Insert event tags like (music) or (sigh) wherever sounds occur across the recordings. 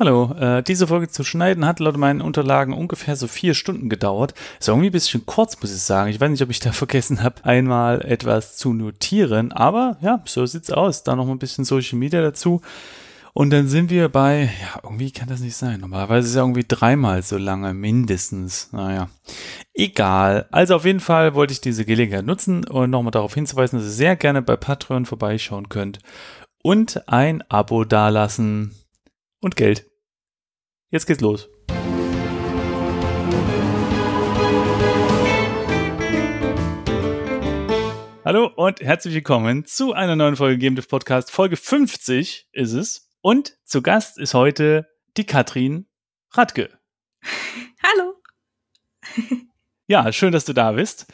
Hallo, äh, diese Folge zu schneiden hat laut meinen Unterlagen ungefähr so vier Stunden gedauert. Ist irgendwie ein bisschen kurz, muss ich sagen. Ich weiß nicht, ob ich da (laughs) vergessen habe, einmal etwas zu notieren, aber ja, so sieht's aus. Da noch ein bisschen Social Media dazu. Und dann sind wir bei, ja, irgendwie kann das nicht sein. Normalerweise ist es ja irgendwie dreimal so lange, mindestens. Naja, egal. Also auf jeden Fall wollte ich diese Gelegenheit nutzen und nochmal darauf hinzuweisen, dass ihr sehr gerne bei Patreon vorbeischauen könnt und ein Abo dalassen und Geld. Jetzt geht's los. Hallo und herzlich willkommen zu einer neuen Folge Game Podcast. Folge 50 ist es. Und zu Gast ist heute die Katrin Radke. (laughs) Hallo. ja, schön, dass du da bist.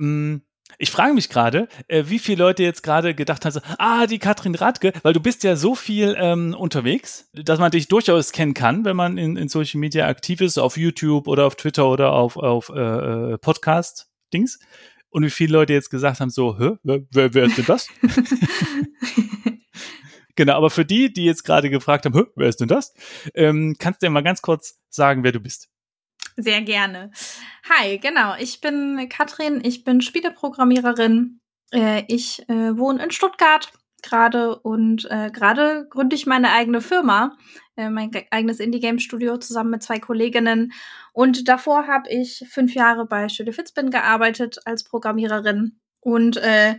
Hm, ich frage mich gerade, äh, wie viele Leute jetzt gerade gedacht haben, so, ah, die Katrin Radke, weil du bist ja so viel ähm, unterwegs, dass man dich durchaus kennen kann, wenn man in, in Social Media aktiv ist, auf YouTube oder auf Twitter oder auf, auf äh, äh Podcast-Dings. Und wie viele Leute jetzt gesagt haben, so, Hä, wer, wer, wer ist denn das? (laughs) genau, aber für die, die jetzt gerade gefragt haben, wer ist denn das? Ähm, kannst du dir mal ganz kurz sagen, wer du bist? Sehr gerne. Hi, genau. Ich bin Katrin. Ich bin Spieleprogrammiererin. Äh, ich äh, wohne in Stuttgart gerade und äh, gerade gründe ich meine eigene Firma, mein eigenes Indie-Game-Studio zusammen mit zwei Kolleginnen. Und davor habe ich fünf Jahre bei Studio Fitzbin gearbeitet als Programmiererin. Und äh,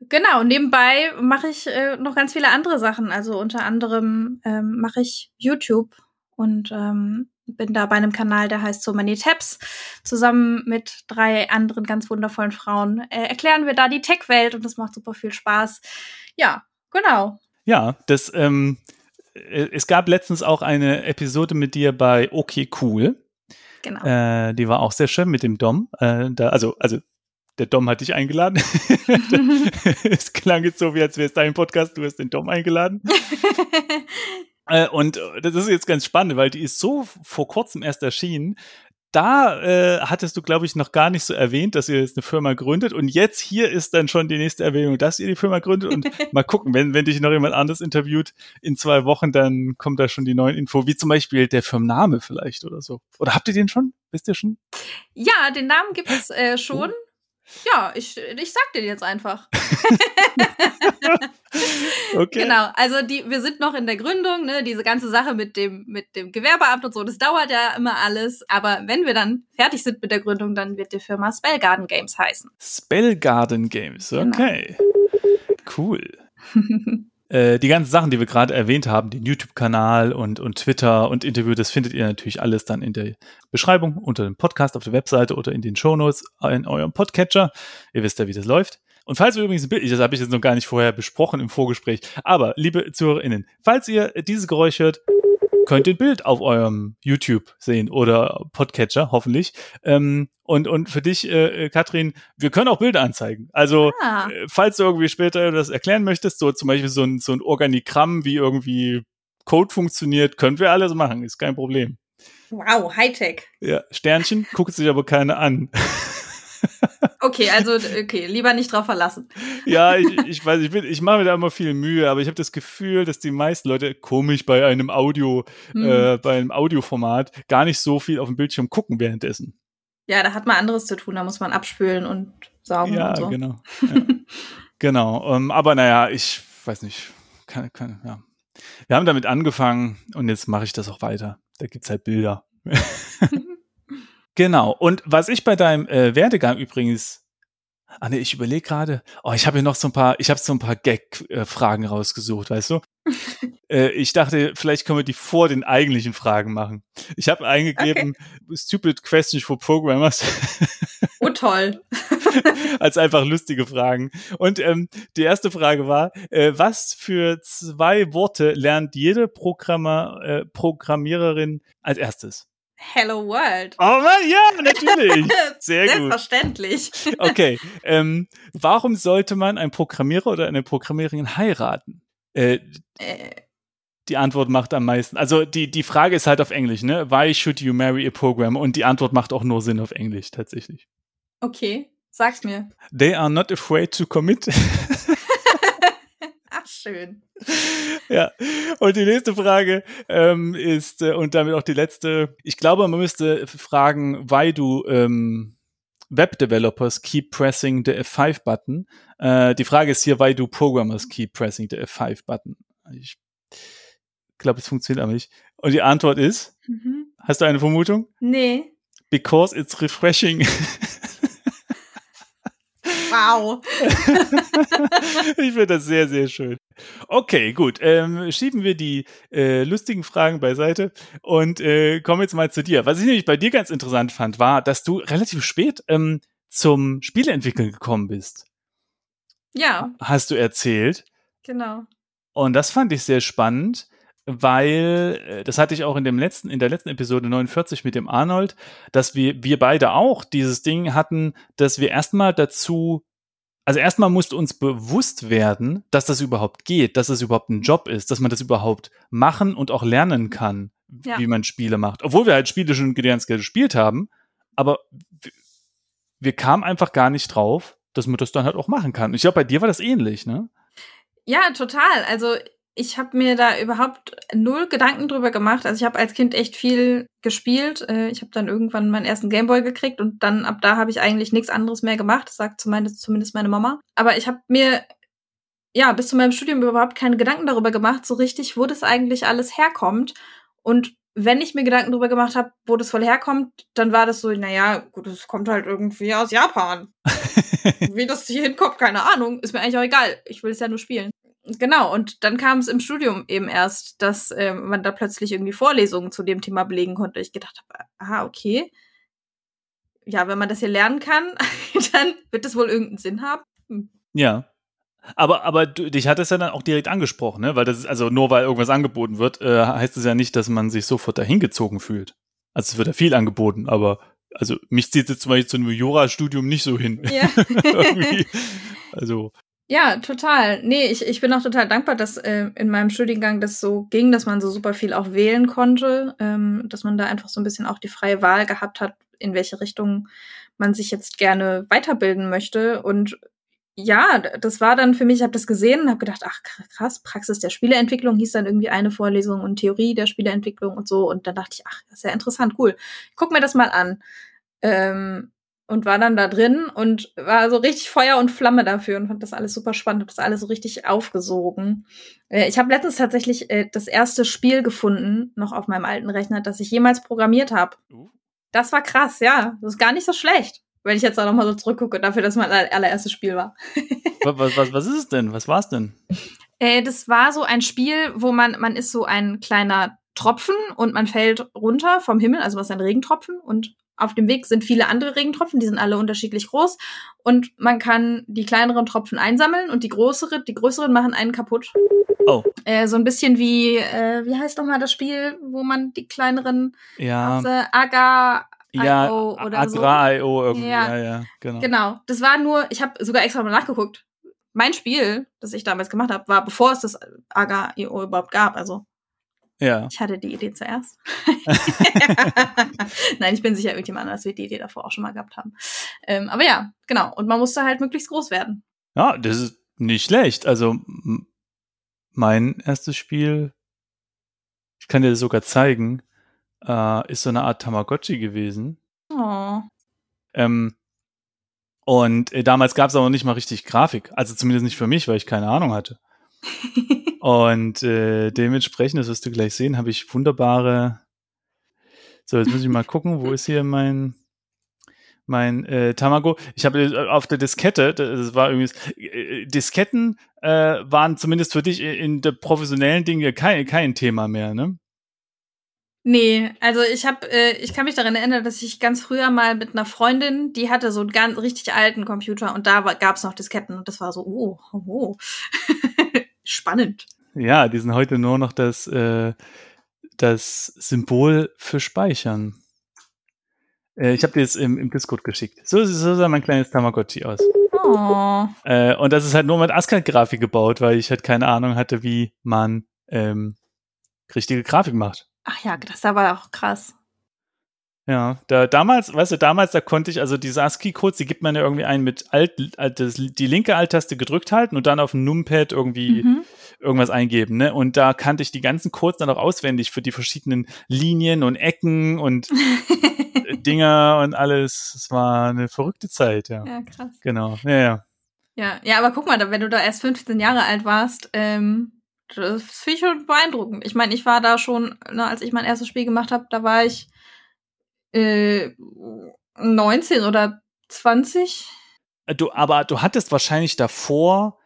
genau, nebenbei mache ich äh, noch ganz viele andere Sachen. Also unter anderem ähm, mache ich YouTube und ähm, bin da bei einem Kanal, der heißt So Many Tabs. Zusammen mit drei anderen ganz wundervollen Frauen äh, erklären wir da die Tech-Welt und das macht super viel Spaß. Ja, genau. Ja, das, ähm, äh, es gab letztens auch eine Episode mit dir bei Okay Cool. Genau. Äh, die war auch sehr schön mit dem Dom. Äh, da, also, also der Dom hat dich eingeladen. (laughs) (laughs) es klang jetzt so, wie als wäre es dein Podcast, du hast den Dom eingeladen. (laughs) Äh, und äh, das ist jetzt ganz spannend, weil die ist so vor kurzem erst erschienen. Da äh, hattest du, glaube ich, noch gar nicht so erwähnt, dass ihr jetzt eine Firma gründet. Und jetzt hier ist dann schon die nächste Erwähnung, dass ihr die Firma gründet. Und (laughs) mal gucken, wenn, wenn dich noch jemand anders interviewt in zwei Wochen, dann kommt da schon die neuen Info, wie zum Beispiel der Firmenname vielleicht oder so. Oder habt ihr den schon? Wisst ihr schon? Ja, den Namen gibt es äh, schon. Oh. Ja, ich, ich sag den jetzt einfach. (laughs) okay. Genau, also die, wir sind noch in der Gründung, ne, diese ganze Sache mit dem, mit dem Gewerbeamt und so, das dauert ja immer alles. Aber wenn wir dann fertig sind mit der Gründung, dann wird die Firma Spellgarden Games heißen. Spellgarden Games, genau. okay. Genau. Cool. (laughs) Äh, die ganzen Sachen, die wir gerade erwähnt haben, den YouTube-Kanal und, und Twitter und Interview, das findet ihr natürlich alles dann in der Beschreibung unter dem Podcast auf der Webseite oder in den Shownotes in eurem Podcatcher. Ihr wisst ja, wie das läuft. Und falls ihr übrigens ein Bild, das habe ich jetzt noch gar nicht vorher besprochen im Vorgespräch, aber liebe ZuhörerInnen, falls ihr dieses Geräusch hört, könnt ihr ein Bild auf eurem YouTube sehen oder Podcatcher, hoffentlich. Ähm, und, und für dich, äh, Katrin, wir können auch Bilder anzeigen. Also, ah. äh, falls du irgendwie später das erklären möchtest, so zum Beispiel so ein, so ein Organigramm, wie irgendwie Code funktioniert, können wir alles machen, ist kein Problem. Wow, Hightech. Ja, Sternchen guckt sich aber keine an. (laughs) Okay, also okay, lieber nicht drauf verlassen. Ja, ich, ich weiß, ich, ich mache mir da immer viel Mühe, aber ich habe das Gefühl, dass die meisten Leute komisch bei einem Audio, hm. äh, bei einem Audioformat gar nicht so viel auf dem Bildschirm gucken währenddessen. Ja, da hat man anderes zu tun, da muss man abspülen und saugen ja, und so. Genau. (laughs) Ja, genau. Ähm, aber naja, ich weiß nicht. Kann, kann, ja. Wir haben damit angefangen und jetzt mache ich das auch weiter. Da gibt es halt Bilder. (laughs) Genau. Und was ich bei deinem äh, Werdegang übrigens Ah ne, ich überlege gerade. Oh, ich habe hier noch so ein paar, ich habe so ein paar Gag-Fragen rausgesucht, weißt du? (laughs) äh, ich dachte, vielleicht können wir die vor den eigentlichen Fragen machen. Ich habe eingegeben, okay. Stupid Questions for Programmers. oh toll. (laughs) Als einfach lustige Fragen. Und ähm, die erste Frage war, äh, was für zwei Worte lernt jede Programmer, äh, Programmiererin als erstes? Hello World. Oh Mann, ja, natürlich. (laughs) Sehr gut. Selbstverständlich. (laughs) Okay. Ähm, warum sollte man einen Programmierer oder eine Programmiererin heiraten? Äh, äh. Die Antwort macht am meisten. Also die, die Frage ist halt auf Englisch, ne? Why should you marry a programmer? Und die Antwort macht auch nur Sinn auf Englisch, tatsächlich. Okay, sag's mir. They are not afraid to commit. (laughs) Schön. Ja, und die nächste Frage ähm, ist, äh, und damit auch die letzte, ich glaube, man müsste fragen, why du ähm, Web Developers keep pressing the F5 button. Äh, die Frage ist hier, why do programmers keep pressing the F5 button? Ich glaube, es funktioniert aber nicht. Und die Antwort ist, mhm. hast du eine Vermutung? Nee. Because it's refreshing. (laughs) Wow. (laughs) ich finde das sehr, sehr schön. Okay, gut. Ähm, schieben wir die äh, lustigen Fragen beiseite und äh, kommen jetzt mal zu dir. Was ich nämlich bei dir ganz interessant fand, war, dass du relativ spät ähm, zum Spieleentwickeln gekommen bist. Ja. Hast du erzählt. Genau. Und das fand ich sehr spannend, weil äh, das hatte ich auch in dem letzten in der letzten Episode 49 mit dem Arnold, dass wir wir beide auch dieses Ding hatten, dass wir erstmal dazu also erstmal musste uns bewusst werden, dass das überhaupt geht, dass das überhaupt ein Job ist, dass man das überhaupt machen und auch lernen kann, ja. wie man Spiele macht. Obwohl wir halt Spiele schon ganz gespielt haben, aber wir kamen einfach gar nicht drauf, dass man das dann halt auch machen kann. Ich glaube, bei dir war das ähnlich, ne? Ja, total. Also ich habe mir da überhaupt null Gedanken drüber gemacht. Also ich habe als Kind echt viel gespielt. Äh, ich habe dann irgendwann meinen ersten Gameboy gekriegt und dann ab da habe ich eigentlich nichts anderes mehr gemacht. Das sagt zumindest meine Mama. Aber ich habe mir ja bis zu meinem Studium überhaupt keine Gedanken darüber gemacht, so richtig, wo das eigentlich alles herkommt. Und wenn ich mir Gedanken darüber gemacht habe, wo das voll herkommt, dann war das so, naja, gut, es kommt halt irgendwie aus Japan. (laughs) Wie das hier hinkommt, keine Ahnung. Ist mir eigentlich auch egal. Ich will es ja nur spielen. Genau, und dann kam es im Studium eben erst, dass äh, man da plötzlich irgendwie Vorlesungen zu dem Thema belegen konnte. Ich gedacht habe, aha, okay. Ja, wenn man das hier lernen kann, (laughs) dann wird es wohl irgendeinen Sinn haben. Hm. Ja. Aber, aber du, dich hat es ja dann auch direkt angesprochen, ne? Weil das ist, also nur weil irgendwas angeboten wird, äh, heißt es ja nicht, dass man sich sofort dahingezogen fühlt. Also es wird ja viel angeboten, aber also mich zieht jetzt zum Beispiel zu einem Jurastudium nicht so hin. Ja. (laughs) (laughs) also ja, total. Nee, ich, ich bin auch total dankbar, dass äh, in meinem Studiengang das so ging, dass man so super viel auch wählen konnte, ähm, dass man da einfach so ein bisschen auch die freie Wahl gehabt hat, in welche Richtung man sich jetzt gerne weiterbilden möchte. Und ja, das war dann für mich, ich habe das gesehen und habe gedacht, ach krass, Praxis der Spieleentwicklung hieß dann irgendwie eine Vorlesung und Theorie der Spieleentwicklung und so. Und dann dachte ich, ach, das ist ja interessant, cool. guck mir das mal an. Ähm, und war dann da drin und war so richtig Feuer und Flamme dafür und fand das alles super spannend, hab das alles so richtig aufgesogen. Äh, ich habe letztens tatsächlich äh, das erste Spiel gefunden, noch auf meinem alten Rechner, das ich jemals programmiert habe. Uh. Das war krass, ja. Das ist gar nicht so schlecht, wenn ich jetzt auch noch mal so zurückgucke, dafür, dass mein allererstes Spiel war. (laughs) was, was, was ist es denn? Was war es denn? Äh, das war so ein Spiel, wo man, man ist so ein kleiner Tropfen und man fällt runter vom Himmel, also was ein Regentropfen und auf dem Weg sind viele andere Regentropfen, die sind alle unterschiedlich groß und man kann die kleineren Tropfen einsammeln und die größere, die größeren machen einen kaputt. Oh. Äh, so ein bisschen wie, äh, wie heißt nochmal das Spiel, wo man die kleineren ja. Äh, Aga ja, oder Agra.io so. irgendwie. Ja. ja, ja, genau. Genau. Das war nur, ich habe sogar extra mal nachgeguckt. Mein Spiel, das ich damals gemacht habe, war bevor es das Aga.io überhaupt gab. Also ja. Ich hatte die Idee zuerst. (laughs) Nein, ich bin sicher, irgendjemand anders wird die Idee davor auch schon mal gehabt haben. Ähm, aber ja, genau. Und man musste halt möglichst groß werden. Ja, das ist nicht schlecht. Also mein erstes Spiel, ich kann dir das sogar zeigen, äh, ist so eine Art Tamagotchi gewesen. Oh. Ähm, und äh, damals gab es aber nicht mal richtig Grafik. Also zumindest nicht für mich, weil ich keine Ahnung hatte. (laughs) Und äh, dementsprechend, das wirst du gleich sehen, habe ich wunderbare. So, jetzt muss ich mal gucken, wo ist hier mein mein äh, Tamago. Ich habe äh, auf der Diskette, das war irgendwie äh, Disketten äh, waren zumindest für dich in der professionellen Dinge kein, kein Thema mehr, ne? Nee, also ich habe, äh, ich kann mich daran erinnern, dass ich ganz früher mal mit einer Freundin, die hatte so einen ganz richtig alten Computer und da gab es noch Disketten und das war so, oh, oh. (laughs) Spannend. Ja, die sind heute nur noch das, äh, das Symbol für Speichern. Äh, ich habe dir jetzt im, im Discord geschickt. So, so sah mein kleines Tamagotchi aus. Oh. Äh, und das ist halt nur mit ASCII-Grafik gebaut, weil ich halt keine Ahnung hatte, wie man ähm, richtige Grafik macht. Ach ja, das ist aber auch krass. Ja, da, damals, weißt du, damals, da konnte ich, also diese ASCII-Codes, die gibt man ja irgendwie ein mit Alt, Alt das, die linke Alt-Taste gedrückt halten und dann auf dem Numpad irgendwie mhm. irgendwas eingeben, ne? Und da kannte ich die ganzen Codes dann auch auswendig für die verschiedenen Linien und Ecken und (laughs) Dinger und alles. Es war eine verrückte Zeit, ja. Ja, krass. Genau, ja, ja. Ja, ja, aber guck mal, wenn du da erst 15 Jahre alt warst, ähm, das finde ich schon beeindruckend. Ich meine, ich war da schon, ne, als ich mein erstes Spiel gemacht habe, da war ich äh, 19 oder 20. Äh, du, aber du hattest wahrscheinlich davor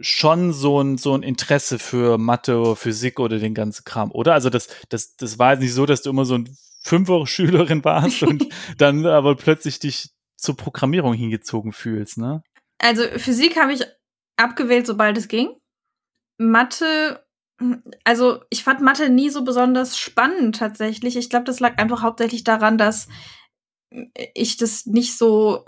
schon so ein, so ein Interesse für Mathe, Physik oder den ganzen Kram, oder? Also das, das, das war jetzt nicht so, dass du immer so ein Fünfer-Schülerin (laughs) warst und dann aber plötzlich dich zur Programmierung hingezogen fühlst, ne? Also Physik habe ich abgewählt, sobald es ging. Mathe also ich fand Mathe nie so besonders spannend tatsächlich. Ich glaube, das lag einfach hauptsächlich daran, dass ich das nicht so,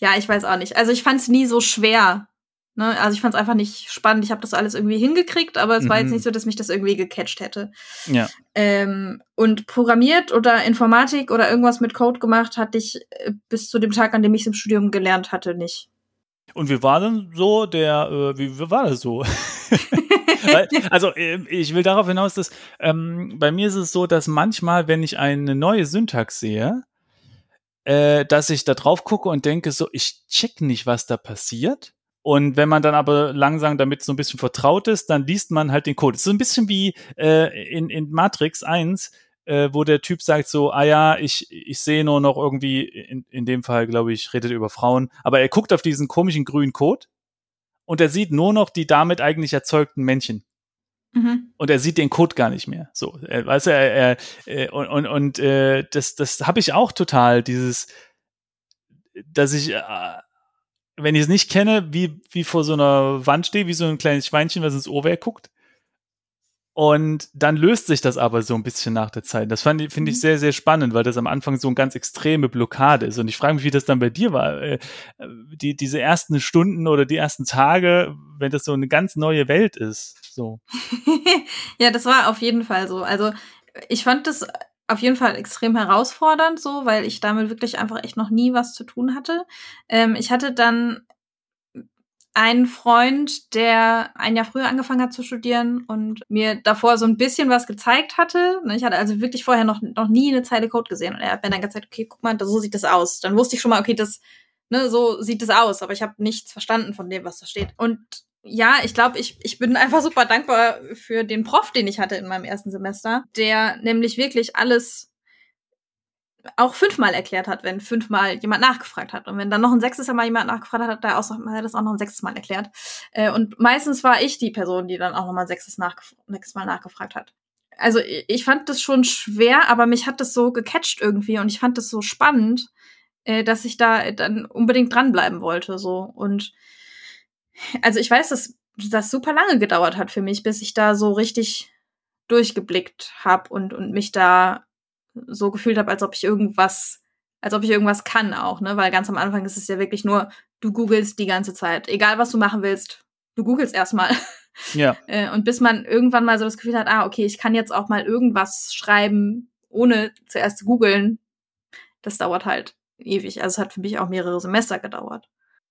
ja, ich weiß auch nicht. Also ich fand es nie so schwer. Ne? Also ich fand es einfach nicht spannend. Ich habe das alles irgendwie hingekriegt, aber es mhm. war jetzt mhm. nicht so, dass mich das irgendwie gecatcht hätte. Ja. Ähm, und programmiert oder Informatik oder irgendwas mit Code gemacht hatte ich äh, bis zu dem Tag, an dem ich es im Studium gelernt hatte, nicht. Und wie war denn so der, äh, wie, wie war das so? (laughs) (laughs) also ähm, ich will darauf hinaus, dass ähm, bei mir ist es so, dass manchmal, wenn ich eine neue Syntax sehe, äh, dass ich da drauf gucke und denke so, ich check nicht, was da passiert. Und wenn man dann aber langsam damit so ein bisschen vertraut ist, dann liest man halt den Code. Es ist so ein bisschen wie äh, in, in Matrix 1, äh, wo der Typ sagt so, ah ja, ich, ich sehe nur noch irgendwie, in, in dem Fall, glaube ich, redet er über Frauen, aber er guckt auf diesen komischen grünen Code und er sieht nur noch die damit eigentlich erzeugten Männchen. Mhm. Und er sieht den Code gar nicht mehr. So, er, weißt du, er, er, äh, und, und, und äh, das, das habe ich auch total, dieses, dass ich, äh, wenn ich es nicht kenne, wie, wie vor so einer Wand stehe, wie so ein kleines Schweinchen, was ins Ohrwerk guckt und dann löst sich das aber so ein bisschen nach der Zeit. Das finde ich mhm. sehr, sehr spannend, weil das am Anfang so eine ganz extreme Blockade ist. Und ich frage mich, wie das dann bei dir war. Äh, die, diese ersten Stunden oder die ersten Tage, wenn das so eine ganz neue Welt ist. So. (laughs) ja, das war auf jeden Fall so. Also ich fand das auf jeden Fall extrem herausfordernd, so, weil ich damit wirklich einfach echt noch nie was zu tun hatte. Ähm, ich hatte dann einen Freund, der ein Jahr früher angefangen hat zu studieren und mir davor so ein bisschen was gezeigt hatte. Ne, ich hatte also wirklich vorher noch, noch nie eine Zeile Code gesehen. Und er hat mir dann gezeigt, okay, guck mal, so sieht das aus. Dann wusste ich schon mal, okay, das, ne, so sieht das aus. Aber ich habe nichts verstanden von dem, was da steht. Und ja, ich glaube, ich, ich bin einfach super dankbar für den Prof, den ich hatte in meinem ersten Semester, der nämlich wirklich alles auch fünfmal erklärt hat, wenn fünfmal jemand nachgefragt hat. Und wenn dann noch ein sechstes Mal jemand nachgefragt hat, hat er, auch, hat er das auch noch ein sechstes Mal erklärt. Äh, und meistens war ich die Person, die dann auch noch mal ein sechstes, nachgef sechstes Mal nachgefragt hat. Also ich fand das schon schwer, aber mich hat das so gecatcht irgendwie und ich fand das so spannend, äh, dass ich da dann unbedingt dranbleiben wollte. So. Und also ich weiß, dass das super lange gedauert hat für mich, bis ich da so richtig durchgeblickt habe und, und mich da so gefühlt habe, als ob ich irgendwas, als ob ich irgendwas kann auch, ne? Weil ganz am Anfang ist es ja wirklich nur, du googelst die ganze Zeit. Egal was du machen willst, du googelst erstmal. (laughs) Ja. Äh, und bis man irgendwann mal so das Gefühl hat, ah, okay, ich kann jetzt auch mal irgendwas schreiben, ohne zuerst zu googeln, das dauert halt ewig. Also es hat für mich auch mehrere Semester gedauert.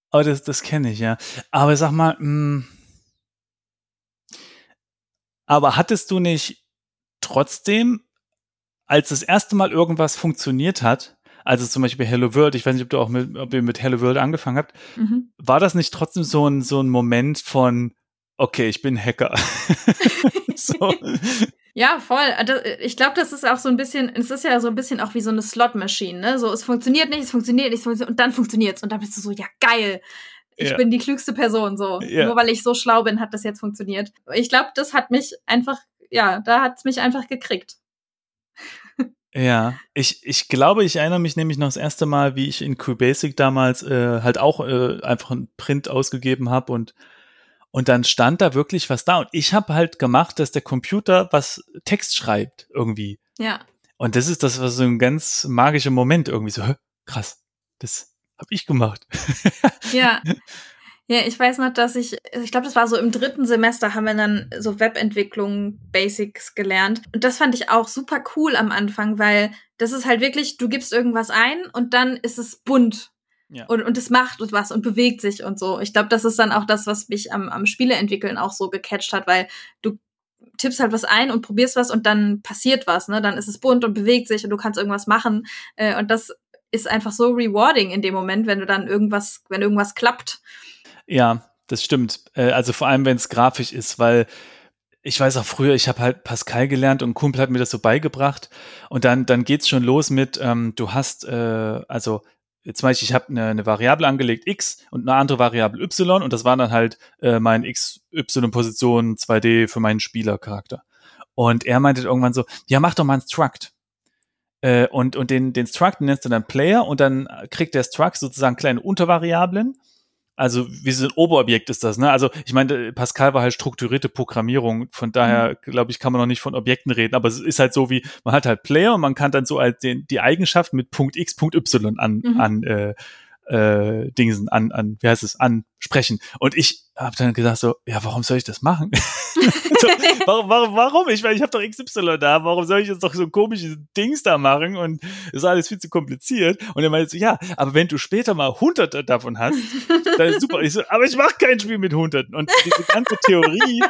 Aber das, das kenne ich, ja. Aber sag mal, mh, hm, aber hattest du nicht trotzdem als das erste Mal irgendwas funktioniert hat, also zum Beispiel Hello World, ich weiß nicht, ob du auch mit, ob ihr mit Hello World angefangen habt, mhm. war das nicht trotzdem so ein, so ein Moment von, okay, ich bin Hacker? (laughs) so. Ja, voll. Also, ich glaube, das ist auch so ein bisschen, es ist ja so ein bisschen auch wie so eine Slot-Machine, ne? So, es funktioniert nicht, es funktioniert nicht, es funktioniert, und dann funktioniert's. Und dann bist du so, ja, geil. Ich ja. bin die klügste Person, so. Ja. Nur weil ich so schlau bin, hat das jetzt funktioniert. Ich glaube, das hat mich einfach, ja, da hat's mich einfach gekriegt. Ja, ich, ich glaube, ich erinnere mich nämlich noch das erste Mal, wie ich in QBasic damals äh, halt auch äh, einfach einen Print ausgegeben habe und und dann stand da wirklich was da und ich habe halt gemacht, dass der Computer was Text schreibt irgendwie. Ja. Und das ist das war so ein ganz magischer Moment irgendwie so krass. Das habe ich gemacht. ja. (laughs) Ja, ich weiß noch, dass ich, ich glaube, das war so im dritten Semester, haben wir dann so Webentwicklung Basics gelernt. Und das fand ich auch super cool am Anfang, weil das ist halt wirklich, du gibst irgendwas ein und dann ist es bunt. Ja. Und, und es macht was und bewegt sich und so. Ich glaube, das ist dann auch das, was mich am, am Spieleentwickeln auch so gecatcht hat, weil du tippst halt was ein und probierst was und dann passiert was, ne? Dann ist es bunt und bewegt sich und du kannst irgendwas machen. Äh, und das ist einfach so rewarding in dem Moment, wenn du dann irgendwas, wenn irgendwas klappt. Ja, das stimmt. Äh, also vor allem, wenn es grafisch ist, weil ich weiß auch früher, ich habe halt Pascal gelernt und ein Kumpel hat mir das so beigebracht. Und dann, dann geht's schon los mit, ähm, du hast, äh, also zum Beispiel, ich habe eine, eine Variable angelegt, x, und eine andere Variable y, und das war dann halt äh, mein xy-Position 2D für meinen Spielercharakter. Und er meinte irgendwann so, ja, mach doch mal ein Struct. Äh, und, und den, den Struct nennst du dann Player und dann kriegt der Struct sozusagen kleine Untervariablen also wie so ein Oberobjekt ist das, ne? Also ich meine, Pascal war halt strukturierte Programmierung, von daher mhm. glaube ich, kann man noch nicht von Objekten reden, aber es ist halt so wie, man hat halt Player und man kann dann so halt den, die Eigenschaft mit Punkt X, Punkt Y an, mhm. an äh, äh, Dingsen an, an, wie heißt es, ansprechen. Und ich habe dann gesagt so, ja, warum soll ich das machen? (laughs) so, warum, warum, warum? Ich meine, ich habe doch XY da, warum soll ich jetzt doch so komische Dings da machen? Und ist alles viel zu kompliziert. Und er meinte so, ja, aber wenn du später mal hunderte davon hast, dann ist super. Ich so, aber ich mache kein Spiel mit hunderten. Und diese ganze Theorie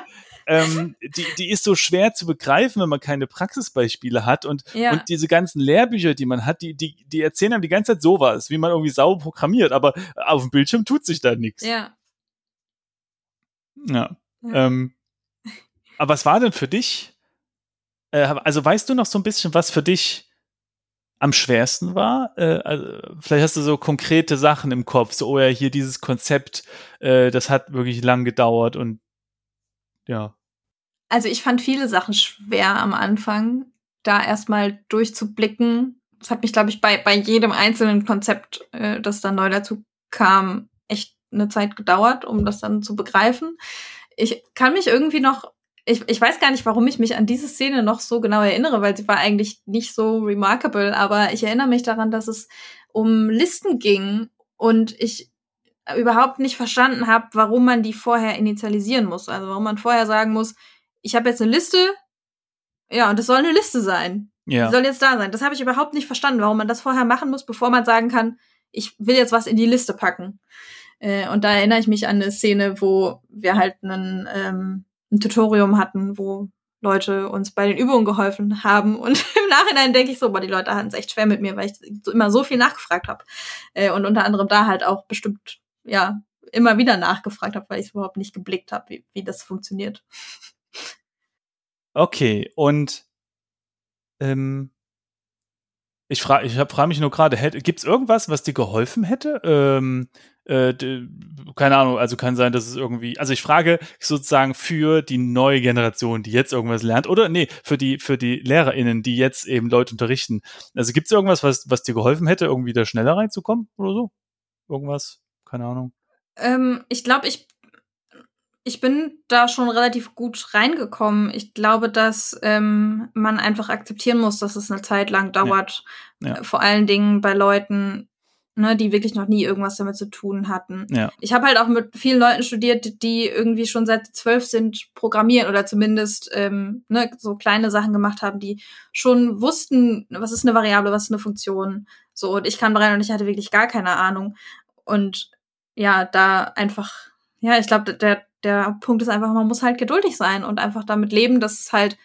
ähm, die, die ist so schwer zu begreifen, wenn man keine Praxisbeispiele hat. Und, ja. und diese ganzen Lehrbücher, die man hat, die, die, die erzählen einem die ganze Zeit sowas, wie man irgendwie sauber programmiert, aber auf dem Bildschirm tut sich da nichts. Ja. Ja. ja. Ähm, aber was war denn für dich? Äh, also weißt du noch so ein bisschen, was für dich am schwersten war? Äh, also vielleicht hast du so konkrete Sachen im Kopf, so, oh ja, hier dieses Konzept, äh, das hat wirklich lang gedauert und ja. Also ich fand viele Sachen schwer am Anfang, da erstmal durchzublicken. Das hat mich, glaube ich, bei, bei jedem einzelnen Konzept, äh, das dann neu dazu kam, echt eine Zeit gedauert, um das dann zu begreifen. Ich kann mich irgendwie noch, ich, ich weiß gar nicht, warum ich mich an diese Szene noch so genau erinnere, weil sie war eigentlich nicht so remarkable, aber ich erinnere mich daran, dass es um Listen ging und ich überhaupt nicht verstanden habe, warum man die vorher initialisieren muss. Also warum man vorher sagen muss, ich habe jetzt eine Liste, ja, und das soll eine Liste sein. Ja. Die soll jetzt da sein. Das habe ich überhaupt nicht verstanden, warum man das vorher machen muss, bevor man sagen kann, ich will jetzt was in die Liste packen. Äh, und da erinnere ich mich an eine Szene, wo wir halt einen, ähm, ein Tutorium hatten, wo Leute uns bei den Übungen geholfen haben. Und (laughs) im Nachhinein denke ich so, boah, die Leute hatten es echt schwer mit mir, weil ich immer so viel nachgefragt habe. Äh, und unter anderem da halt auch bestimmt ja, immer wieder nachgefragt habe, weil ich es überhaupt nicht geblickt habe, wie, wie das funktioniert. Okay, und ähm, ich frage ich frag mich nur gerade, gibt es irgendwas, was dir geholfen hätte? Ähm, äh, keine Ahnung, also kann sein, dass es irgendwie, also ich frage sozusagen für die neue Generation, die jetzt irgendwas lernt, oder nee, für die, für die LehrerInnen, die jetzt eben Leute unterrichten. Also gibt es irgendwas, was, was dir geholfen hätte, irgendwie da schneller reinzukommen oder so? Irgendwas? Keine Ahnung. Ähm, ich glaube, ich, ich bin da schon relativ gut reingekommen. Ich glaube, dass ähm, man einfach akzeptieren muss, dass es eine Zeit lang dauert. Ja. Ja. Vor allen Dingen bei Leuten, ne, die wirklich noch nie irgendwas damit zu tun hatten. Ja. Ich habe halt auch mit vielen Leuten studiert, die irgendwie schon seit zwölf sind programmieren oder zumindest ähm, ne, so kleine Sachen gemacht haben, die schon wussten, was ist eine Variable, was ist eine Funktion. So, und ich kam rein und ich hatte wirklich gar keine Ahnung. Und ja, da einfach, ja, ich glaube, der, der Punkt ist einfach, man muss halt geduldig sein und einfach damit leben, dass es halt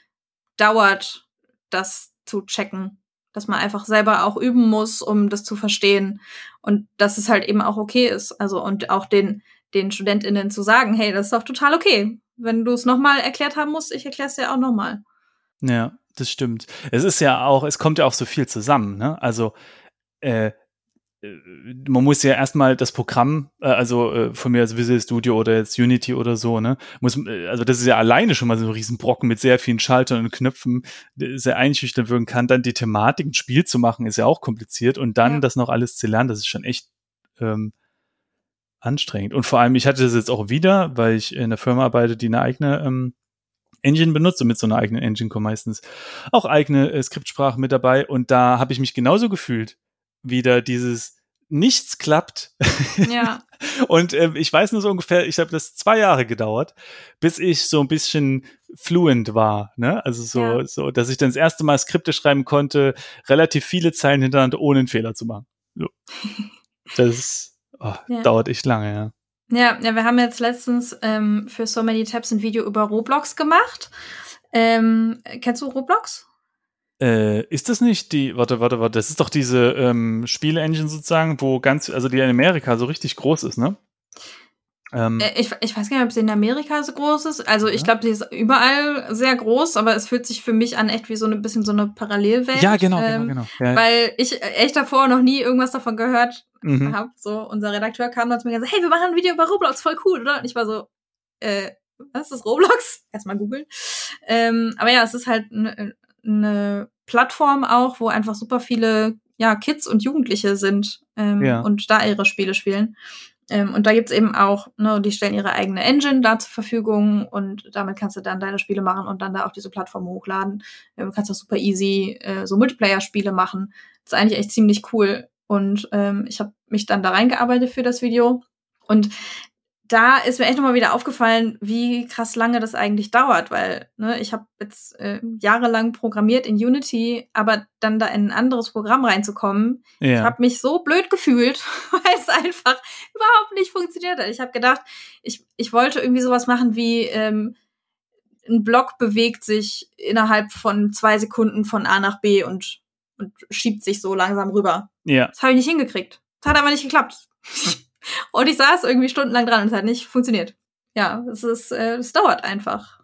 dauert, das zu checken. Dass man einfach selber auch üben muss, um das zu verstehen. Und dass es halt eben auch okay ist. Also, und auch den, den StudentInnen zu sagen, hey, das ist doch total okay. Wenn du es nochmal erklärt haben musst, ich erkläre es dir auch nochmal. Ja, das stimmt. Es ist ja auch, es kommt ja auch so viel zusammen, ne? Also, äh, man muss ja erstmal das Programm, äh, also äh, von mir als Visual Studio oder jetzt Unity oder so, ne, muss, also das ist ja alleine schon mal so ein Riesenbrocken mit sehr vielen Schaltern und Knöpfen, sehr einschüchtern wirken kann. Dann die Thematik, ein Spiel zu machen, ist ja auch kompliziert und dann ja. das noch alles zu lernen, das ist schon echt ähm, anstrengend. Und vor allem, ich hatte das jetzt auch wieder, weil ich in einer Firma arbeite, die eine eigene ähm, Engine benutzt und mit so einer eigenen Engine kommen meistens auch eigene äh, Skriptsprachen mit dabei und da habe ich mich genauso gefühlt wieder dieses nichts klappt. Ja. (laughs) und äh, ich weiß nur so ungefähr, ich habe das zwei Jahre gedauert, bis ich so ein bisschen fluent war, ne? Also so, Ja. so, dass ich dann das erste Mal Skripte schreiben konnte, relativ viele Zeilen hintereinander, ohne einen Fehler zu machen. So. (laughs) Das oh, Ja. dauert echt lange, ja. Ja, ja, wir haben jetzt letztens ähm, für So Many Tabs ein Video über Roblox gemacht. Ähm, kennst du Roblox? Äh, ist das nicht die, warte, warte, warte, das ist doch diese ähm, Spiele-Engine sozusagen, wo ganz, also die in Amerika so richtig groß ist, ne? Ähm, Äh, ich, ich weiß gar nicht, ob sie in Amerika so groß ist. Also ich Ja. glaube, sie ist überall sehr groß, aber es fühlt sich für mich an echt wie so ein bisschen so eine Parallelwelt. ja, genau, ähm, genau, genau. Ja, Weil ich echt davor noch nie irgendwas davon gehört mhm. habe. So, unser Redakteur kam dann zu mir und gesagt, hey, wir machen ein Video über Roblox, voll cool, oder? Und ich war so, äh, was ist Roblox? Erstmal googeln. Ähm, aber ja, es ist halt eine ne Plattform auch, wo einfach super viele ja, Kids und Jugendliche sind ähm, Ja. und da ihre Spiele spielen. Ähm, und da gibt's eben auch, ne, die stellen ihre eigene Engine da zur Verfügung und damit kannst du dann deine Spiele machen und dann da auf diese Plattform hochladen. Ähm, kannst auch super easy äh, so Multiplayer-Spiele machen. Das ist eigentlich echt ziemlich cool. Und ähm, ich habe mich dann da reingearbeitet für das Video. Und da ist mir echt nochmal wieder aufgefallen, wie krass lange das eigentlich dauert, weil ne, ich habe jetzt äh, jahrelang programmiert in Unity, aber dann da in ein anderes Programm reinzukommen, ich ja. habe mich so blöd gefühlt, (laughs) weil es einfach überhaupt nicht funktioniert hat. Ich habe gedacht, ich, ich wollte irgendwie sowas machen wie ähm, ein Block bewegt sich innerhalb von zwei Sekunden von A nach B und, und schiebt sich so langsam rüber. ja. Das habe ich nicht hingekriegt. Das hat aber nicht geklappt. (laughs) und ich saß irgendwie stundenlang dran und es hat nicht funktioniert. Ja, es ist, äh, es dauert einfach.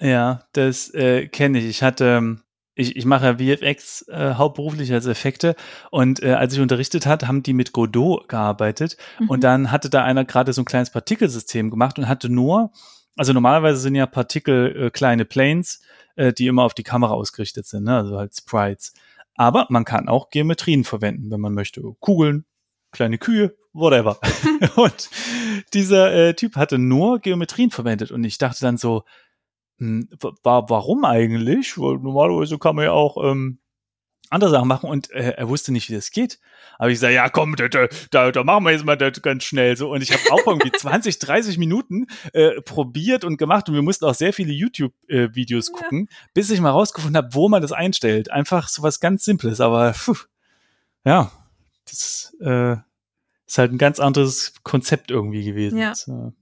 Ja, das äh, kenne ich. Ich hatte, ähm, ich, ich mache ja VFX äh, hauptberuflich als Effekte und äh, als ich unterrichtet hat, haben die mit Godot gearbeitet Mhm. und dann hatte da einer gerade so ein kleines Partikelsystem gemacht und hatte nur, also normalerweise sind ja Partikel äh, kleine Planes, äh, die immer auf die Kamera ausgerichtet sind, ne? also halt Sprites. Aber man kann auch Geometrien verwenden, wenn man möchte. Kugeln, kleine Kühe, whatever. (laughs) und dieser äh, Typ hatte nur Geometrien verwendet und ich dachte dann so, hm, wa warum eigentlich? Weil normalerweise kann man ja auch ähm, andere Sachen machen und äh, er wusste nicht, wie das geht. Aber ich sage, ja komm, da, da, da, machen wir jetzt mal das ganz schnell so. Und ich habe auch irgendwie (laughs) 20, 30 Minuten äh, probiert und gemacht und wir mussten auch sehr viele YouTube-Videos Ja. gucken, bis ich mal rausgefunden habe, wo man das einstellt. Einfach so was ganz Simples, aber puh, ja, das äh, ist halt ein ganz anderes Konzept irgendwie gewesen. Ja. So.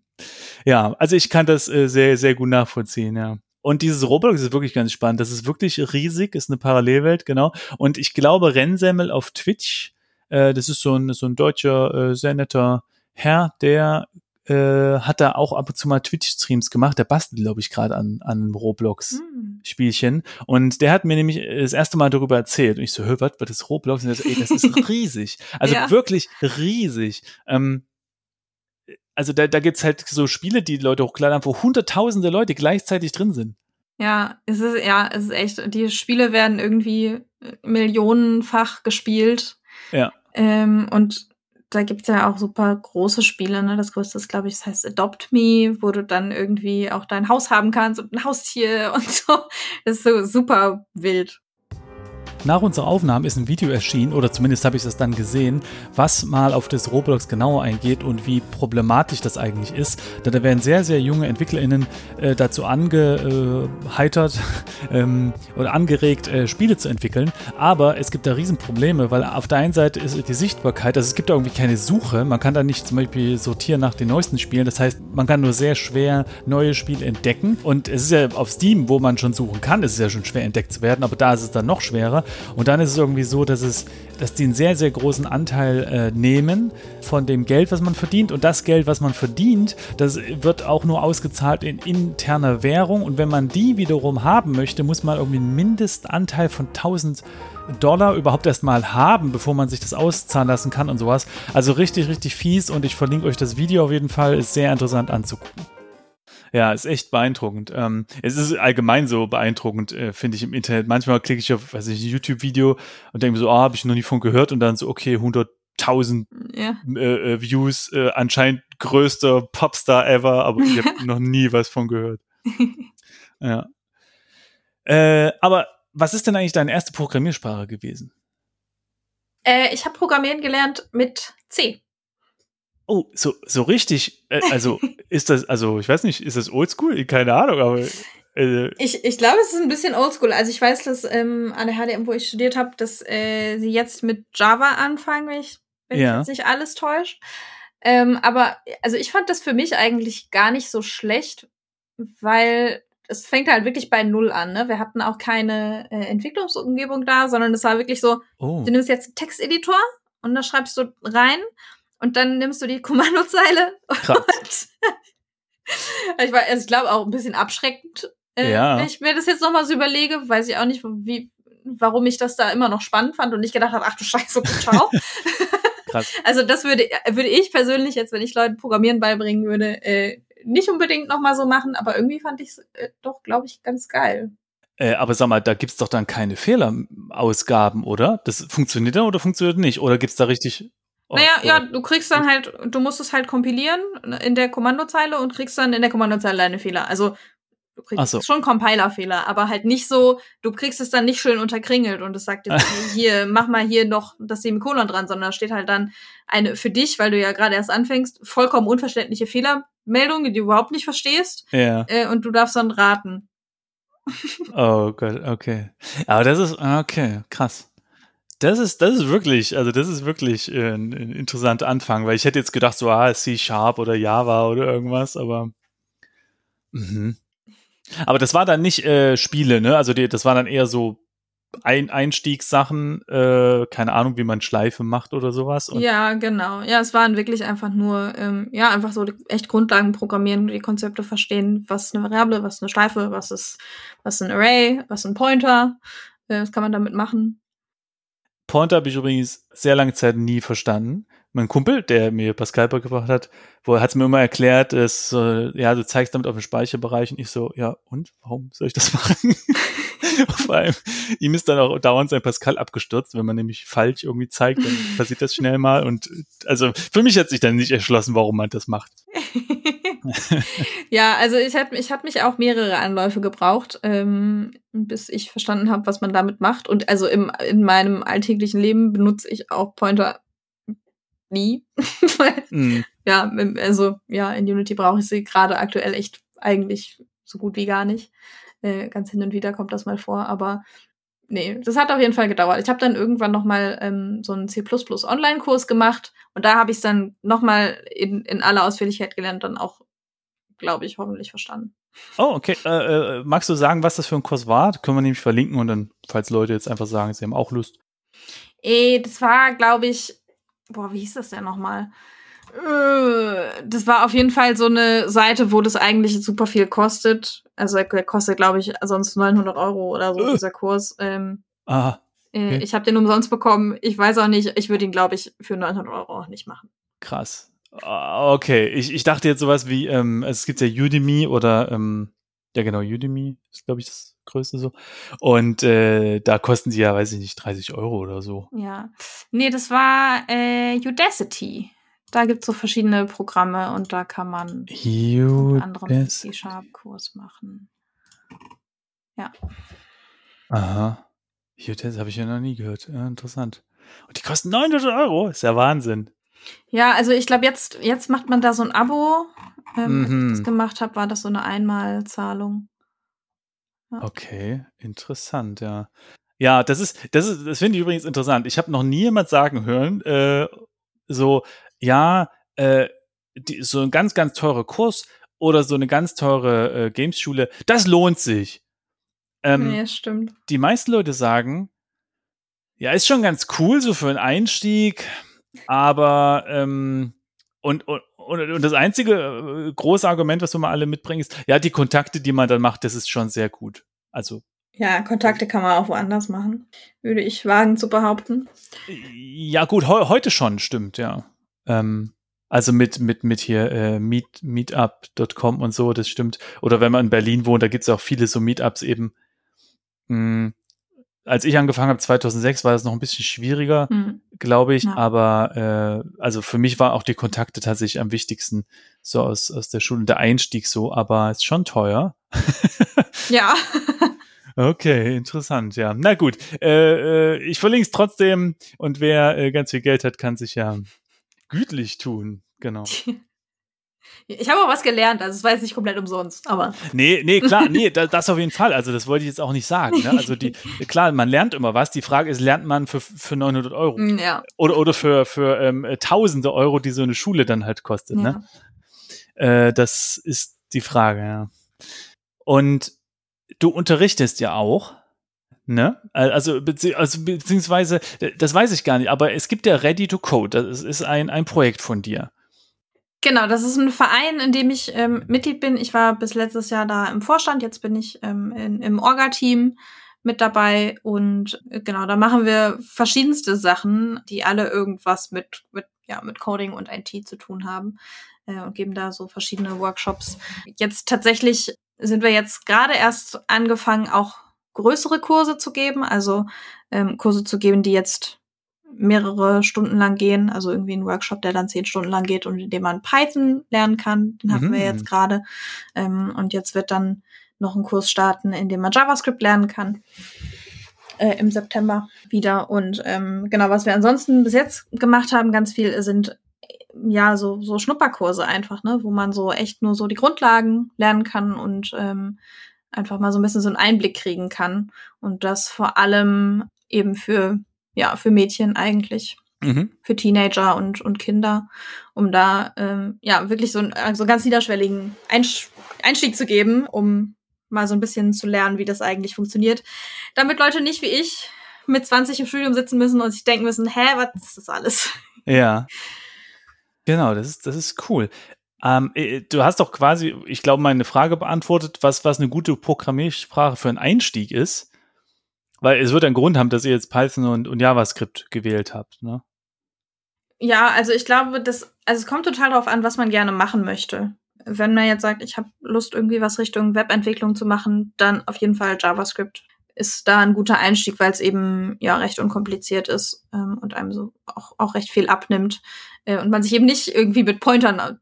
Ja, also ich kann das äh, sehr, sehr gut nachvollziehen, ja. Und dieses Roblox ist wirklich ganz spannend. Das ist wirklich riesig, ist eine Parallelwelt, genau. Und ich glaube, Rennsemmel auf Twitch, äh, das ist so ein, so ein deutscher, äh, sehr netter Herr, der äh, hat da auch ab und zu mal Twitch-Streams gemacht. Der bastelt, glaube ich, gerade an, an Roblox. Hm. Spielchen. Und der hat mir nämlich das erste Mal darüber erzählt. Und ich so, hör, was, was ist Roblox? Und er so, ey, das ist (laughs) riesig. Also Ja. wirklich riesig. Ähm, also da, da gibt's halt so Spiele, die Leute hochladen haben, wo hunderttausende Leute gleichzeitig drin sind. Ja, es ist, ja, es ist echt, die Spiele werden irgendwie äh, millionenfach gespielt. Ja. Ähm, und da gibt's ja auch super große Spiele, ne? Das größte ist, glaube ich, das heißt Adopt Me, wo du dann irgendwie auch dein Haus haben kannst und ein Haustier (laughs) und so. Das ist so super wild. Nach unserer Aufnahme ist ein Video erschienen, oder zumindest habe ich das dann gesehen, was mal auf das Roblox genauer eingeht und wie problematisch das eigentlich ist. Denn da werden sehr, sehr junge EntwicklerInnen äh, dazu angeheitert (laughs) ähm, oder angeregt, äh, Spiele zu entwickeln. Aber es gibt da Riesenprobleme, weil auf der einen Seite ist die Sichtbarkeit, also es gibt da irgendwie keine Suche. Man kann da nicht zum Beispiel sortieren nach den neuesten Spielen. Das heißt, man kann nur sehr schwer neue Spiele entdecken. Und es ist ja auf Steam, wo man schon suchen kann, ist es ja schon schwer entdeckt zu werden, aber da ist es dann noch schwerer. Und dann ist es irgendwie so, dass es, dass die einen sehr, sehr großen Anteil äh, nehmen von dem Geld, was man verdient. Und das Geld, was man verdient, das wird auch nur ausgezahlt in interner Währung. Und wenn man die wiederum haben möchte, muss man irgendwie einen Mindestanteil von 1000 Dollar überhaupt erstmal haben, bevor man sich das auszahlen lassen kann und sowas. Also richtig, richtig fies. Und ich verlinke euch das Video auf jeden Fall. Ist sehr interessant anzugucken. Ja, ist echt beeindruckend. Ähm, es ist allgemein so beeindruckend, äh, finde ich im Internet. Manchmal klicke ich auf, weiß ich, ein YouTube-Video und denke mir so, ah, habe ich noch nie von gehört und dann so, okay, 100.000 Ja. äh, äh, Views, äh, anscheinend größter Popstar ever, aber ich habe (laughs) noch nie was von gehört. (laughs) Ja. Äh, aber was ist denn eigentlich deine erste Programmiersprache gewesen? Äh, ich habe Programmieren gelernt mit C. Oh, so, so richtig. Äh, also ist das, also ich weiß nicht, ist das oldschool? Keine Ahnung, aber. Äh, ich ich glaube, es ist ein bisschen oldschool. Also ich weiß, dass ähm, an der HDM, wo ich studiert habe, dass äh, sie jetzt mit Java anfangen, wenn ich, wenn ja. jetzt nicht alles täuscht. Ähm, aber also ich fand das für mich eigentlich gar nicht so schlecht, weil es fängt halt wirklich bei Null an. Ne? Wir hatten auch keine äh, Entwicklungsumgebung da, sondern es war wirklich so, oh. du nimmst jetzt einen Texteditor und da schreibst du rein und dann nimmst du die (laughs) Kommandozeile. Krass. (laughs) ich, war, also ich glaube auch ein bisschen abschreckend, äh, ja. wenn ich mir das jetzt nochmal so überlege, weiß ich auch nicht, wie, warum ich das da immer noch spannend fand und nicht gedacht habe, ach du Scheiße, ciao. (laughs) Krass. Also das würde, würde ich persönlich jetzt, wenn ich Leuten Programmieren beibringen würde, äh, nicht unbedingt nochmal so machen, aber irgendwie fand ich es äh, doch, glaube ich, ganz geil. Äh, aber sag mal, da gibt es doch dann keine Fehlerausgaben, oder? Das funktioniert dann oder funktioniert nicht? Oder gibt es da richtig. Oh, naja, oh. ja, du kriegst dann halt, du musst es halt kompilieren in der Kommandozeile und kriegst dann in der Kommandozeile deine Fehler. Also du kriegst so. schon Compiler-Fehler, aber halt nicht so, du kriegst es dann nicht schön unterkringelt und es sagt jetzt, (laughs) hier, mach mal hier noch das Semikolon dran, sondern da steht halt dann eine für dich, weil du ja gerade erst anfängst, vollkommen unverständliche Fehler Meldung, die du überhaupt nicht verstehst. Ja. Äh, und du darfst dann raten. Oh Gott, okay. Aber das ist, okay, krass. Das ist, das ist wirklich, also das ist wirklich äh, ein, ein interessanter Anfang, weil ich hätte jetzt gedacht, so, ah, C-Sharp oder Java oder irgendwas, aber. Mhm. Aber das war dann nicht äh, Spiele, ne? Also die, das war dann eher so ein Einstiegssachen, äh, keine Ahnung, wie man Schleife macht oder sowas. Und ja, genau. Ja, es waren wirklich einfach nur, ähm, ja, einfach so echt Grundlagen programmieren, die Konzepte verstehen, was eine Variable, was eine Schleife, was ist, was ist ein Array, was ist ein Pointer, äh, was kann man damit machen. Pointer habe ich übrigens sehr lange Zeit nie verstanden mein Kumpel, der mir Pascal beigebracht hat, wo er hat es mir immer erklärt, dass, äh, ja, du zeigst damit auf den Speicherbereich und ich so, ja, und warum soll ich das (laughs) machen? Vor allem, ihm ist dann auch dauernd sein Pascal abgestürzt, wenn man nämlich falsch irgendwie zeigt, dann (laughs) passiert das schnell mal und also für mich hat sich dann nicht erschlossen, warum man das macht. (laughs) ja, also ich habe ich hab mich auch mehrere Anläufe gebraucht, ähm, bis ich verstanden habe, was man damit macht. Und also im, in meinem alltäglichen Leben benutze ich auch Pointer nie. (laughs) mm. Ja, also ja, in Unity brauche ich sie gerade aktuell echt eigentlich so gut wie gar nicht. Äh, ganz hin und wieder kommt das mal vor, aber nee, das hat auf jeden Fall gedauert. Ich habe dann irgendwann noch mal ähm, so einen C++ Online-Kurs gemacht und da habe ich es dann noch mal in, in aller Ausführlichkeit gelernt, dann auch, glaube ich, hoffentlich verstanden. Oh, okay. Äh, äh, magst du sagen, was das für ein Kurs war? Das können wir nämlich verlinken und dann, falls Leute jetzt einfach sagen, sie haben auch Lust. Eh, das war, glaube ich, boah, wie hieß das denn nochmal? Äh, das war auf jeden Fall so eine Seite, wo das eigentlich super viel kostet. Also der kostet, glaube ich, sonst 900 Euro oder so, äh. dieser Kurs. Ähm, Aha. Äh, okay. Ich habe den umsonst bekommen. Ich weiß auch nicht, ich würde ihn, glaube ich, für 900 Euro auch nicht machen. Krass. Ah, okay, ich, ich dachte jetzt sowas wie, ähm, es gibt ja Udemy oder, ähm, ja genau, Udemy ist, glaube ich, das Größe so. Und äh, da kosten sie ja, weiß ich nicht, 30 Euro oder so. Ja. Nee, das war äh, Udacity. Da gibt es so verschiedene Programme und da kann man einen anderen C-Sharp-Kurs machen. Ja. Aha. Udacity habe ich ja noch nie gehört. Ja, interessant. Und die kosten 900 Euro. Ist ja Wahnsinn. Ja, also ich glaube, jetzt, jetzt macht man da so ein Abo. Ähm, mhm. Als ich das mhm. gemacht habe, war das so eine Einmalzahlung. Okay, interessant, ja. Ja, das ist, das ist, das finde ich übrigens interessant. Ich habe noch nie jemand sagen hören, äh, so, ja, äh, die, so ein ganz, ganz teurer Kurs oder so eine ganz teure äh, Games-Schule, das lohnt sich. Ähm, nee, stimmt. Die meisten Leute sagen, ja, ist schon ganz cool, so für einen Einstieg, aber ähm, und, und, und das einzige äh, große Argument, was wir mal alle mitbringen, ist, ja, die Kontakte, die man dann macht, das ist schon sehr gut. Also. Ja, Kontakte kann man auch woanders machen, würde ich wagen zu behaupten. Ja, gut, he heute schon, stimmt, ja. Ähm, also mit, mit, mit hier äh, meet, meetup.com und so, das stimmt. Oder wenn man in Berlin wohnt, da gibt es auch viele so Meetups eben. Mh, mm, als ich angefangen habe, 2006, war das noch ein bisschen schwieriger, mhm. glaube ich. Ja. Aber äh, also für mich war auch die Kontakte tatsächlich am wichtigsten, so aus, aus der Schule, der Einstieg so, aber ist schon teuer. (laughs) ja. Okay, interessant, ja. Na gut, äh, äh, ich verlinke es trotzdem und wer äh, ganz viel Geld hat, kann sich ja gütlich tun. Genau. (laughs) Ich habe auch was gelernt, also es war jetzt nicht komplett umsonst, aber. Nee, nee, klar, nee, (laughs) das, auf jeden Fall. Also das wollte ich jetzt auch nicht sagen. Ne? Also die, klar, man lernt immer was. Die Frage ist, lernt man für, für 900 Euro? Mm, ja. Oder, oder für, für ähm, tausende Euro, die so eine Schule dann halt kostet, Ja. ne? Äh, das ist die Frage, ja. Und du unterrichtest ja auch, ne? Also, bezieh also beziehungsweise, das weiß ich gar nicht, aber es gibt ja Ready to Code. Das ist ein, ein Projekt von dir. Genau, das ist ein Verein, in dem ich ähm, Mitglied bin. Ich war bis letztes Jahr da im Vorstand, jetzt bin ich ähm, in, im Orga-Team mit dabei und äh, genau, da machen wir verschiedenste Sachen, die alle irgendwas mit, mit, ja, mit Coding und IT zu tun haben äh, und geben da so verschiedene Workshops. Jetzt tatsächlich sind wir jetzt gerade erst angefangen, auch größere Kurse zu geben, also ähm, Kurse zu geben, die jetzt mehrere Stunden lang gehen, also irgendwie ein Workshop, der dann zehn Stunden lang geht und in dem man Python lernen kann. Den hatten Mhm. wir jetzt gerade. Ähm, und jetzt wird dann noch ein Kurs starten, in dem man JavaScript lernen kann. Äh, Im September wieder. Und ähm, genau, was wir ansonsten bis jetzt gemacht haben, ganz viel sind ja so, so Schnupperkurse einfach, ne, wo man so echt nur so die Grundlagen lernen kann und ähm, einfach mal so ein bisschen so einen Einblick kriegen kann. Und das vor allem eben für ja, für Mädchen eigentlich, Mhm. für Teenager und, und Kinder, um da ähm, ja wirklich so, einen, äh, so einen ganz niederschwelligen Einsch Einstieg zu geben, um mal so ein bisschen zu lernen, wie das eigentlich funktioniert. Damit Leute nicht wie ich mit 20 im Studium sitzen müssen und sich denken müssen, hä, was ist das alles? Ja. (laughs) Genau, das ist, das ist cool. Ähm, äh, du hast doch quasi, ich glaube, meine Frage beantwortet, was, was eine gute Programmiersprache für einen Einstieg ist. Weil es wird einen Grund haben, dass ihr jetzt Python und, und JavaScript gewählt habt, ne? Ja, also ich glaube, das, also es kommt total darauf an, was man gerne machen möchte. Wenn man jetzt sagt, ich habe Lust, irgendwie was Richtung Webentwicklung zu machen, dann auf jeden Fall JavaScript ist da ein guter Einstieg, weil es eben ja recht unkompliziert ist ähm, und einem so auch, auch recht viel abnimmt äh, und man sich eben nicht irgendwie mit Pointern äh,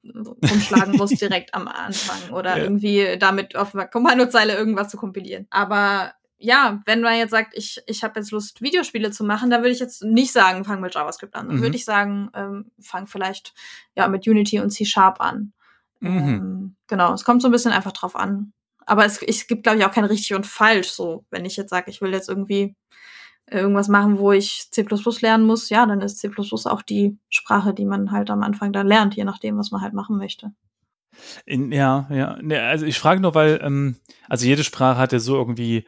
rumschlagen muss (laughs) direkt am Anfang oder Ja. irgendwie damit auf einer Kommandozeile irgendwas zu kompilieren. Aber ja, wenn man jetzt sagt, ich, ich habe jetzt Lust, Videospiele zu machen, dann würde ich jetzt nicht sagen, fang mit JavaScript an. Dann Mhm. würde ich sagen, ähm, fang vielleicht ja mit Unity und C Sharp an. Mhm. Ähm, genau, es kommt so ein bisschen einfach drauf an. Aber es, es gibt, glaube ich, auch kein richtig und falsch. So, wenn ich jetzt sage, ich will jetzt irgendwie irgendwas machen, wo ich C lernen muss, ja, dann ist C auch die Sprache, die man halt am Anfang dann lernt, je nachdem, was man halt machen möchte. In, ja, ja. Ne, also ich frage nur, weil, ähm, also jede Sprache hat ja so irgendwie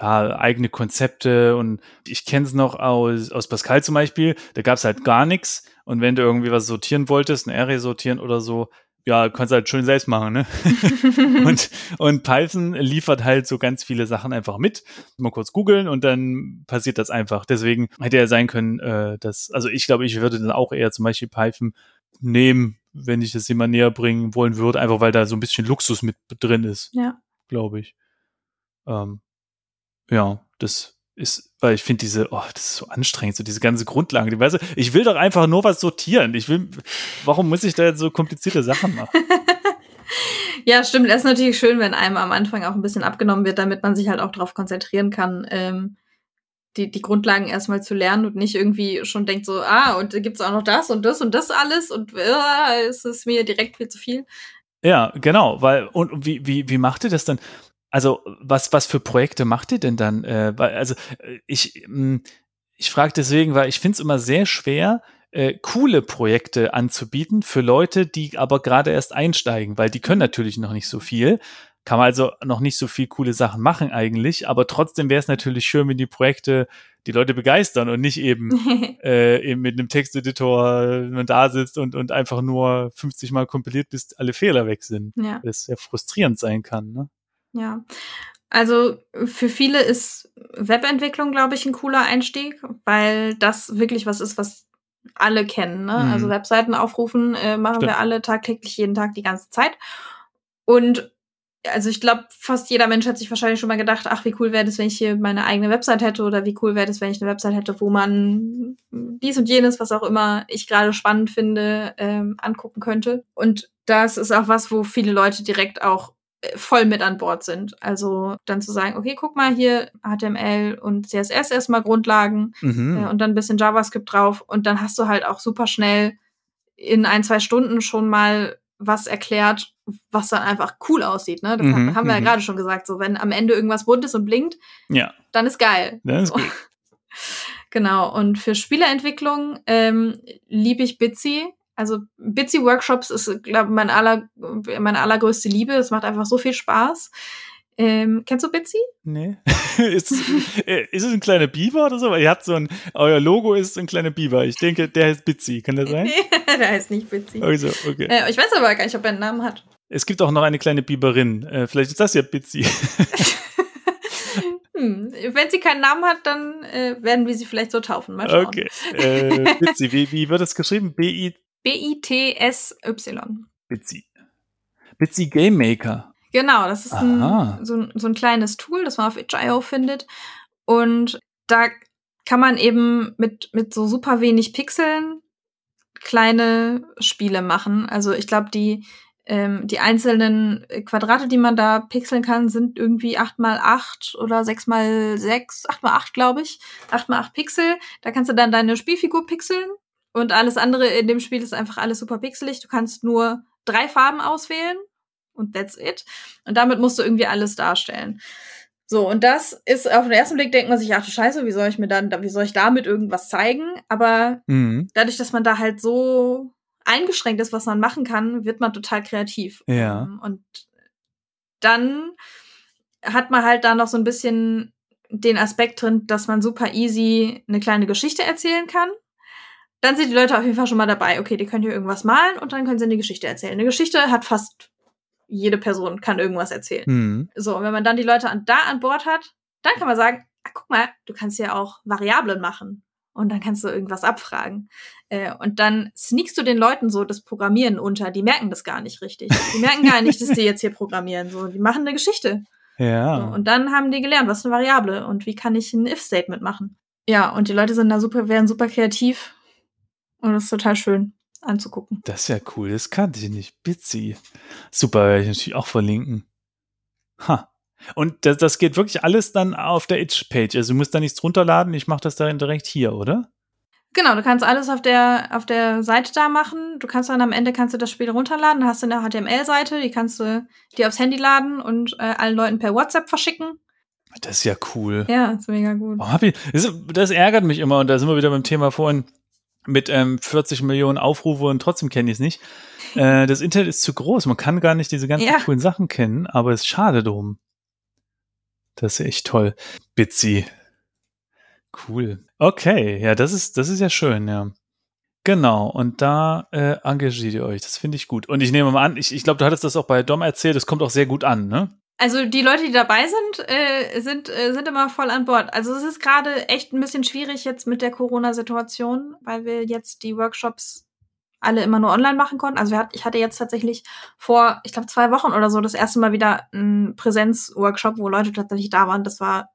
ja, eigene Konzepte und ich kenne es noch aus, aus Pascal zum Beispiel, da gab es halt gar nichts und wenn du irgendwie was sortieren wolltest, ein Array sortieren oder so, ja, kannst du halt schön selbst machen, ne? (laughs) und, und Python liefert halt so ganz viele Sachen einfach mit. Mal kurz googeln und dann passiert das einfach. Deswegen hätte ja sein können, äh, dass, also ich glaube, ich würde dann auch eher zum Beispiel Python nehmen, wenn ich das jemand näher bringen wollen würde, einfach weil da so ein bisschen Luxus mit drin ist, ja. glaube ich. Ähm, ja, das ist, weil ich finde diese, oh, das ist so anstrengend, so diese ganze Grundlage. Weißt du, ich will doch einfach nur was sortieren. Ich will, warum muss ich da jetzt so komplizierte Sachen machen? (laughs) Ja, stimmt. Das ist natürlich schön, wenn einem am Anfang auch ein bisschen abgenommen wird, damit man sich halt auch darauf konzentrieren kann, ähm, die, die Grundlagen erstmal zu lernen und nicht irgendwie schon denkt so, ah, und da gibt's auch noch das und das und das alles und äh, es ist mir direkt viel zu viel. Ja, genau, weil, und, und wie, wie, wie macht ihr das dann? Also, was, was für Projekte macht ihr denn dann? Äh, weil, also, äh, ich, mh, ich frage deswegen, weil ich finde es immer sehr schwer, äh, coole Projekte anzubieten für Leute, die aber gerade erst einsteigen, weil die können natürlich noch nicht so viel. Kann man also noch nicht so viel coole Sachen machen eigentlich, aber trotzdem wäre es natürlich schön, wenn die Projekte die Leute begeistern und nicht eben (laughs) äh, eben mit einem Texteditor man da sitzt und, und einfach nur 50 Mal kompiliert, bis alle Fehler weg sind. ja. Das sehr frustrierend sein kann. Ne? Ja. Also für viele ist Webentwicklung, glaube ich, ein cooler Einstieg, weil das wirklich was ist, was alle kennen. Ne? Mhm. Also Webseiten aufrufen äh, machen Stimmt. wir alle tagtäglich, jeden Tag, die ganze Zeit. Und also ich glaube, fast jeder Mensch hat sich wahrscheinlich schon mal gedacht, ach, wie cool wäre das, wenn ich hier meine eigene Website hätte oder wie cool wäre das, wenn ich eine Website hätte, wo man dies und jenes, was auch immer ich gerade spannend finde, ähm, angucken könnte. Und das ist auch was, wo viele Leute direkt auch voll mit an Bord sind. Also dann zu sagen, okay, guck mal hier HTML und CSS erstmal Grundlagen Mhm. äh, und dann ein bisschen JavaScript drauf und dann hast du halt auch super schnell in ein, zwei Stunden schon mal was erklärt, was dann einfach cool aussieht. Ne? Das Mhm, haben wir ja mhm. gerade schon gesagt. So, wenn am Ende irgendwas bunt ist und blinkt, Ja, dann ist geil. das ist So. (laughs) Genau. Und für Spieleentwicklung ähm, liebe ich Bitsy. Also Bitsy Workshops ist, glaube ich, mein aller, meine allergrößte Liebe. Es macht einfach so viel Spaß. Ähm, kennst du Bitsy? Nee. (laughs) ist, äh, ist es ein kleiner Biber oder so? Weil ihr habt so ein, euer Logo ist ein kleiner Biber. Ich denke, der heißt Bitsy. Kann das sein? (laughs) Nee, der heißt nicht Bitsy. Also, okay. Äh, ich weiß aber gar nicht, ob er einen Namen hat. Es gibt auch noch eine kleine Biberin. Äh, vielleicht ist das ja Bitsy. (laughs) Hm. Wenn sie keinen Namen hat, dann äh, werden wir sie vielleicht so taufen. Mal schauen. okay. Äh, Bitsy. Wie, wie wird das geschrieben? B-I. B-I-T-S-Y. Bitsy. Bitsy Game Maker. Genau, das ist ein, so, ein, so ein kleines Tool, das man auf itch.io findet. Und da kann man eben mit, mit so super wenig Pixeln kleine Spiele machen. Also ich glaube, die, ähm, die einzelnen Quadrate, die man da pixeln kann, sind irgendwie 8x8 oder 6x6, 8x8, glaube ich. 8x8 Pixel. Da kannst du dann deine Spielfigur pixeln. Und alles andere in dem Spiel ist einfach alles super pixelig. Du kannst nur drei Farben auswählen und that's it. Und damit musst du irgendwie alles darstellen. So, und das ist auf den ersten Blick denkt man sich, ach du Scheiße, wie soll ich mir dann, wie soll ich damit irgendwas zeigen? Aber Mhm. dadurch, dass man da halt so eingeschränkt ist, was man machen kann, wird man total kreativ. Ja. Ähm, Und dann hat man halt da noch so ein bisschen den Aspekt drin, dass man super easy eine kleine Geschichte erzählen kann. Dann sind die Leute auf jeden Fall schon mal dabei. Okay, die können hier irgendwas malen und dann können sie eine Geschichte erzählen. Eine Geschichte hat fast jede Person kann irgendwas erzählen. Mhm. So, und wenn man dann die Leute an, da an Bord hat, dann kann man sagen, ah, guck mal, du kannst ja auch Variablen machen. Und dann kannst du irgendwas abfragen. Äh, und dann sneakst du den Leuten so das Programmieren unter. Die merken das gar nicht richtig. Die merken gar nicht, dass die jetzt hier programmieren. So, die machen eine Geschichte. So, Ja. und dann haben die gelernt, was ist eine Variable und wie kann ich ein If-Statement machen. Ja, und die Leute sind da super, werden super kreativ. Und das ist total schön anzugucken. Das ist ja cool. Das kannte ich nicht. Bitsy. Super, werde ich natürlich auch verlinken. Ha. Und das, das geht wirklich alles dann auf der Itch-Page. Also du musst da nichts runterladen. Ich mache das dann direkt hier, oder? Genau, du kannst alles auf der, auf der Seite da machen. Du kannst dann am Ende kannst du das Spiel runterladen. Dann hast du eine HTML-Seite, die kannst du dir aufs Handy laden und äh, allen Leuten per WhatsApp verschicken. Das ist ja cool. Ja, ist mega gut. Hab ich, das, das ärgert mich immer und da sind wir wieder beim Thema vorhin mit ähm, 40 Millionen Aufrufe und trotzdem kenne ich es nicht. Äh, das Internet ist zu groß. Man kann gar nicht diese ganzen Ja. coolen Sachen kennen, aber es ist schade drum. Das ist echt toll. Bitsy. Cool. Okay, ja, das ist, das ist ja schön, ja. Genau, und da äh, engagiert ihr euch. Das finde ich gut. Und ich nehme mal an, ich, ich glaube, du hattest das auch bei Dom erzählt, das kommt auch sehr gut an, ne? Also die Leute, die dabei sind, äh, sind, äh, sind immer voll an Bord. Also es ist gerade echt ein bisschen schwierig jetzt mit der Corona-Situation, weil wir jetzt die Workshops alle immer nur online machen konnten. Also hat, ich hatte jetzt tatsächlich vor, ich glaube, zwei Wochen oder so das erste Mal wieder einen Präsenz-Workshop, wo Leute tatsächlich da waren. Das war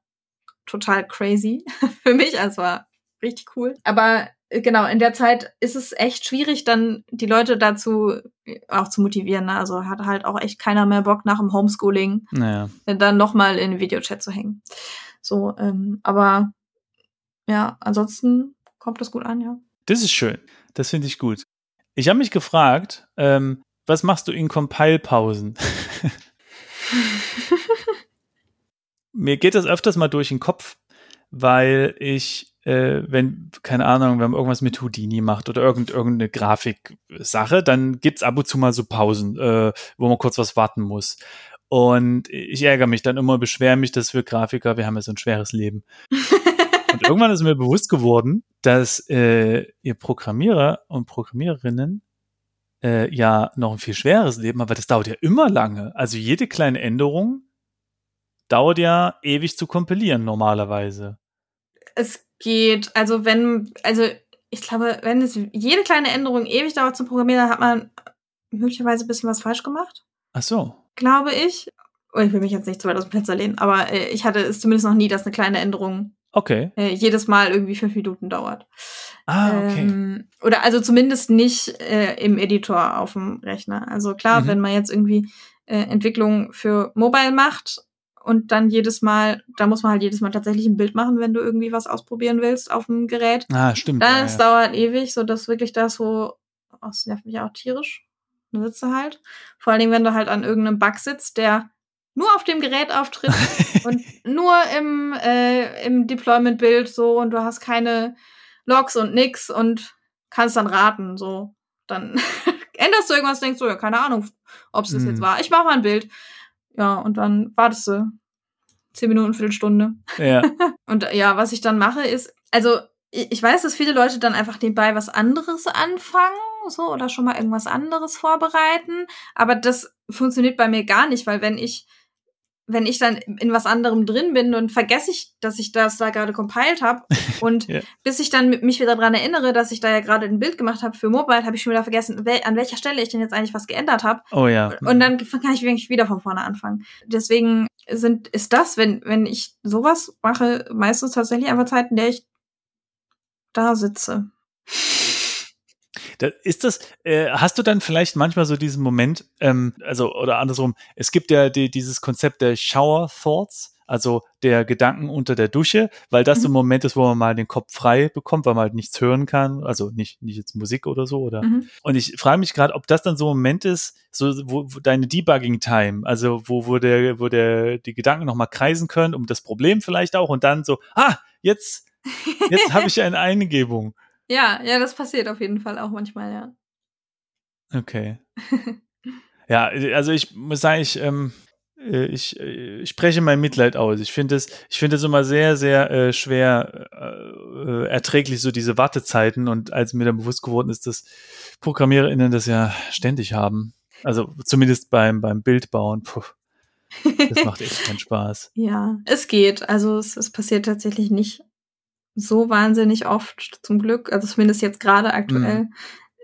total crazy (laughs) für mich. Also war richtig cool. Aber genau, in der Zeit ist es echt schwierig, dann die Leute dazu äh, auch zu motivieren. Ne? Also hat halt auch echt keiner mehr Bock nach dem Homeschooling Naja. dann nochmal in den Videochat zu hängen. So, ähm, aber ja, ansonsten kommt das gut an, ja. Das ist schön. Das finde ich gut. Ich habe mich gefragt, ähm, was machst du in Compile-Pausen? (laughs) Mir geht das öfters mal durch den Kopf, weil ich, äh, wenn, keine Ahnung, wenn man irgendwas mit Houdini macht oder irgend, irgendeine Grafiksache, dann gibt's ab und zu mal so Pausen, äh, wo man kurz was warten muss. Und ich ärgere mich dann immer, beschwere mich, dass wir Grafiker, wir haben ja so ein schweres Leben. (laughs) Und irgendwann ist mir bewusst geworden, dass äh, ihr Programmierer und Programmiererinnen äh, ja noch ein viel schweres Leben, aber das dauert ja immer lange. Also jede kleine Änderung dauert ja ewig zu kompilieren normalerweise. Es geht, also wenn, also ich glaube, wenn es jede kleine Änderung ewig dauert zu programmieren, dann hat man möglicherweise ein bisschen was falsch gemacht, Ach so. glaube ich. Oh, ich will mich jetzt nicht zu weit aus dem Fenster lehnen, aber äh, ich hatte es zumindest noch nie, dass eine kleine Änderung Okay. äh, jedes Mal irgendwie fünf Minuten dauert. Ah, okay. Ähm, oder also zumindest nicht äh, im Editor auf dem Rechner. Also klar, Mhm. wenn man jetzt irgendwie äh, Entwicklung für Mobile macht und dann jedes Mal, da muss man halt jedes Mal tatsächlich ein Bild machen, wenn du irgendwie was ausprobieren willst auf dem Gerät. ah, stimmt. ja, Das ja. dauert ewig, so dass wirklich das so das nervt mich auch tierisch. Dann sitzt du halt. Vor allen Dingen, wenn du halt an irgendeinem Bug sitzt, der nur auf dem Gerät auftritt (laughs) und nur im, äh, im Deployment-Bild so und du hast keine Logs und nix und kannst dann raten, so. Dann (laughs) änderst du irgendwas, denkst du, ja, keine Ahnung, ob es das Mhm. jetzt war. Ich mach mal ein Bild. Ja, und dann wartest du zehn Minuten, Viertelstunde. Ja. (laughs) Und ja, was ich dann mache, ist, also ich ich weiß, dass viele Leute dann einfach nebenbei was anderes anfangen, so, oder schon mal irgendwas anderes vorbereiten. Aber das funktioniert bei mir gar nicht, weil wenn ich, wenn ich dann in was anderem drin bin, dann vergesse ich, dass ich das da gerade compiled habe. (laughs) Und Ja. bis ich dann mich wieder dran erinnere, dass ich da ja gerade ein Bild gemacht habe für Mobile, habe ich schon wieder vergessen, wel an welcher Stelle ich denn jetzt eigentlich was geändert habe. Oh ja. Und dann kann ich wirklich wieder von vorne anfangen. Deswegen sind, ist das, wenn, wenn ich sowas mache, meistens tatsächlich einfach Zeit, in der ich da sitze. Da, ist das, äh, hast du dann vielleicht manchmal so diesen Moment, ähm, also, oder andersrum, es gibt ja die, dieses Konzept der Shower Thoughts, also der Gedanken unter der Dusche, weil das so ein Mhm. Moment ist, wo man mal den Kopf frei bekommt, weil man halt nichts hören kann, also nicht, nicht jetzt Musik oder so, oder? Mhm. Und ich frage mich gerade, ob das dann so ein Moment ist, so wo, wo deine Debugging-Time, also wo, wo der, wo der die Gedanken nochmal kreisen können, um das Problem vielleicht auch und dann so, ah, jetzt, jetzt habe ich eine Eingebung. Ja, ja, das passiert auf jeden Fall auch manchmal, ja. Okay. (laughs) ja, also ich muss sagen, ich, ähm, äh, ich, äh, ich spreche mein Mitleid aus. Ich finde es, ich finde es immer sehr, sehr äh, schwer äh, äh, erträglich, so diese Wartezeiten. Und als mir dann bewusst geworden ist, dass ProgrammiererInnen das ja ständig haben. Also zumindest beim, beim Bildbauen. Puh, das macht echt keinen (laughs) Spaß. ja, es geht. Also es, es passiert tatsächlich nicht so wahnsinnig oft, zum Glück. Also zumindest jetzt gerade aktuell.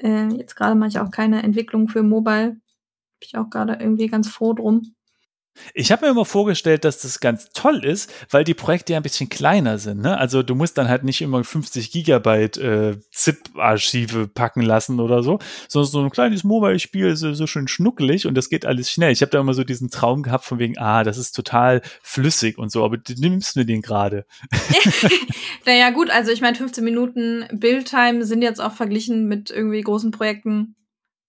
Äh, jetzt gerade mache ich auch keine Entwicklung für Mobile. Bin ich auch gerade irgendwie ganz froh drum. Ich habe mir immer vorgestellt, dass das ganz toll ist, weil die Projekte ja ein bisschen kleiner sind. Ne? Also du musst dann halt nicht immer 50 Gigabyte äh, ZIP-Archive packen lassen oder so, sondern so ein kleines Mobile-Spiel ist so, so schön schnuckelig und das geht alles schnell. Ich habe da immer so diesen Traum gehabt von wegen, ah, das ist total flüssig und so, aber du nimmst mir den gerade. (laughs) (laughs) naja, gut, also ich meine, 15 Minuten Build-Time sind jetzt auch verglichen mit irgendwie großen Projekten,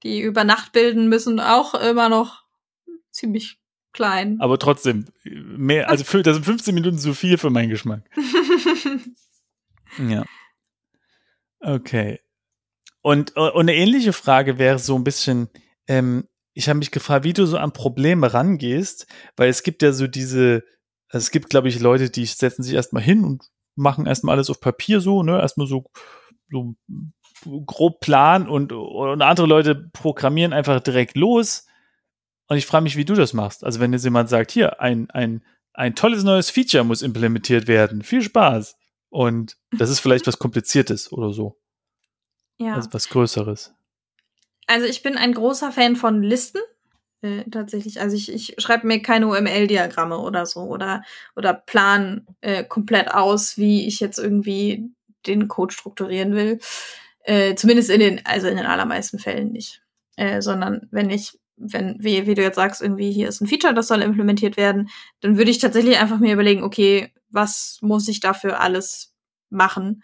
die über Nacht bilden müssen, auch immer noch ziemlich klein. Aber trotzdem, mehr, (laughs) also für, das sind 15 Minuten zu viel für meinen Geschmack. (laughs) Ja. Okay. Und, und eine ähnliche Frage wäre so ein bisschen, ähm, ich habe mich gefragt, wie du so an Probleme rangehst, weil es gibt ja so diese, also es gibt, glaube ich, Leute, die setzen sich erstmal hin und machen erstmal alles auf Papier so, ne, erstmal so, so grob Plan und, und andere Leute programmieren einfach direkt los. Und ich frage mich, wie du das machst. Also wenn jetzt jemand sagt, hier, ein, ein, ein tolles neues Feature muss implementiert werden, viel Spaß. Und das ist vielleicht was Kompliziertes oder so. ja. Also was Größeres. Also ich bin ein großer Fan von Listen. Äh, tatsächlich. Also ich, ich schreibe mir keine UML-Diagramme oder so oder, oder plan äh, komplett aus, wie ich jetzt irgendwie den Code strukturieren will. Äh, zumindest in den, also in den allermeisten Fällen nicht. Äh, sondern wenn ich, wenn, wie, wie du jetzt sagst, irgendwie hier ist ein Feature, das soll implementiert werden, dann würde ich tatsächlich einfach mir überlegen, okay, was muss ich dafür alles machen?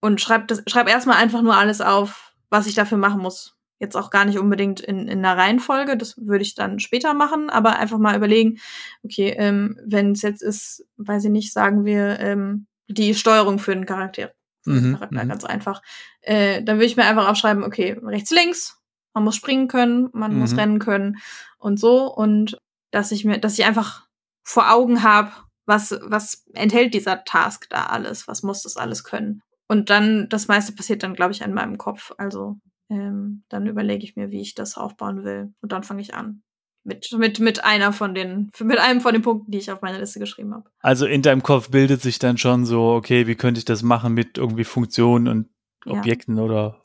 Und schreib das, schreib erstmal einfach nur alles auf, was ich dafür machen muss. Jetzt auch gar nicht unbedingt in, in einer Reihenfolge, das würde ich dann später machen, aber einfach mal überlegen, okay, ähm, wenn es jetzt ist, weiß ich nicht, sagen wir, ähm, die Steuerung für einen Charakter. Für Mhm, Charakter mhm. ganz einfach. Äh, dann würde ich mir einfach aufschreiben, okay, rechts, links, man muss springen können, man muss Mhm. rennen können und so. Und dass ich mir, dass ich einfach vor Augen habe, was, was enthält dieser Task da alles, was muss das alles können. Und dann, das meiste passiert dann, glaube ich, in meinem Kopf. Also ähm, dann überlege ich mir, wie ich das aufbauen will. Und dann fange ich an. Mit, mit, mit einer von den, mit einem von den Punkten, die ich auf meiner Liste geschrieben habe. Also in deinem Kopf bildet sich dann schon so, okay, wie könnte ich das machen mit irgendwie Funktionen und Ja. Objekten oder?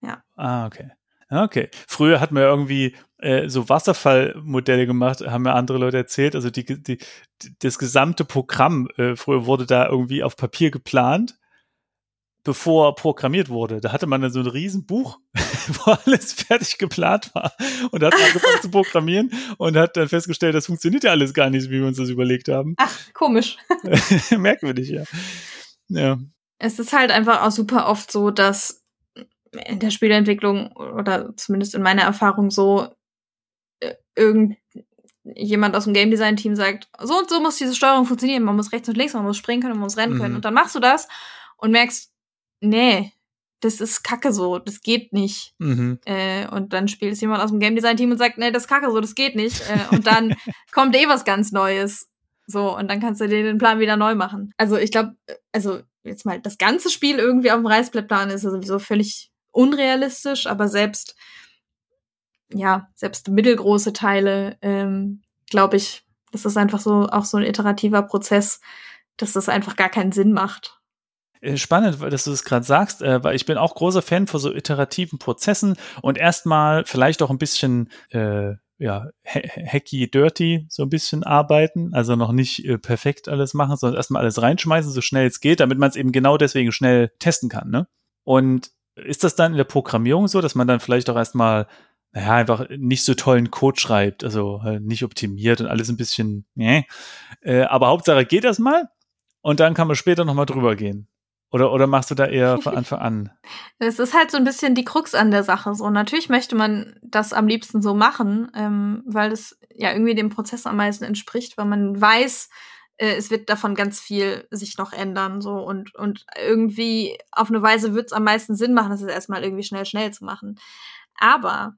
Ja. Ah, okay. Okay. Früher hat man ja irgendwie äh, so Wasserfallmodelle gemacht, haben mir andere Leute erzählt. Also die, die, das gesamte Programm äh, früher wurde da irgendwie auf Papier geplant, bevor programmiert wurde. Da hatte man dann so ein Riesenbuch, (laughs) wo alles fertig geplant war und hat angefangen zu programmieren und hat dann festgestellt, das funktioniert ja alles gar nicht, wie wir uns das überlegt haben. Ach, komisch. (laughs) Merkwürdig, ja. Ja. Es ist halt einfach auch super oft so, dass in der Spieleentwicklung oder zumindest in meiner Erfahrung so äh, irgendjemand aus dem Game Design Team sagt, so und so muss diese Steuerung funktionieren, man muss rechts und links, man muss springen können, man muss rennen mhm. können und dann machst du das und merkst, nee, das ist kacke so, das geht nicht. Mhm. Äh, und dann spielt es jemand aus dem Game Design Team und sagt, nee, das ist kacke so, das geht nicht. Äh, und dann (laughs) kommt eh was ganz Neues. So, und dann kannst du dir den Plan wieder neu machen. Also ich glaube, also jetzt mal das ganze Spiel irgendwie auf dem Reißblattplan ist sowieso völlig unrealistisch, aber selbst, ja, selbst mittelgroße Teile, ähm, glaube ich, das ist einfach so auch so ein iterativer Prozess, dass das einfach gar keinen Sinn macht. Äh, spannend, dass du das gerade sagst, äh, weil ich bin auch großer Fan von so iterativen Prozessen und erstmal vielleicht auch ein bisschen äh, ja, hacky, dirty so ein bisschen arbeiten, also noch nicht äh, perfekt alles machen, sondern erstmal alles reinschmeißen, so schnell es geht, damit man es eben genau deswegen schnell testen kann. Ne? Und ist das dann in der Programmierung so, dass man dann vielleicht auch erstmal naja, einfach nicht so tollen Code schreibt, also halt nicht optimiert und alles ein bisschen, ne. Äh, aber Hauptsache geht das mal und dann kann man später nochmal drüber gehen. Oder, oder machst du da eher von Anfang an? (laughs) Es ist halt so ein bisschen die Krux an der Sache. So, natürlich möchte man das am liebsten so machen, ähm, weil es ja irgendwie dem Prozess am meisten entspricht, weil man weiß, äh, es wird davon ganz viel sich noch ändern. So und, und irgendwie auf eine Weise wird es am meisten Sinn machen, das ist erstmal irgendwie schnell, schnell zu machen. Aber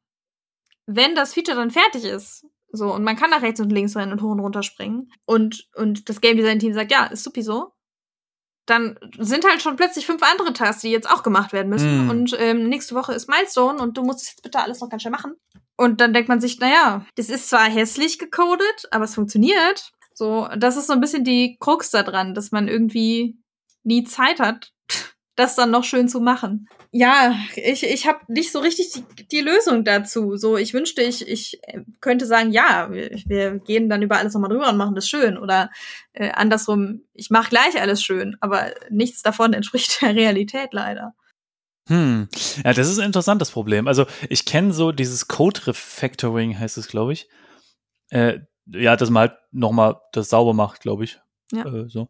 wenn das Feature dann fertig ist, so, und man kann nach rechts und links rennen und hoch und runter springen, und, und das Game Design Team sagt, ja, ist supi so, dann sind halt schon plötzlich fünf andere Tasks, die jetzt auch gemacht werden müssen. Mm. Und ähm, nächste Woche ist Milestone und du musst es jetzt bitte alles noch ganz schnell machen. Und dann denkt man sich, naja, das ist zwar hässlich gecodet, aber es funktioniert. So, das ist so ein bisschen die Krux da dran, dass man irgendwie nie Zeit hat, (laughs) das dann noch schön zu machen. Ja, ich, ich habe nicht so richtig die, die, Lösung dazu. So, ich wünschte, ich, ich könnte sagen, ja, wir, wir gehen dann über alles nochmal drüber und machen das schön. Oder äh, andersrum, ich mache gleich alles schön, aber nichts davon (laughs) entspricht der Realität leider. Hm, ja, das ist ein interessantes Problem. Also ich kenne so dieses Code Refactoring, heißt es, glaube ich. Äh, ja, dass man halt nochmal das sauber macht, glaube ich. Ja. Äh, so.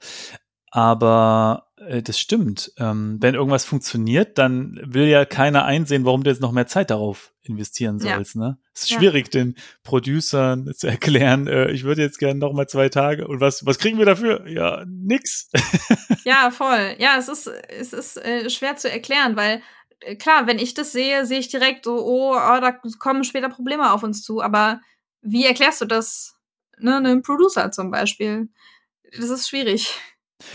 Aber äh, das stimmt. Ähm, wenn irgendwas funktioniert, dann will ja keiner einsehen, warum du jetzt noch mehr Zeit darauf investieren sollst. Ja. Ne? Es ist ja. schwierig, den Producern (laughs) zu erklären, äh, ich würde jetzt gerne noch mal zwei Tage und was, was kriegen wir dafür? Ja, nix. (laughs) ja, voll. Ja, es ist, es ist äh, schwer zu erklären, weil äh, klar, wenn ich das sehe, sehe ich direkt so, oh, oh, da kommen später Probleme auf uns zu. Aber wie erklärst du das ne, einem Producer zum Beispiel? Das ist schwierig.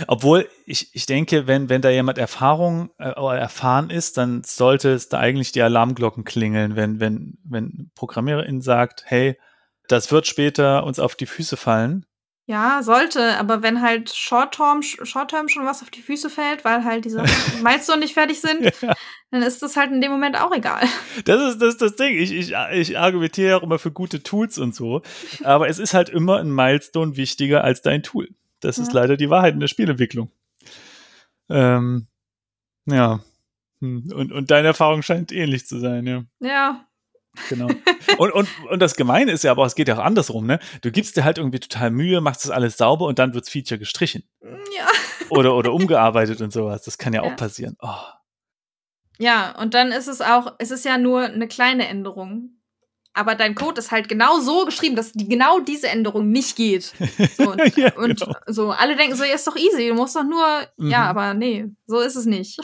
Obwohl, ich, ich denke, wenn, wenn da jemand Erfahrung äh, erfahren ist, dann sollte es da eigentlich die Alarmglocken klingeln, wenn, wenn, wenn Programmiererin sagt, hey, das wird später uns auf die Füße fallen. Ja, sollte, aber wenn halt Short-Term Short schon was auf die Füße fällt, weil halt diese (laughs) Milestone nicht fertig sind, ja. dann ist das halt in dem Moment auch egal. Das ist das, ist das Ding. Ich, ich, ich argumentiere auch immer für gute Tools und so, aber es ist halt immer ein Milestone wichtiger als dein Tool. Das ja. ist leider die Wahrheit in der Spielentwicklung. Ähm, ja. Hm. Und, und deine Erfahrung scheint ähnlich zu sein, ja. Ja. Genau. (laughs) Und, und, und das Gemeine ist ja aber, es geht ja auch andersrum, ne? Du gibst dir halt irgendwie total Mühe, machst das alles sauber und dann wirds Feature gestrichen. Ja. (laughs) Oder, oder umgearbeitet und sowas. Das kann ja, ja. auch passieren. Oh. Ja, und dann ist es auch, es ist ja nur eine kleine Änderung aber dein Code ist halt genau so geschrieben, dass die, genau diese Änderung nicht geht. So, (laughs) und, ja, und genau. so alle denken so, ja, ist doch easy, du musst doch nur, mhm. ja, aber nee, so ist es nicht.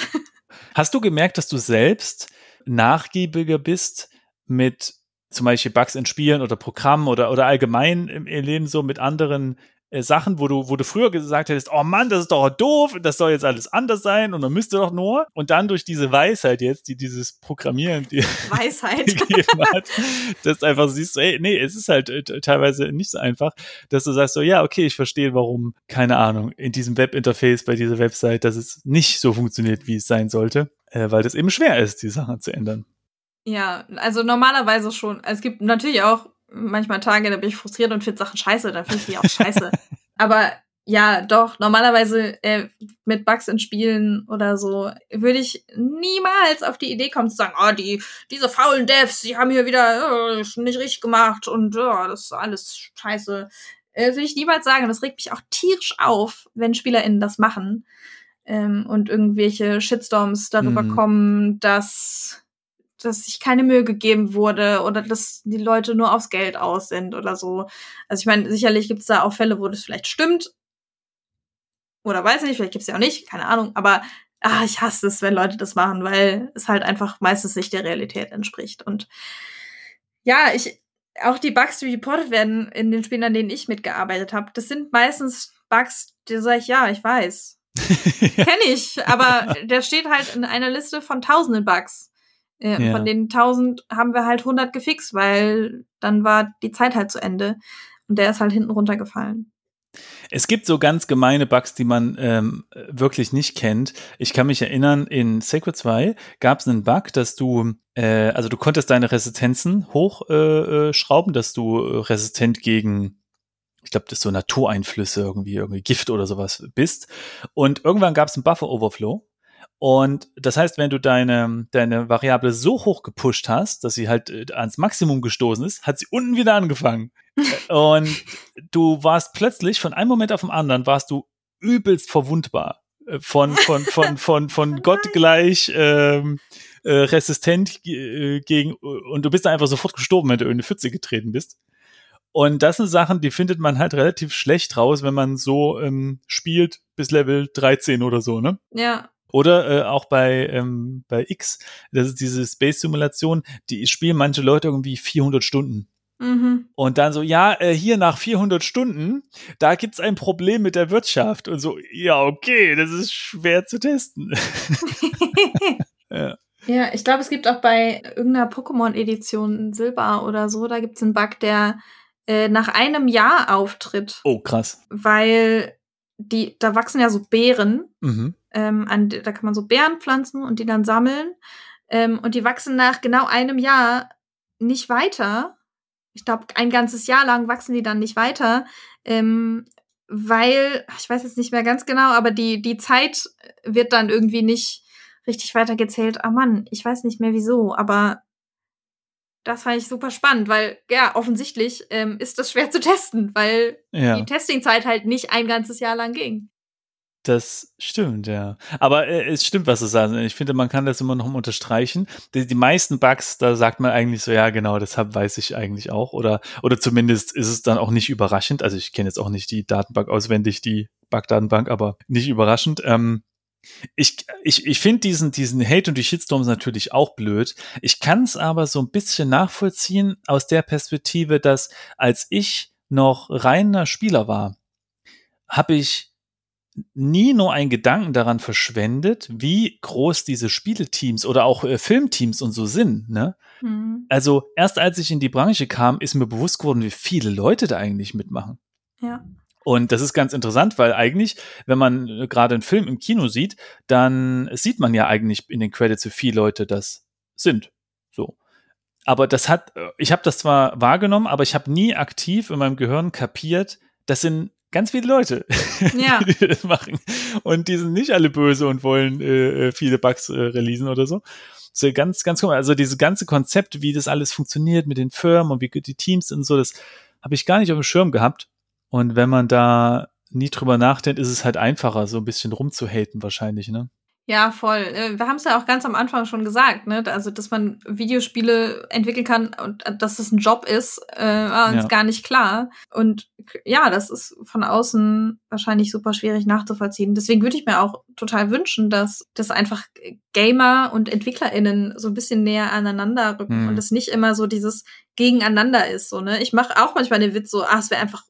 Hast du gemerkt, dass du selbst nachgiebiger bist mit zum Beispiel Bugs in Spielen oder Programmen oder, oder allgemein im Leben so mit anderen äh, Sachen, wo du, wo du früher gesagt hättest, oh Mann, das ist doch doof, das soll jetzt alles anders sein und man müsste doch nur. Und dann durch diese Weisheit jetzt, die dieses Programmieren die (laughs) Weisheit gegeben hat, dass du einfach siehst, ey, nee, es ist halt äh, teilweise nicht so einfach, dass du sagst so, ja, okay, ich verstehe, warum, keine Ahnung, in diesem Webinterface bei dieser Website, dass es nicht so funktioniert, wie es sein sollte, äh, weil das eben schwer ist, die Sachen zu ändern. Ja, also normalerweise schon. Es gibt natürlich auch manchmal Tage, da bin ich frustriert und finde Sachen scheiße, dann finde ich die auch scheiße. (laughs) Aber ja, doch, normalerweise äh, mit Bugs in Spielen oder so würde ich niemals auf die Idee kommen zu sagen, oh, die, diese faulen Devs, die haben hier wieder oh, nicht richtig gemacht und oh, das ist alles scheiße. Äh, würde ich niemals sagen. Das regt mich auch tierisch auf, wenn SpielerInnen das machen. ähm, und irgendwelche Shitstorms darüber mhm. kommen, dass dass sich keine Mühe gegeben wurde oder dass die Leute nur aufs Geld aus sind oder so. Also ich meine, sicherlich gibt es da auch Fälle, wo das vielleicht stimmt. Oder weiß ich nicht, vielleicht gibt es ja auch nicht, keine Ahnung. Aber ah, ich hasse es, wenn Leute das machen, weil es halt einfach meistens nicht der Realität entspricht. Und ja, ich, auch die Bugs, die reported werden in den Spielen, an denen ich mitgearbeitet habe, das sind meistens Bugs, die sage ich, ja, ich weiß. (laughs) Kenn ich, aber der steht halt in einer Liste von tausenden Bugs. Äh, ja. Von den tausend haben wir halt 100 gefixt, weil dann war die Zeit halt zu Ende. Und der ist halt hinten runtergefallen. Es gibt so ganz gemeine Bugs, die man ähm, wirklich nicht kennt. Ich kann mich erinnern, in Sacred 2 gab es einen Bug, dass du, äh, also du konntest deine Resistenzen hochschrauben, äh, äh dass du resistent gegen, ich glaube, das ist so Natureinflüsse, irgendwie, irgendwie Gift oder sowas bist. Und irgendwann gab es einen Buffer-Overflow. Und das heißt, wenn du deine, deine Variable so hoch gepusht hast, dass sie halt äh, ans Maximum gestoßen ist, hat sie unten wieder angefangen. (laughs) und du warst plötzlich von einem Moment auf den anderen warst du übelst verwundbar. Äh, von, von, von, (laughs) von, von Gott gleich ähm, äh, resistent äh, gegen und du bist einfach sofort gestorben, wenn du in eine Pfütze getreten bist. Und das sind Sachen, die findet man halt relativ schlecht raus, wenn man so ähm, spielt bis Level 13 oder so, ne? Ja. Oder äh, auch bei, ähm, bei X, das ist diese Space-Simulation, die spielen manche Leute irgendwie 400 Stunden. Mhm. Und dann so, ja, äh, hier nach 400 Stunden, da gibt's ein Problem mit der Wirtschaft. Und so, ja, okay, das ist schwer zu testen. (laughs) ja. ja, ich glaube, es gibt auch bei irgendeiner Pokémon-Edition Silber oder so, da gibt's einen Bug, der äh, nach einem Jahr auftritt. Oh, krass. Weil die, da wachsen ja so Beeren. Mhm. Ähm, an, da kann man so Beeren pflanzen und die dann sammeln. Ähm, und die wachsen nach genau einem Jahr nicht weiter. Ich glaube, ein ganzes Jahr lang wachsen die dann nicht weiter, ähm, weil, ich weiß jetzt nicht mehr ganz genau, aber die, die Zeit wird dann irgendwie nicht richtig weitergezählt. Ah Mann, ich weiß nicht mehr wieso, aber das fand ich super spannend, weil ja, offensichtlich ähm, ist das schwer zu testen, weil ja. die Testingzeit halt nicht ein ganzes Jahr lang ging. Das stimmt, ja. Aber äh, es stimmt, was du sagst. Ich finde, man kann das immer noch unterstreichen. Die, die, meisten Bugs, da sagt man eigentlich so, ja, genau, deshalb weiß ich eigentlich auch. Oder, oder zumindest ist es dann auch nicht überraschend. Also ich kenne jetzt auch nicht die Datenbank auswendig, die Bug-Datenbank, aber nicht überraschend. Ähm, ich, ich, ich finde diesen, diesen Hate und die Shitstorms natürlich auch blöd. Ich kann es aber so ein bisschen nachvollziehen aus der Perspektive, dass als ich noch reiner Spieler war, habe ich nie nur einen Gedanken daran verschwendet, wie groß diese Spieleteams oder auch äh, Filmteams und so sind. Ne? Mhm. Also erst als ich in die Branche kam, ist mir bewusst geworden, wie viele Leute da eigentlich mitmachen. Ja. Und das ist ganz interessant, weil eigentlich, wenn man äh, gerade einen Film im Kino sieht, dann sieht man ja eigentlich in den Credits, wie viele Leute das sind. So. Aber das hat, äh, ich habe das zwar wahrgenommen, aber ich habe nie aktiv in meinem Gehirn kapiert, das sind ganz viele Leute, ja. (laughs) die das machen. Und die sind nicht alle böse und wollen äh, äh viele Bugs äh, releasen oder so. So ganz, ganz komisch. Also dieses ganze Konzept, wie das alles funktioniert mit den Firmen und wie die Teams und so, das habe ich gar nicht auf dem Schirm gehabt. Und wenn man da nie drüber nachdenkt, ist es halt einfacher, so ein bisschen rumzuhaten wahrscheinlich, ne? Ja, voll. Äh, wir haben es ja auch ganz am Anfang schon gesagt, ne? Also, dass man Videospiele entwickeln kann und äh, dass das ein Job ist, äh, war uns ja. gar nicht klar. Und ja, das ist von außen wahrscheinlich super schwierig nachzuvollziehen. Deswegen würde ich mir auch total wünschen, dass das einfach Gamer und EntwicklerInnen so ein bisschen näher aneinander rücken hm. und es nicht immer so dieses Gegeneinander ist. So, ne? Ich mache auch manchmal den Witz so, ah, es wäre einfach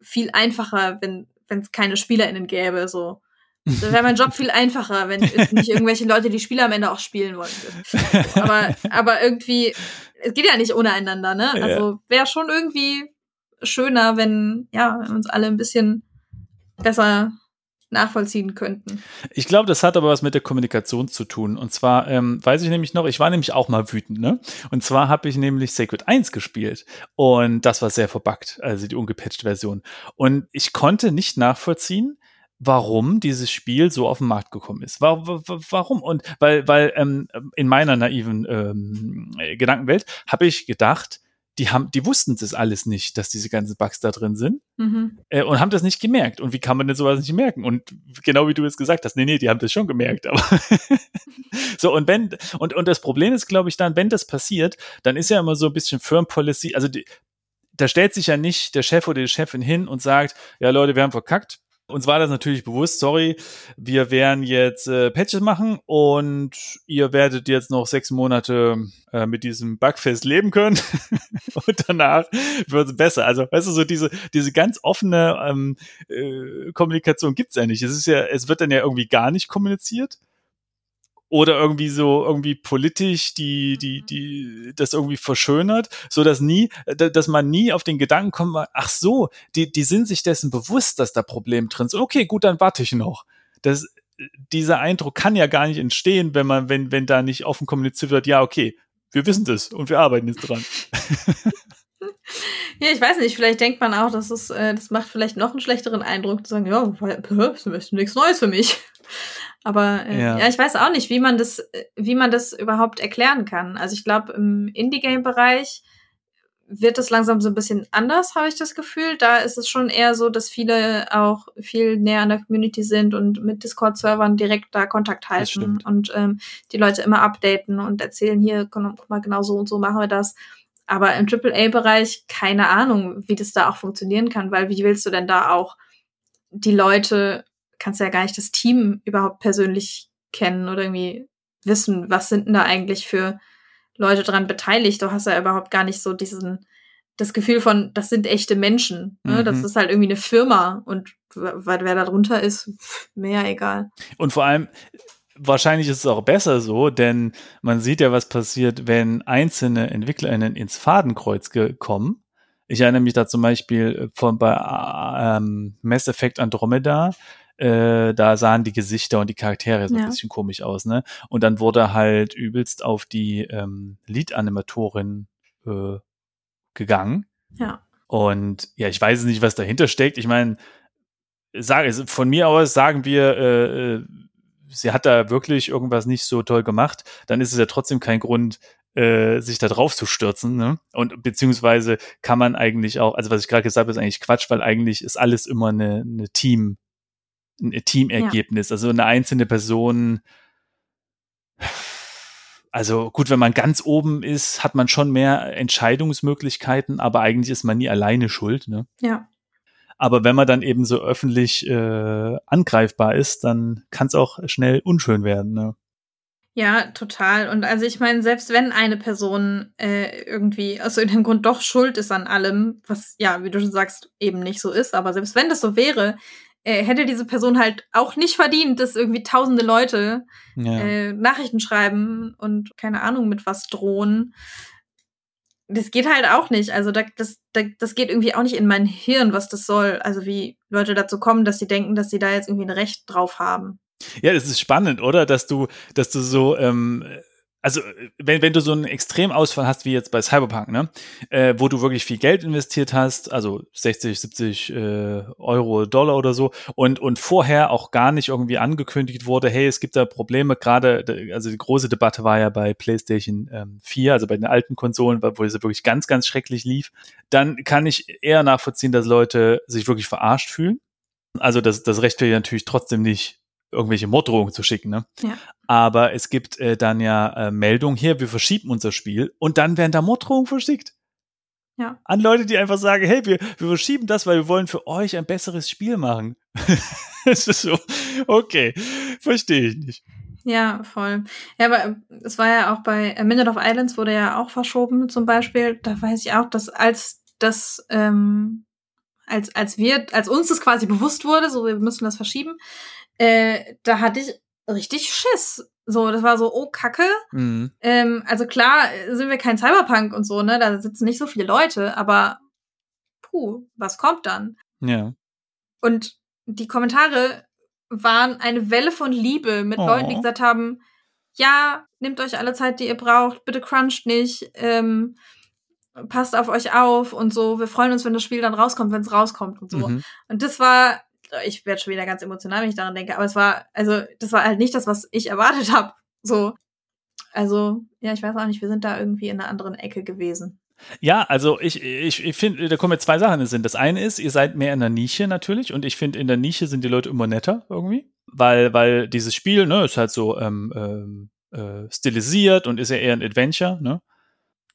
viel einfacher, wenn wenn es keine SpielerInnen gäbe. So. Dann wäre mein Job viel einfacher, wenn es nicht (laughs) irgendwelche Leute die Spiele am Ende auch spielen wollten. Aber, aber irgendwie, es geht ja nicht ohne einander, ne? Also wäre schon irgendwie schöner, wenn, ja, wenn uns alle ein bisschen besser nachvollziehen könnten. Ich glaube, das hat aber was mit der Kommunikation zu tun. Und zwar ähm, weiß ich nämlich noch, ich war nämlich auch mal wütend, ne? Und zwar habe ich nämlich Sacred 1 gespielt und das war sehr verbuggt, also die ungepatchte Version. Und ich konnte nicht nachvollziehen, warum dieses Spiel so auf den Markt gekommen ist. Warum? Und weil, weil ähm, in meiner naiven ähm, Gedankenwelt habe ich gedacht, die haben, die wussten das alles nicht, dass diese ganzen Bugs da drin sind mhm. äh, und haben das nicht gemerkt. Und wie kann man denn sowas nicht merken? Und genau wie du es gesagt hast, nee, nee, die haben das schon gemerkt, aber (laughs) so und wenn und und das Problem ist, glaube ich, dann, wenn das passiert, dann ist ja immer so ein bisschen Firm Policy, also die, da stellt sich ja nicht der Chef oder die Chefin hin und sagt, ja Leute, wir haben verkackt, uns war das natürlich bewusst, sorry, wir werden jetzt äh, Patches machen und ihr werdet jetzt noch sechs Monate äh, mit diesem Bugfest leben können (laughs) und danach wird es besser. Also, weißt du, so diese, diese ganz offene ähm, äh, Kommunikation gibt's ja nicht. Es ist ja, es wird dann ja irgendwie gar nicht kommuniziert oder irgendwie so irgendwie politisch die die mhm. die das irgendwie verschönert, so dass nie dass man nie auf den Gedanken kommt, ach so, die die sind sich dessen bewusst, dass da Problem drin ist. Okay, gut, dann warte ich noch. Das dieser Eindruck kann ja gar nicht entstehen, wenn man wenn wenn da nicht offen kommuniziert wird, ja, okay, wir wissen das und wir arbeiten jetzt dran. (laughs) (laughs) Ja, ich weiß nicht, vielleicht denkt man auch, dass es, äh, das macht vielleicht noch einen schlechteren Eindruck, zu sagen, ja, das ist nichts Neues für mich. (laughs) Aber äh, ja. ja. ich weiß auch nicht, wie man das, wie man das überhaupt erklären kann. Also ich glaube, im Indie-Game-Bereich wird es langsam so ein bisschen anders, habe ich das Gefühl. Da ist es schon eher so, dass viele auch viel näher an der Community sind und mit Discord-Servern direkt da Kontakt halten und ähm, die Leute immer updaten und erzählen, hier, guck mal, genau so und so machen wir das. Aber im AAA-Bereich keine Ahnung, wie das da auch funktionieren kann, weil wie willst du denn da auch die Leute kannst ja gar nicht das Team überhaupt persönlich kennen oder irgendwie wissen, was sind denn da eigentlich für Leute dran beteiligt. Du hast ja überhaupt gar nicht so diesen, das Gefühl von, das sind echte Menschen. Ne? Mhm. Das ist halt irgendwie eine Firma und wer, wer da drunter ist, mehr egal. Und vor allem, wahrscheinlich ist es auch besser so, denn man sieht ja, was passiert, wenn einzelne EntwicklerInnen ins Fadenkreuz kommen. Ich erinnere mich da zum Beispiel von bei ähm, Mass Effect Andromeda, äh, da sahen die Gesichter und die Charaktere so ja. ein bisschen komisch aus, ne? Und dann wurde halt übelst auf die ähm, Lead-Animatorin äh, gegangen. Ja. Und ja, ich weiß nicht, was dahinter steckt. Ich meine, sage von mir aus sagen wir, äh, äh, sie hat da wirklich irgendwas nicht so toll gemacht, dann ist es ja trotzdem kein Grund, äh, sich da drauf zu stürzen. Ne? Und beziehungsweise kann man eigentlich auch, also was ich gerade gesagt habe, ist eigentlich Quatsch, weil eigentlich ist alles immer eine, eine Team, ein Teamergebnis. Ja. Also eine einzelne Person. Also gut, wenn man ganz oben ist, hat man schon mehr Entscheidungsmöglichkeiten, aber eigentlich ist man nie alleine schuld. Ne? Ja. Aber wenn man dann eben so öffentlich äh, angreifbar ist, dann kann es auch schnell unschön werden. Ne? Ja, total. Und also ich meine, selbst wenn eine Person äh, irgendwie aus irgendeinem Grund doch schuld ist an allem, was ja, wie du schon sagst, eben nicht so ist, aber selbst wenn das so wäre, äh, hätte diese Person halt auch nicht verdient, dass irgendwie tausende Leute ja. äh, Nachrichten schreiben und keine Ahnung mit was drohen. Das geht halt auch nicht. Also da, das, da, das geht irgendwie auch nicht in mein Hirn, was das soll. Also wie Leute dazu kommen, dass sie denken, dass sie da jetzt irgendwie ein Recht drauf haben. Ja, das ist spannend, oder? Dass du, dass du so ähm, also wenn, wenn du so einen Extremausfall hast wie jetzt bei Cyberpunk, ne, äh, wo du wirklich viel Geld investiert hast, also 60, 70 äh, Euro, Dollar oder so, und, und vorher auch gar nicht irgendwie angekündigt wurde, hey, es gibt da Probleme, gerade, also die große Debatte war ja bei PlayStation ähm, 4, also bei den alten Konsolen, wo es wirklich ganz, ganz schrecklich lief, dann kann ich eher nachvollziehen, dass Leute sich wirklich verarscht fühlen. Also das, das rechtfertigt natürlich trotzdem nicht irgendwelche Morddrohungen zu schicken. Ne? Ja. Aber es gibt äh, dann ja äh, Meldungen hier, wir verschieben unser Spiel und dann werden da Morddrohungen verschickt. Ja. An Leute, die einfach sagen, hey, wir, wir verschieben das, weil wir wollen für euch ein besseres Spiel machen. (laughs) es ist so, okay, verstehe ich nicht. Ja, voll. Ja, aber äh, es war ja auch bei äh, Minute of Islands wurde ja auch verschoben zum Beispiel. Da weiß ich auch, dass als das, ähm, als, als wir, als uns das quasi bewusst wurde, so wir müssen das verschieben, äh, da hatte ich richtig Schiss. So, das war so, oh, Kacke. Mhm. Ähm, also klar sind wir kein Cyberpunk und so, ne? Da sitzen nicht so viele Leute, aber puh, was kommt dann? Ja. Und die Kommentare waren eine Welle von Liebe mit oh. Leuten, die gesagt haben, ja, nehmt euch alle Zeit, die ihr braucht, bitte cruncht nicht, ähm, passt auf euch auf und so. Wir freuen uns, wenn das Spiel dann rauskommt, wenn es rauskommt und so. Mhm. Und das war ich werde schon wieder ganz emotional, wenn ich daran denke, aber es war, also, das war halt nicht das, was ich erwartet habe. So. Also, ja, ich weiß auch nicht, wir sind da irgendwie in einer anderen Ecke gewesen. Ja, also ich, ich, ich finde, da kommen jetzt zwei Sachen in den Sinn. Das eine ist, ihr seid mehr in der Nische natürlich und ich finde, in der Nische sind die Leute immer netter irgendwie, weil, weil dieses Spiel, ne, ist halt so ähm, ähm, äh, stilisiert und ist ja eher ein Adventure, ne?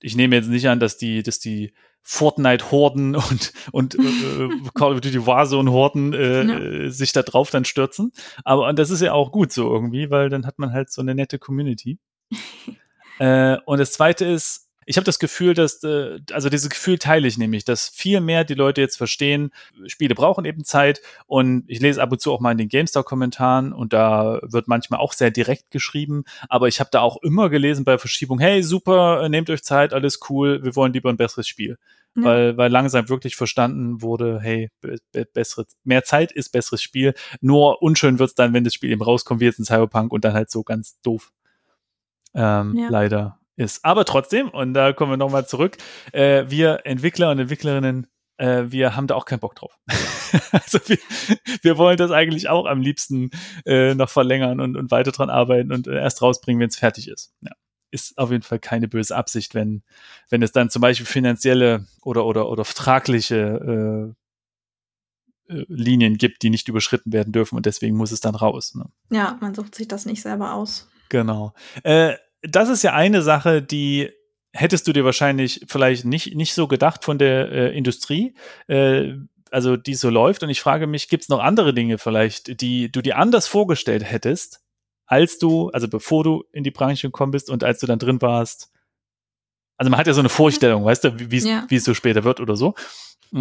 Ich nehme jetzt nicht an, dass die, dass die Fortnite-Horden und, und äh, (laughs) Call of Duty Warzone-Horden äh, ja. Äh, sich da drauf dann stürzen. Aber und das ist ja auch gut so irgendwie, weil dann hat man halt so eine nette Community. (laughs) äh, und das zweite ist, ich habe das Gefühl, dass, äh, also dieses Gefühl teile ich nämlich, dass viel mehr die Leute jetzt verstehen, Spiele brauchen eben Zeit und ich lese ab und zu auch mal in den GameStar-Kommentaren und da wird manchmal auch sehr direkt geschrieben, aber ich habe da auch immer gelesen bei Verschiebung, hey, super, nehmt euch Zeit, alles cool, wir wollen lieber ein besseres Spiel. Ja. Weil, weil langsam wirklich verstanden wurde, hey, be bessere, mehr Zeit ist besseres Spiel. Nur unschön wird's dann, wenn das Spiel eben rauskommt, wie jetzt in Cyberpunk und dann halt so ganz doof. Ähm, ja. Leider ist. Aber trotzdem, und da kommen wir nochmal zurück, äh, wir Entwickler und Entwicklerinnen, äh, wir haben da auch keinen Bock drauf. (laughs) also wir, wir wollen das eigentlich auch am liebsten äh, noch verlängern und, und weiter dran arbeiten und äh, erst rausbringen, wenn es fertig ist. Ja. Ist auf jeden Fall keine böse Absicht, wenn, wenn es dann zum Beispiel finanzielle oder, oder, oder vertragliche äh, äh, Linien gibt, die nicht überschritten werden dürfen und deswegen muss es dann raus. Ne? Ja, man sucht sich das nicht selber aus. Genau. Äh, das ist ja eine Sache, die hättest du dir wahrscheinlich vielleicht nicht, nicht so gedacht von der äh, Industrie, äh, also die so läuft. Und ich frage mich, gibt es noch andere Dinge vielleicht, die du dir anders vorgestellt hättest, als du, also bevor du in die Branche gekommen bist und als du dann drin warst? Also man hat ja so eine Vorstellung, weißt du, wie ja. es so später wird oder so.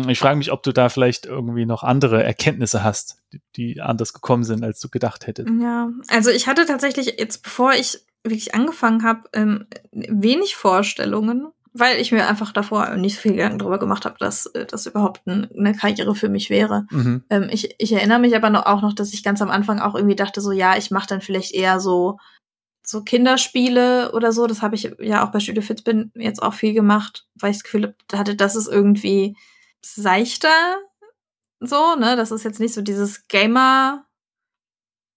Ich frage mich, ob du da vielleicht irgendwie noch andere Erkenntnisse hast, die, die anders gekommen sind, als du gedacht hättest. Ja, also ich hatte tatsächlich jetzt, bevor ich wirklich angefangen habe, ähm, wenig Vorstellungen, weil ich mir einfach davor nicht so viel Gedanken darüber gemacht habe, dass äh, das überhaupt ein, eine Karriere für mich wäre. Mhm. Ähm, ich, ich erinnere mich aber noch, auch noch, dass ich ganz am Anfang auch irgendwie dachte, so ja, ich mache dann vielleicht eher so so Kinderspiele oder so. Das habe ich ja auch bei Studio Fitzbin jetzt auch viel gemacht, weil ich das Gefühl hatte, das ist irgendwie seichter so, ne? Das ist jetzt nicht so dieses Gamer,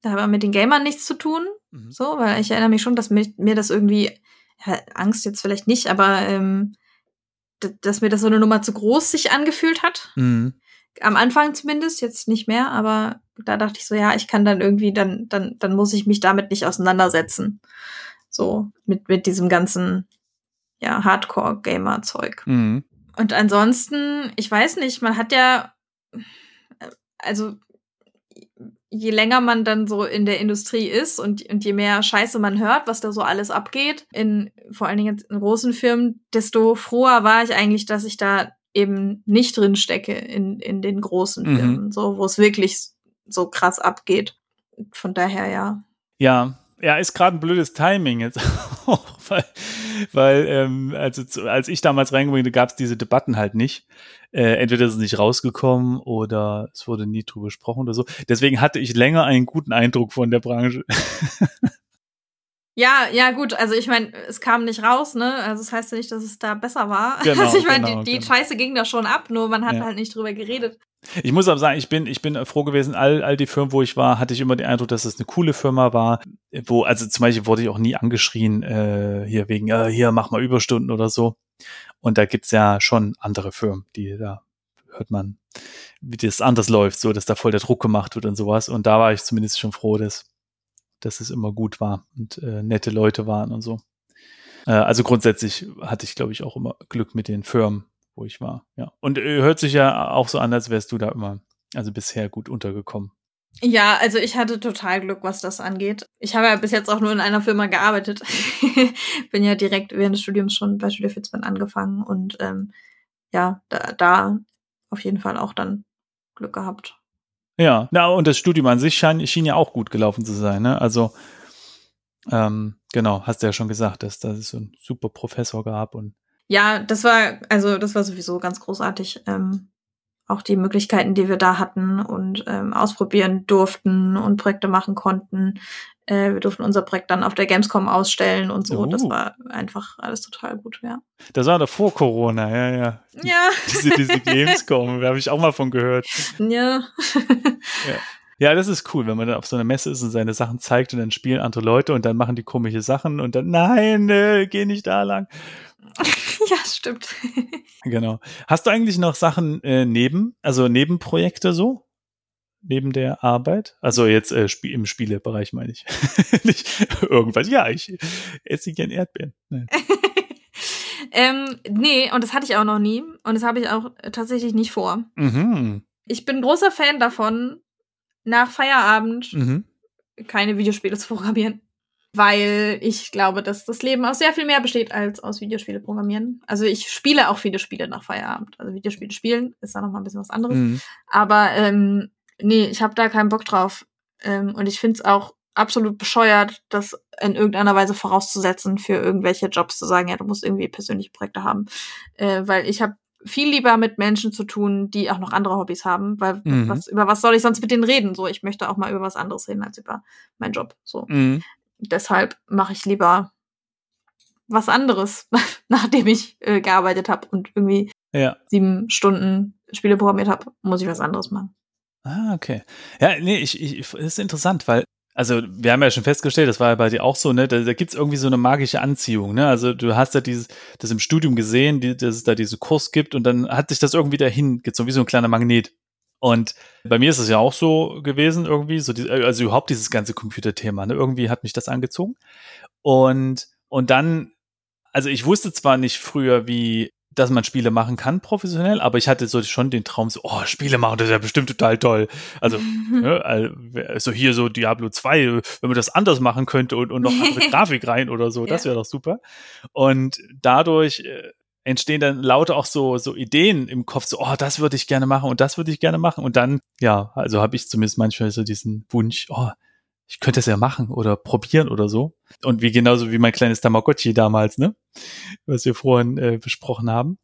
da haben wir mit den Gamern nichts zu tun. Mhm. So, weil ich erinnere mich schon, dass mir, mir das irgendwie, ja, Angst jetzt vielleicht nicht, aber ähm, dass mir das so eine Nummer zu groß sich angefühlt hat. Mhm. Am Anfang zumindest, jetzt nicht mehr, aber da dachte ich so, ja, ich kann dann irgendwie, dann, dann, dann muss ich mich damit nicht auseinandersetzen. So, mit, mit diesem ganzen, ja, Hardcore-Gamer-Zeug. Mhm. Und ansonsten, ich weiß nicht, man hat ja, äh, also je länger man dann so in der Industrie ist und, und je mehr Scheiße man hört, was da so alles abgeht, in vor allen Dingen in großen Firmen, desto froher war ich eigentlich, dass ich da eben nicht drin stecke in, in den großen mhm. Firmen, so wo es wirklich so krass abgeht. Von daher ja. Ja, ja, ist gerade ein blödes Timing jetzt (laughs) auch, weil, weil ähm, also als ich damals reingegangen bin, gab es diese Debatten halt nicht. Äh, entweder ist es nicht rausgekommen oder es wurde nie drüber gesprochen oder so. Deswegen hatte ich länger einen guten Eindruck von der Branche. (laughs) Ja, ja, gut. Also ich meine, es kam nicht raus, ne? Also das heißt ja nicht, dass es da besser war. (laughs) Genau, also ich meine, genau, die, die genau. Scheiße ging da schon ab, nur man hat ja. halt nicht drüber geredet. Ich muss aber sagen, ich bin, ich bin froh gewesen, all, all die Firmen, wo ich war, hatte ich immer den Eindruck, dass es eine coole Firma war, wo, also zum Beispiel wurde ich auch nie angeschrien, äh, hier wegen, äh, hier mach mal Überstunden oder so. Und da gibt's ja schon andere Firmen, die da hört man, wie das anders läuft, so dass da voll der Druck gemacht wird und sowas. Und da war ich zumindest schon froh, dass, dass es immer gut war und äh, nette Leute waren und so. Äh, also grundsätzlich hatte ich, glaube ich, auch immer Glück mit den Firmen, wo ich war. Ja. Und äh, hört sich ja auch so an, als wärst du da immer, also bisher gut untergekommen. Ja, also ich hatte total Glück, was das angeht. Ich habe ja bis jetzt auch nur in einer Firma gearbeitet. (laughs) Bin ja direkt während des Studiums schon bei Studio Fitzmann angefangen und ähm, ja, da, da auf jeden Fall auch dann Glück gehabt. Ja, na und das Studium an sich schien, schien ja auch gut gelaufen zu sein. Ne? Also ähm, genau, hast du ja schon gesagt, dass, dass es so einen super Professor gab und ja, das war, also das war sowieso ganz großartig. Ähm, auch die Möglichkeiten, die wir da hatten und ähm, ausprobieren durften und Projekte machen konnten. Äh, wir durften unser Projekt dann auf der Gamescom ausstellen und so. Oh. Das war einfach alles total gut, ja. Das war doch vor Corona, ja, ja. Ja. (laughs) Diese, diese Gamescom, da habe ich auch mal von gehört. Ja. ja. Ja, das ist cool, wenn man dann auf so einer Messe ist und seine Sachen zeigt und dann spielen andere Leute und dann machen die komische Sachen und dann, nein, äh, geh nicht da lang. (laughs) ja, stimmt. (laughs) genau. Hast du eigentlich noch Sachen äh, neben, also Nebenprojekte so? Neben der Arbeit? Also jetzt äh, sp im Spielebereich meine ich. (laughs) nicht irgendwas. Ja, ich esse gern Erdbeeren. Nein. (laughs) ähm, nee, und das hatte ich auch noch nie. Und das habe ich auch tatsächlich nicht vor. Mhm. Ich bin großer Fan davon, nach Feierabend mhm. keine Videospiele zu programmieren. Weil ich glaube, dass das Leben aus sehr viel mehr besteht als aus Videospiele programmieren. Also ich spiele auch viele Spiele nach Feierabend. Also Videospiele spielen ist da noch mal ein bisschen was anderes. Mhm. Aber ähm, nee, ich habe da keinen Bock drauf. Ähm, und ich finde es auch absolut bescheuert, das in irgendeiner Weise vorauszusetzen für irgendwelche Jobs zu sagen, ja, du musst irgendwie persönliche Projekte haben. Äh, weil ich habe viel lieber mit Menschen zu tun, die auch noch andere Hobbys haben, weil mhm. was, über was soll ich sonst mit denen reden? So, ich möchte auch mal über was anderes reden als über meinen Job. So. Mhm. Deshalb mache ich lieber was anderes, (laughs) nachdem ich äh, gearbeitet habe und irgendwie ja. sieben Stunden Spiele programmiert habe, muss ich was anderes machen. Ah, okay. Ja, nee, ich, ich, das ist interessant, weil also wir haben ja schon festgestellt, das war ja bei dir auch so, ne? Da, da gibt es irgendwie so eine magische Anziehung, ne? Also du hast ja dieses, das im Studium gesehen, die, dass es da diesen Kurs gibt und dann hat sich das irgendwie dahin gezogen, wie so ein kleiner Magnet. Und bei mir ist es ja auch so gewesen, irgendwie, so die, also überhaupt dieses ganze Computerthema, ne? Irgendwie hat mich das angezogen. Und, und dann, also ich wusste zwar nicht früher, wie dass man Spiele machen kann professionell, aber ich hatte so schon den Traum so, oh, Spiele machen, das ist ja bestimmt total toll. Also, (laughs) ne, also hier so Diablo 2, wenn man das anders machen könnte und, und noch andere (laughs) Grafik rein oder so, das wäre doch super. Und dadurch äh, entstehen dann lauter auch so, so Ideen im Kopf, so, oh, das würde ich gerne machen und das würde ich gerne machen. Und dann, ja, also habe ich zumindest manchmal so diesen Wunsch, oh, ich könnte es ja machen oder probieren oder so. Und wie genauso wie mein kleines Tamagotchi damals, ne? Was wir vorhin äh, besprochen haben.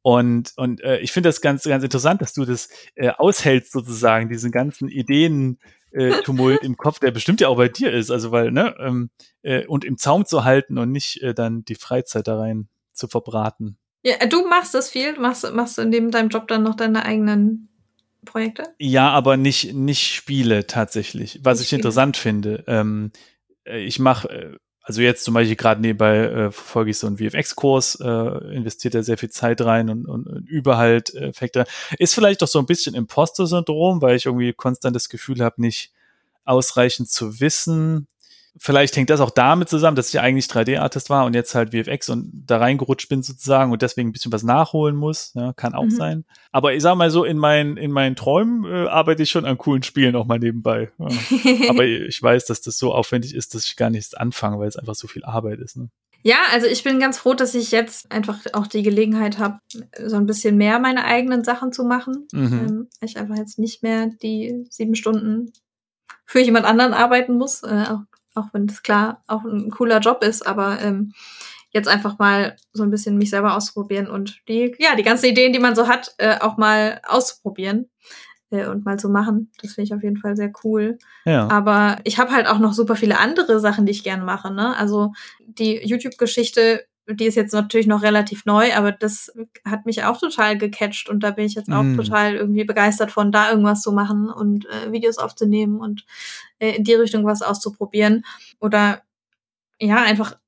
Und, und äh, ich finde das ganz, ganz interessant, dass du das äh, aushältst, sozusagen, diesen ganzen Ideen. Äh, Tumult (laughs) im Kopf, der bestimmt ja auch bei dir ist, also weil, ne, ähm, äh, und im Zaum zu halten und nicht äh, dann die Freizeit da rein zu verbraten. Ja, du machst das viel, machst, machst du neben deinem Job dann noch deine eigenen Projekte? Ja, aber nicht, nicht Spiele tatsächlich. Was nicht ich Spiele. interessant finde. Ähm, äh, ich mache, äh, also jetzt zum Beispiel gerade nebenbei äh, verfolge ich so einen VFX-Kurs, äh, investiert er sehr viel Zeit rein und, und, und übe halt äh, Effekte. Ist vielleicht doch so ein bisschen Imposter-Syndrom, weil ich irgendwie konstant das Gefühl habe, nicht ausreichend zu wissen, Vielleicht hängt das auch damit zusammen, dass ich eigentlich 3D-Artist war und jetzt halt VFX und da reingerutscht bin sozusagen und deswegen ein bisschen was nachholen muss. Ja, kann auch mhm. sein. Aber ich sag mal so, in meinen, in meinen Träumen äh, arbeite ich schon an coolen Spielen auch mal nebenbei. Ja. (laughs) Aber ich weiß, dass das so aufwendig ist, dass ich gar nichts anfange, weil es einfach so viel Arbeit ist. Ne? Ja, also ich bin ganz froh, dass ich jetzt einfach auch die Gelegenheit habe, so ein bisschen mehr meine eigenen Sachen zu machen. Mhm. Ähm, ich einfach jetzt nicht mehr die sieben Stunden für jemand anderen arbeiten muss. Äh, auch auch wenn das klar auch ein cooler Job ist, aber ähm, jetzt einfach mal so ein bisschen mich selber auszuprobieren und die, ja, die ganzen Ideen, die man so hat, äh, auch mal auszuprobieren äh, und mal zu machen. Das finde ich auf jeden Fall sehr cool. Ja. Aber ich habe halt auch noch super viele andere Sachen, die ich gern mache. Ne? Also die YouTube-Geschichte die ist jetzt natürlich noch relativ neu, aber das hat mich auch total gecatcht und da bin ich jetzt auch mm. total irgendwie begeistert von, da irgendwas zu machen und äh, Videos aufzunehmen und äh, in die Richtung was auszuprobieren oder ja, einfach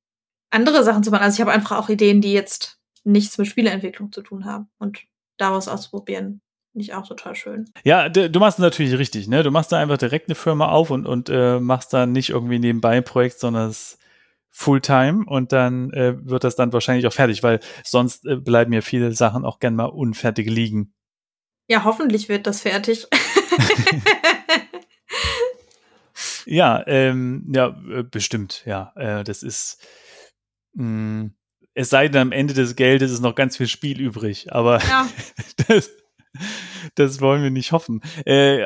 andere Sachen zu machen. Also ich habe einfach auch Ideen, die jetzt nichts mit Spieleentwicklung zu tun haben und daraus ausprobieren. Finde ich auch total schön. Ja, du machst es natürlich richtig, ne? Du machst da einfach direkt eine Firma auf und, und äh, machst da nicht irgendwie nebenbei ein Projekt, sondern es Fulltime und dann äh, wird das dann wahrscheinlich auch fertig, weil sonst äh, bleiben mir viele Sachen auch gern mal unfertig liegen. Ja, hoffentlich wird das fertig. (laughs) ja, ähm, ja, äh, bestimmt, ja. Äh, das ist, mh, mm, es sei denn, am Ende des Geldes ist noch ganz viel Spiel übrig, aber ja. (laughs) das, das wollen wir nicht hoffen. Äh,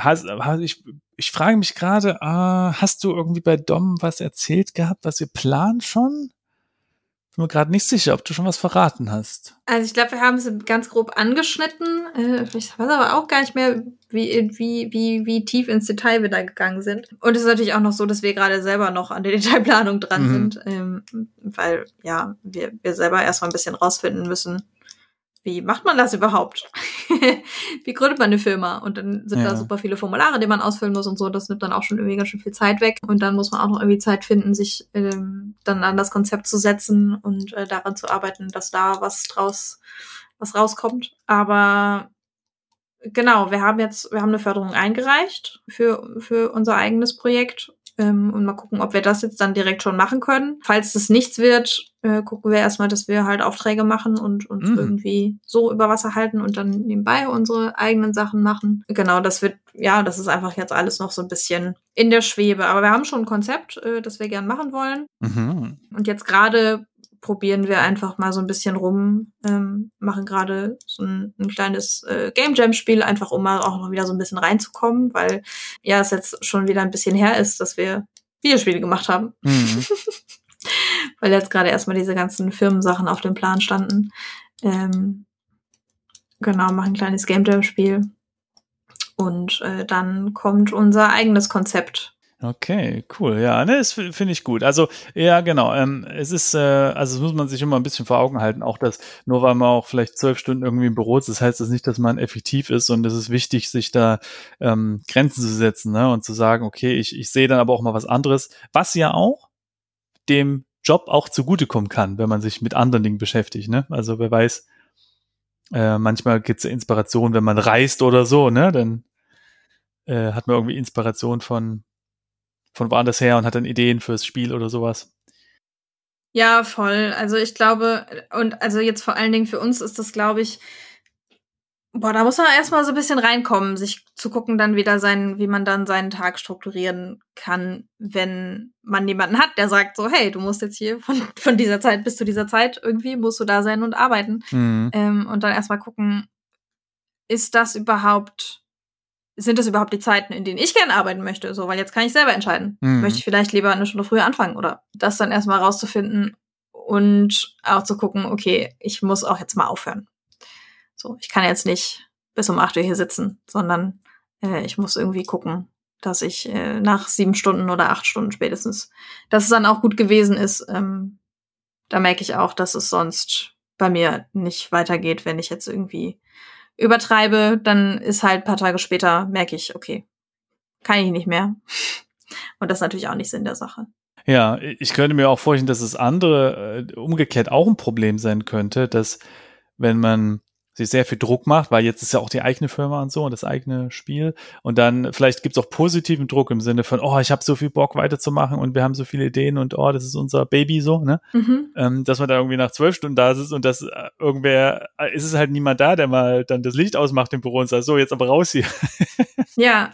hast, hast, ich, ich frage mich gerade, äh, hast du irgendwie bei Dom was erzählt gehabt, was ihr plant schon? Bin mir gerade nicht sicher, ob du schon was verraten hast. Also ich glaube, wir haben es ganz grob angeschnitten. Äh, ich weiß aber auch gar nicht mehr, wie, wie, wie, wie tief ins Detail wir da gegangen sind. Und es ist natürlich auch noch so, dass wir gerade selber noch an der (laughs) Detailplanung dran mhm. sind, ähm, weil ja, wir, wir selber erstmal ein bisschen rausfinden müssen, wie macht man das überhaupt? (laughs) wie gründet man eine Firma? Und dann sind ja. da super viele Formulare, die man ausfüllen muss und so. Das nimmt dann auch schon irgendwie ganz schön viel Zeit weg. Und dann muss man auch noch irgendwie Zeit finden, sich ähm, dann an das Konzept zu setzen und äh, daran zu arbeiten, dass da was draus, was rauskommt. Aber genau, wir haben jetzt, wir haben eine Förderung eingereicht für, für unser eigenes Projekt ähm, und mal gucken, ob wir das jetzt dann direkt schon machen können. Falls das nichts wird, äh, gucken wir erstmal, dass wir halt Aufträge machen und uns mhm. irgendwie so über Wasser halten und dann nebenbei unsere eigenen Sachen machen. Genau, das wird, ja, das ist einfach jetzt alles noch so ein bisschen in der Schwebe. Aber wir haben schon ein Konzept, äh, das wir gern machen wollen. Mhm. Und jetzt gerade probieren wir einfach mal so ein bisschen rum, ähm, machen gerade so ein, ein kleines äh, Game Jam Spiel, einfach um mal auch noch wieder so ein bisschen reinzukommen, weil ja es jetzt schon wieder ein bisschen her ist, dass wir Videospiele gemacht haben. Mhm. (laughs) weil jetzt gerade erstmal diese ganzen Firmensachen auf dem Plan standen. Ähm, genau, machen ein kleines Game Jam Spiel. Und äh, dann kommt unser eigenes Konzept Okay, cool. Ja, ne, das finde ich gut. Also, ja, genau. Ähm, es ist, äh, also das muss man sich immer ein bisschen vor Augen halten, auch dass, nur weil man auch vielleicht zwölf Stunden irgendwie im Büro ist, das heißt das nicht, dass man effektiv ist und es ist wichtig, sich da ähm, Grenzen zu setzen ne, und zu sagen, okay, ich, ich sehe dann aber auch mal was anderes, was ja auch dem Job auch zugutekommen kann, wenn man sich mit anderen Dingen beschäftigt. Ne? Also wer weiß, äh, manchmal gibt es Inspiration, wenn man reist oder so, ne? Dann äh, hat man irgendwie Inspiration von von woanders her und hat dann Ideen fürs Spiel oder sowas. Ja, voll. Also ich glaube, und also jetzt vor allen Dingen für uns ist das, glaube ich, boah, da muss man erstmal so ein bisschen reinkommen, sich zu gucken, dann wieder sein, wie man dann seinen Tag strukturieren kann, wenn man jemanden hat, der sagt so, hey, du musst jetzt hier von, von dieser Zeit bis zu dieser Zeit irgendwie musst du da sein und arbeiten. Mhm. Ähm, und dann erstmal gucken, ist das überhaupt sind das überhaupt die Zeiten, in denen ich gerne arbeiten möchte? So, weil jetzt kann ich selber entscheiden. Mhm. Möchte ich vielleicht lieber eine Stunde früher anfangen oder das dann erstmal rauszufinden und auch zu gucken, okay, ich muss auch jetzt mal aufhören. So, ich kann jetzt nicht bis um acht Uhr hier sitzen, sondern äh, ich muss irgendwie gucken, dass ich äh, nach sieben Stunden oder acht Stunden spätestens, dass es dann auch gut gewesen ist. Ähm, da merke ich auch, dass es sonst bei mir nicht weitergeht, wenn ich jetzt irgendwie übertreibe, dann ist halt paar Tage später, merke ich, okay, kann ich nicht mehr. Und das ist natürlich auch nicht Sinn der Sache. Ja, ich könnte mir auch vorstellen, dass es andere äh, umgekehrt auch ein Problem sein könnte, dass wenn man sich sehr viel Druck macht, weil jetzt ist ja auch die eigene Firma und so und das eigene Spiel. Und dann vielleicht gibt es auch positiven Druck im Sinne von, oh, ich habe so viel Bock weiterzumachen und wir haben so viele Ideen und oh, das ist unser Baby so, ne? Mhm. Ähm, dass man da irgendwie nach zwölf Stunden da sitzt und dass äh, irgendwer, äh, ist es halt niemand da, der mal dann das Licht ausmacht im Büro und sagt, so, jetzt aber raus hier. (laughs) ja.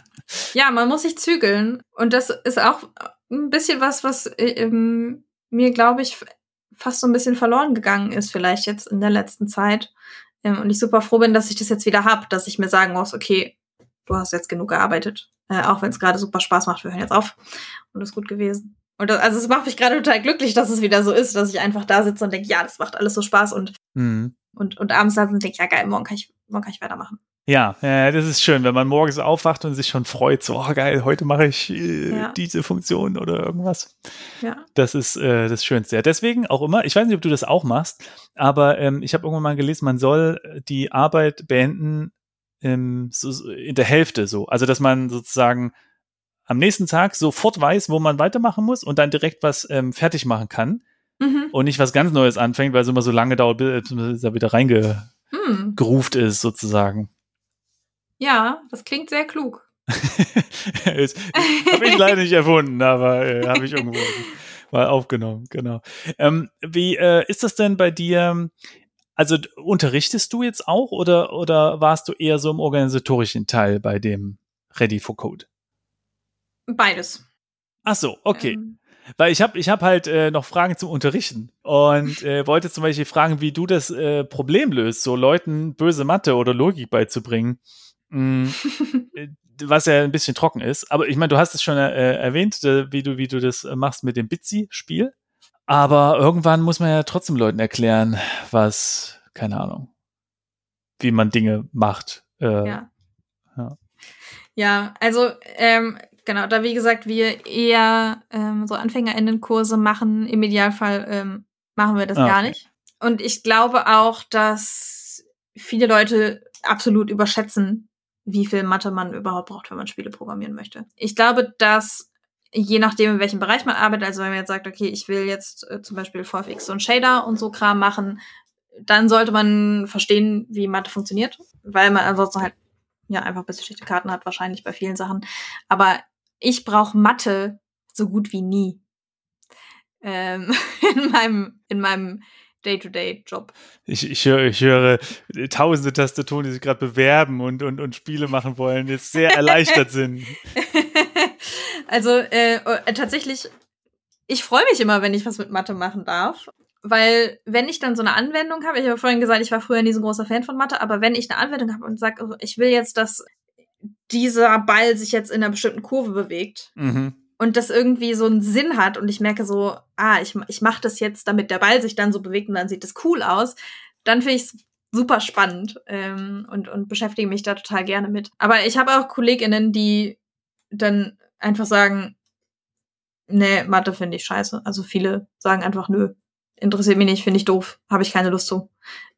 Ja, man muss sich zügeln. Und das ist auch ein bisschen was, was äh, ähm, mir, glaube ich, fast so ein bisschen verloren gegangen ist, vielleicht jetzt in der letzten Zeit und ich super froh bin, dass ich das jetzt wieder hab, dass ich mir sagen muss, okay, du hast jetzt genug gearbeitet. Äh, auch wenn es gerade super Spaß macht, wir hören jetzt auf. Und das ist gut gewesen. Und das, also es macht mich gerade total glücklich, dass es wieder so ist, dass ich einfach da sitze und denke, ja, das macht alles so Spaß und, mhm. und, und abends da und denke, ja geil, morgen kann ich, morgen kann ich weitermachen. Ja, ja, das ist schön, wenn man morgens aufwacht und sich schon freut, so oh, geil, heute mache ich äh, ja. diese Funktion oder irgendwas. Ja. Das ist äh, das Schönste. Ja, deswegen auch immer, ich weiß nicht, ob du das auch machst, aber ähm, ich habe irgendwann mal gelesen, man soll die Arbeit beenden ähm, so, in der Hälfte so. Also, dass man sozusagen am nächsten Tag sofort weiß, wo man weitermachen muss und dann direkt was ähm, fertig machen kann mhm. und nicht was ganz Neues anfängt, weil es immer so lange dauert, bis er wieder reingeruft mhm. ist sozusagen. Ja, das klingt sehr klug. (laughs) habe ich leider nicht erfunden, aber äh, habe ich irgendwo mal aufgenommen, genau. Ähm, wie äh, ist das denn bei dir? Also unterrichtest du jetzt auch oder, oder warst du eher so im organisatorischen Teil bei dem Ready for Code? Beides. Ach so, okay. Ähm. Weil ich habe ich hab halt äh, noch Fragen zum Unterrichten und äh, wollte zum Beispiel fragen, wie du das äh, Problem löst, so Leuten böse Mathe oder Logik beizubringen. Mm, (laughs) äh, was ja ein bisschen trocken ist. Aber ich meine, du hast es schon äh, erwähnt, äh, wie, du, wie du das machst mit dem Bitsy-Spiel. Aber irgendwann muss man ja trotzdem Leuten erklären, was, keine Ahnung, wie man Dinge macht. Äh, ja. ja. Ja, also ähm, genau, da wie gesagt, wir eher ähm, so AnfängerInnen-Kurse machen. Im Idealfall ähm, machen wir das ah, gar nicht. Und ich glaube auch, dass viele Leute absolut überschätzen, wie viel Mathe man überhaupt braucht, wenn man Spiele programmieren möchte. Ich glaube, dass je nachdem, in welchem Bereich man arbeitet, also wenn man jetzt sagt, okay, ich will jetzt äh, zum Beispiel VFX und Shader und so Kram machen, dann sollte man verstehen, wie Mathe funktioniert, weil man ansonsten halt ja einfach ein bisschen schlechte Karten hat, wahrscheinlich bei vielen Sachen. Aber ich brauche Mathe so gut wie nie ähm, (laughs) in meinem in meinem Day-to-Day-Job. Ich, ich, höre, ich höre tausende Tastaturen, die sich gerade bewerben und, und, und Spiele machen wollen, jetzt sehr erleichtert (laughs) sind. Also äh, äh, tatsächlich, ich freue mich immer, wenn ich was mit Mathe machen darf. Weil wenn ich dann so eine Anwendung habe, ich habe vorhin gesagt, ich war früher nie so ein großer Fan von Mathe, aber wenn ich eine Anwendung habe und sage, oh, ich will jetzt, dass dieser Ball sich jetzt in einer bestimmten Kurve bewegt mhm. Und das irgendwie so einen Sinn hat und ich merke so, ah, ich, ich mache das jetzt, damit der Ball sich dann so bewegt und dann sieht das cool aus, dann finde ich es super spannend ähm, und, und beschäftige mich da total gerne mit. Aber ich habe auch KollegInnen, die dann einfach sagen, nee, Mathe finde ich scheiße. Also viele sagen einfach, nö, interessiert mich nicht, finde ich doof, habe ich keine Lust zu.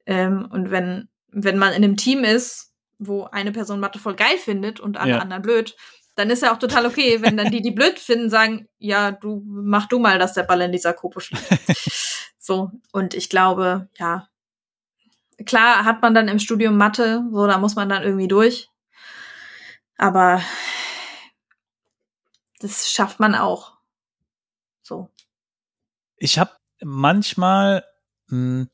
Ähm, und wenn, wenn man in einem Team ist, wo eine Person Mathe voll geil findet und alle ja. anderen blöd, dann ist ja auch total okay, wenn dann die, die blöd finden, sagen, ja, du mach du mal, dass der Ball in dieser Gruppe fliegt. (laughs) so, und ich glaube, ja, klar hat man dann im Studium Mathe, so, da muss man dann irgendwie durch. Aber das schafft man auch. So. Ich habe manchmal mh, hm,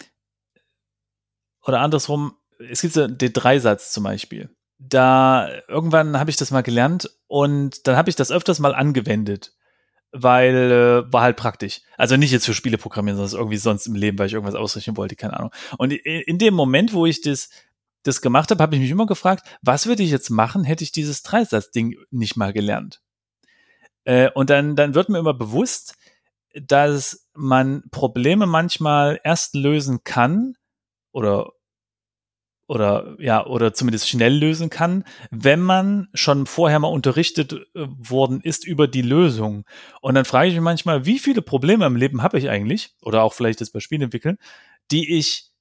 oder andersrum, es gibt so den Dreisatz zum Beispiel. Da irgendwann habe ich das mal gelernt und dann habe ich das öfters mal angewendet, weil äh, war halt praktisch. Also nicht jetzt für Spiele programmieren, sondern irgendwie sonst im Leben, weil ich irgendwas ausrechnen wollte, keine Ahnung. Und in dem Moment, wo ich das das gemacht habe, habe ich mich immer gefragt, was würde ich jetzt machen, hätte ich dieses Dreisatz-Ding nicht mal gelernt. Äh, und dann, dann wird mir immer bewusst, dass man Probleme manchmal erst lösen kann oder oder ja, oder zumindest schnell lösen kann, wenn man schon vorher mal unterrichtet äh, worden ist über die Lösung. Und dann frage ich mich manchmal, wie viele Probleme im Leben habe ich eigentlich, oder auch vielleicht das bei Spielen entwickeln, die ich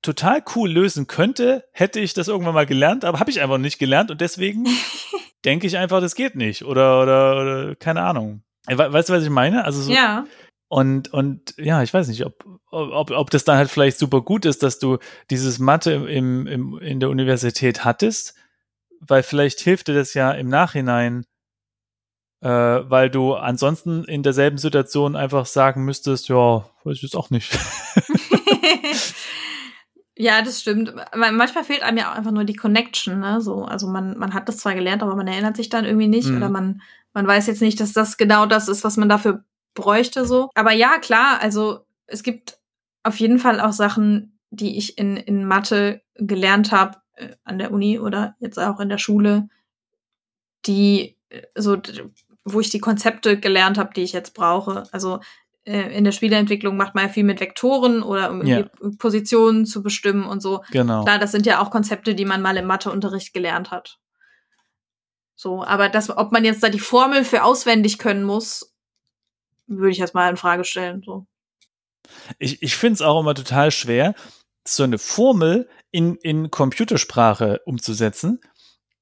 total cool lösen könnte, hätte ich das irgendwann mal gelernt, aber habe ich einfach nicht gelernt und deswegen (laughs) denke ich einfach, das geht nicht. Oder, oder, oder keine Ahnung. Weißt du, was ich meine? Also so, ja. Und, und ja, ich weiß nicht, ob, ob, ob das dann halt vielleicht super gut ist, dass du dieses Mathe im, im, in der Universität hattest, weil vielleicht hilft dir das ja im Nachhinein, äh, weil du ansonsten in derselben Situation einfach sagen müsstest, ja, weiß ich jetzt auch nicht. (laughs) Ja, das stimmt. Manchmal fehlt einem ja auch einfach nur die Connection, ne? So, also man, man hat das zwar gelernt, aber man erinnert sich dann irgendwie nicht mhm. oder man, man weiß jetzt nicht, dass das genau das ist, was man dafür bräuchte, so. Aber ja, klar, also es gibt auf jeden Fall auch Sachen, die ich in, in Mathe gelernt habe, äh, an der Uni oder jetzt auch in der Schule, die äh, so, wo ich die Konzepte gelernt habe, die ich jetzt brauche. Also äh, in der Spieleentwicklung macht man ja viel mit Vektoren oder um ja. Positionen zu bestimmen und so. Genau. Klar, das sind ja auch Konzepte, die man mal im Matheunterricht gelernt hat. So, aber das, ob man jetzt da die Formel für auswendig können muss, würde ich erstmal in Frage stellen. So. Ich, ich finde es auch immer total schwer, so eine Formel in, in Computersprache umzusetzen.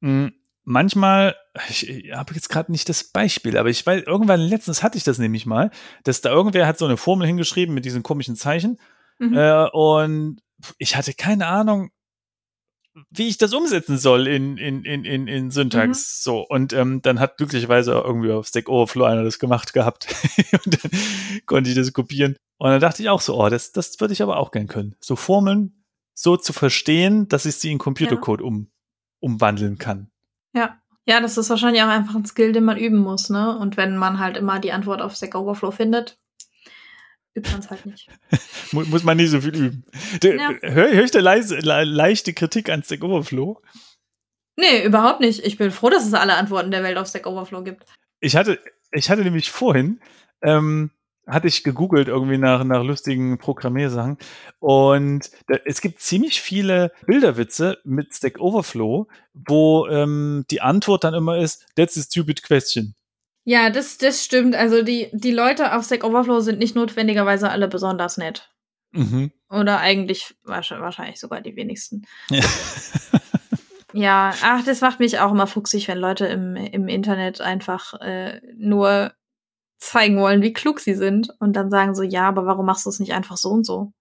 Hm, manchmal, ich, habe jetzt gerade nicht das Beispiel, aber ich weiß, irgendwann letztens hatte ich das nämlich mal, dass da irgendwer hat so eine Formel hingeschrieben mit diesen komischen Zeichen mhm. äh, und ich hatte keine Ahnung, wie ich das umsetzen soll in, in, in, in, in Syntax. Mhm. So. Und ähm, dann hat glücklicherweise irgendwie auf Stack Overflow einer das gemacht gehabt. (laughs) und dann konnte ich das kopieren. Und dann dachte ich auch so, oh, das, das würde ich aber auch gern können. So Formeln so zu verstehen, dass ich sie in Computercode ja. um, umwandeln kann. Ja. Ja, das ist wahrscheinlich auch einfach ein Skill, den man üben muss, ne? Und wenn man halt immer die Antwort auf Stack Overflow findet, übt man es halt nicht. (laughs) muss man nicht so viel üben. Ja. Hör, hör ich da leise, le, leichte Kritik an Stack Overflow? Nee, überhaupt nicht. Ich bin froh, dass es alle Antworten der Welt auf Stack Overflow gibt. Ich hatte, ich hatte nämlich vorhin ähm, hatte ich gegoogelt irgendwie nach, nach lustigen Programmiersachen. Und da, es gibt ziemlich viele Bilderwitze mit Stack Overflow, wo ähm, die Antwort dann immer ist, that's a stupid question. Ja, das, das stimmt. Also die, die Leute auf Stack Overflow sind nicht notwendigerweise alle besonders nett. Mhm. Oder eigentlich wahrscheinlich sogar die wenigsten. Ja. (laughs) ja, ach, das macht mich auch immer fuchsig, wenn Leute im, im Internet einfach äh, nur zeigen wollen, wie klug sie sind und dann sagen so, ja, aber warum machst du es nicht einfach so und so?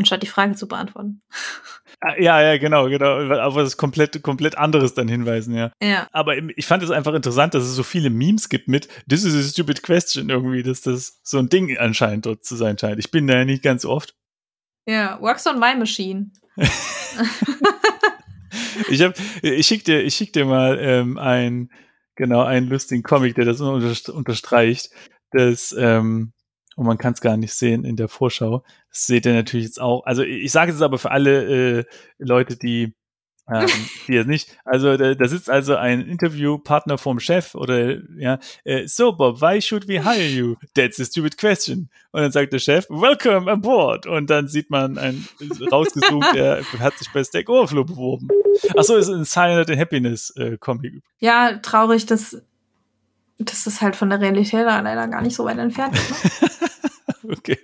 Anstatt die Frage zu beantworten. Ah, ja, ja, genau, genau. Aber das komplett, komplett anderes dann hinweisen, ja. Ja. Aber ich fand es einfach interessant, dass es so viele Memes gibt mit This is a stupid question irgendwie, dass das so ein Ding anscheinend dort zu sein scheint. Ich bin da ja nicht ganz oft. Ja, works on my machine. (laughs) ich hab, ich schick dir, ich schick dir mal ähm, ein, genau, einen lustigen Comic, der das unterstreicht, dass, ähm, und man kann es gar nicht sehen in der Vorschau. Das seht ihr natürlich jetzt auch. Also ich sage es aber für alle äh, Leute, die ähm, (laughs) die jetzt nicht. Also da, da sitzt also ein Interviewpartner vom Chef oder ja, äh, so Bob, why should we hire you? That's a stupid question. Und dann sagt der Chef, welcome aboard. Und dann sieht man ein rausgesucht, (laughs) der hat sich bei Stack Overflow beworben. Achso, ist ein Silent and Happiness äh, Comic. Ja, traurig, dass das ist halt von der Realität leider gar nicht so weit entfernt. Ne? (laughs) okay,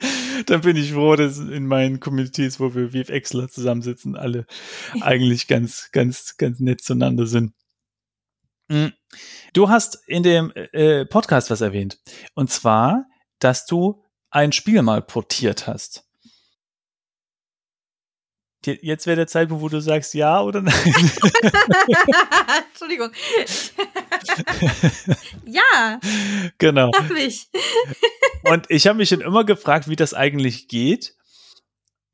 dann bin ich froh, dass in meinen Communities, wo wir VFXler zusammensitzen, alle eigentlich ganz, ganz, ganz nett zueinander sind. Hm. Du hast in dem äh, Podcast was erwähnt. Und zwar, dass du ein Spiel mal portiert hast. Jetzt wäre der Zeitpunkt, wo du sagst ja oder nein. (laughs) Entschuldigung. (laughs) ja. Genau. Hab ich. (laughs) Und ich habe mich schon immer gefragt, wie das eigentlich geht,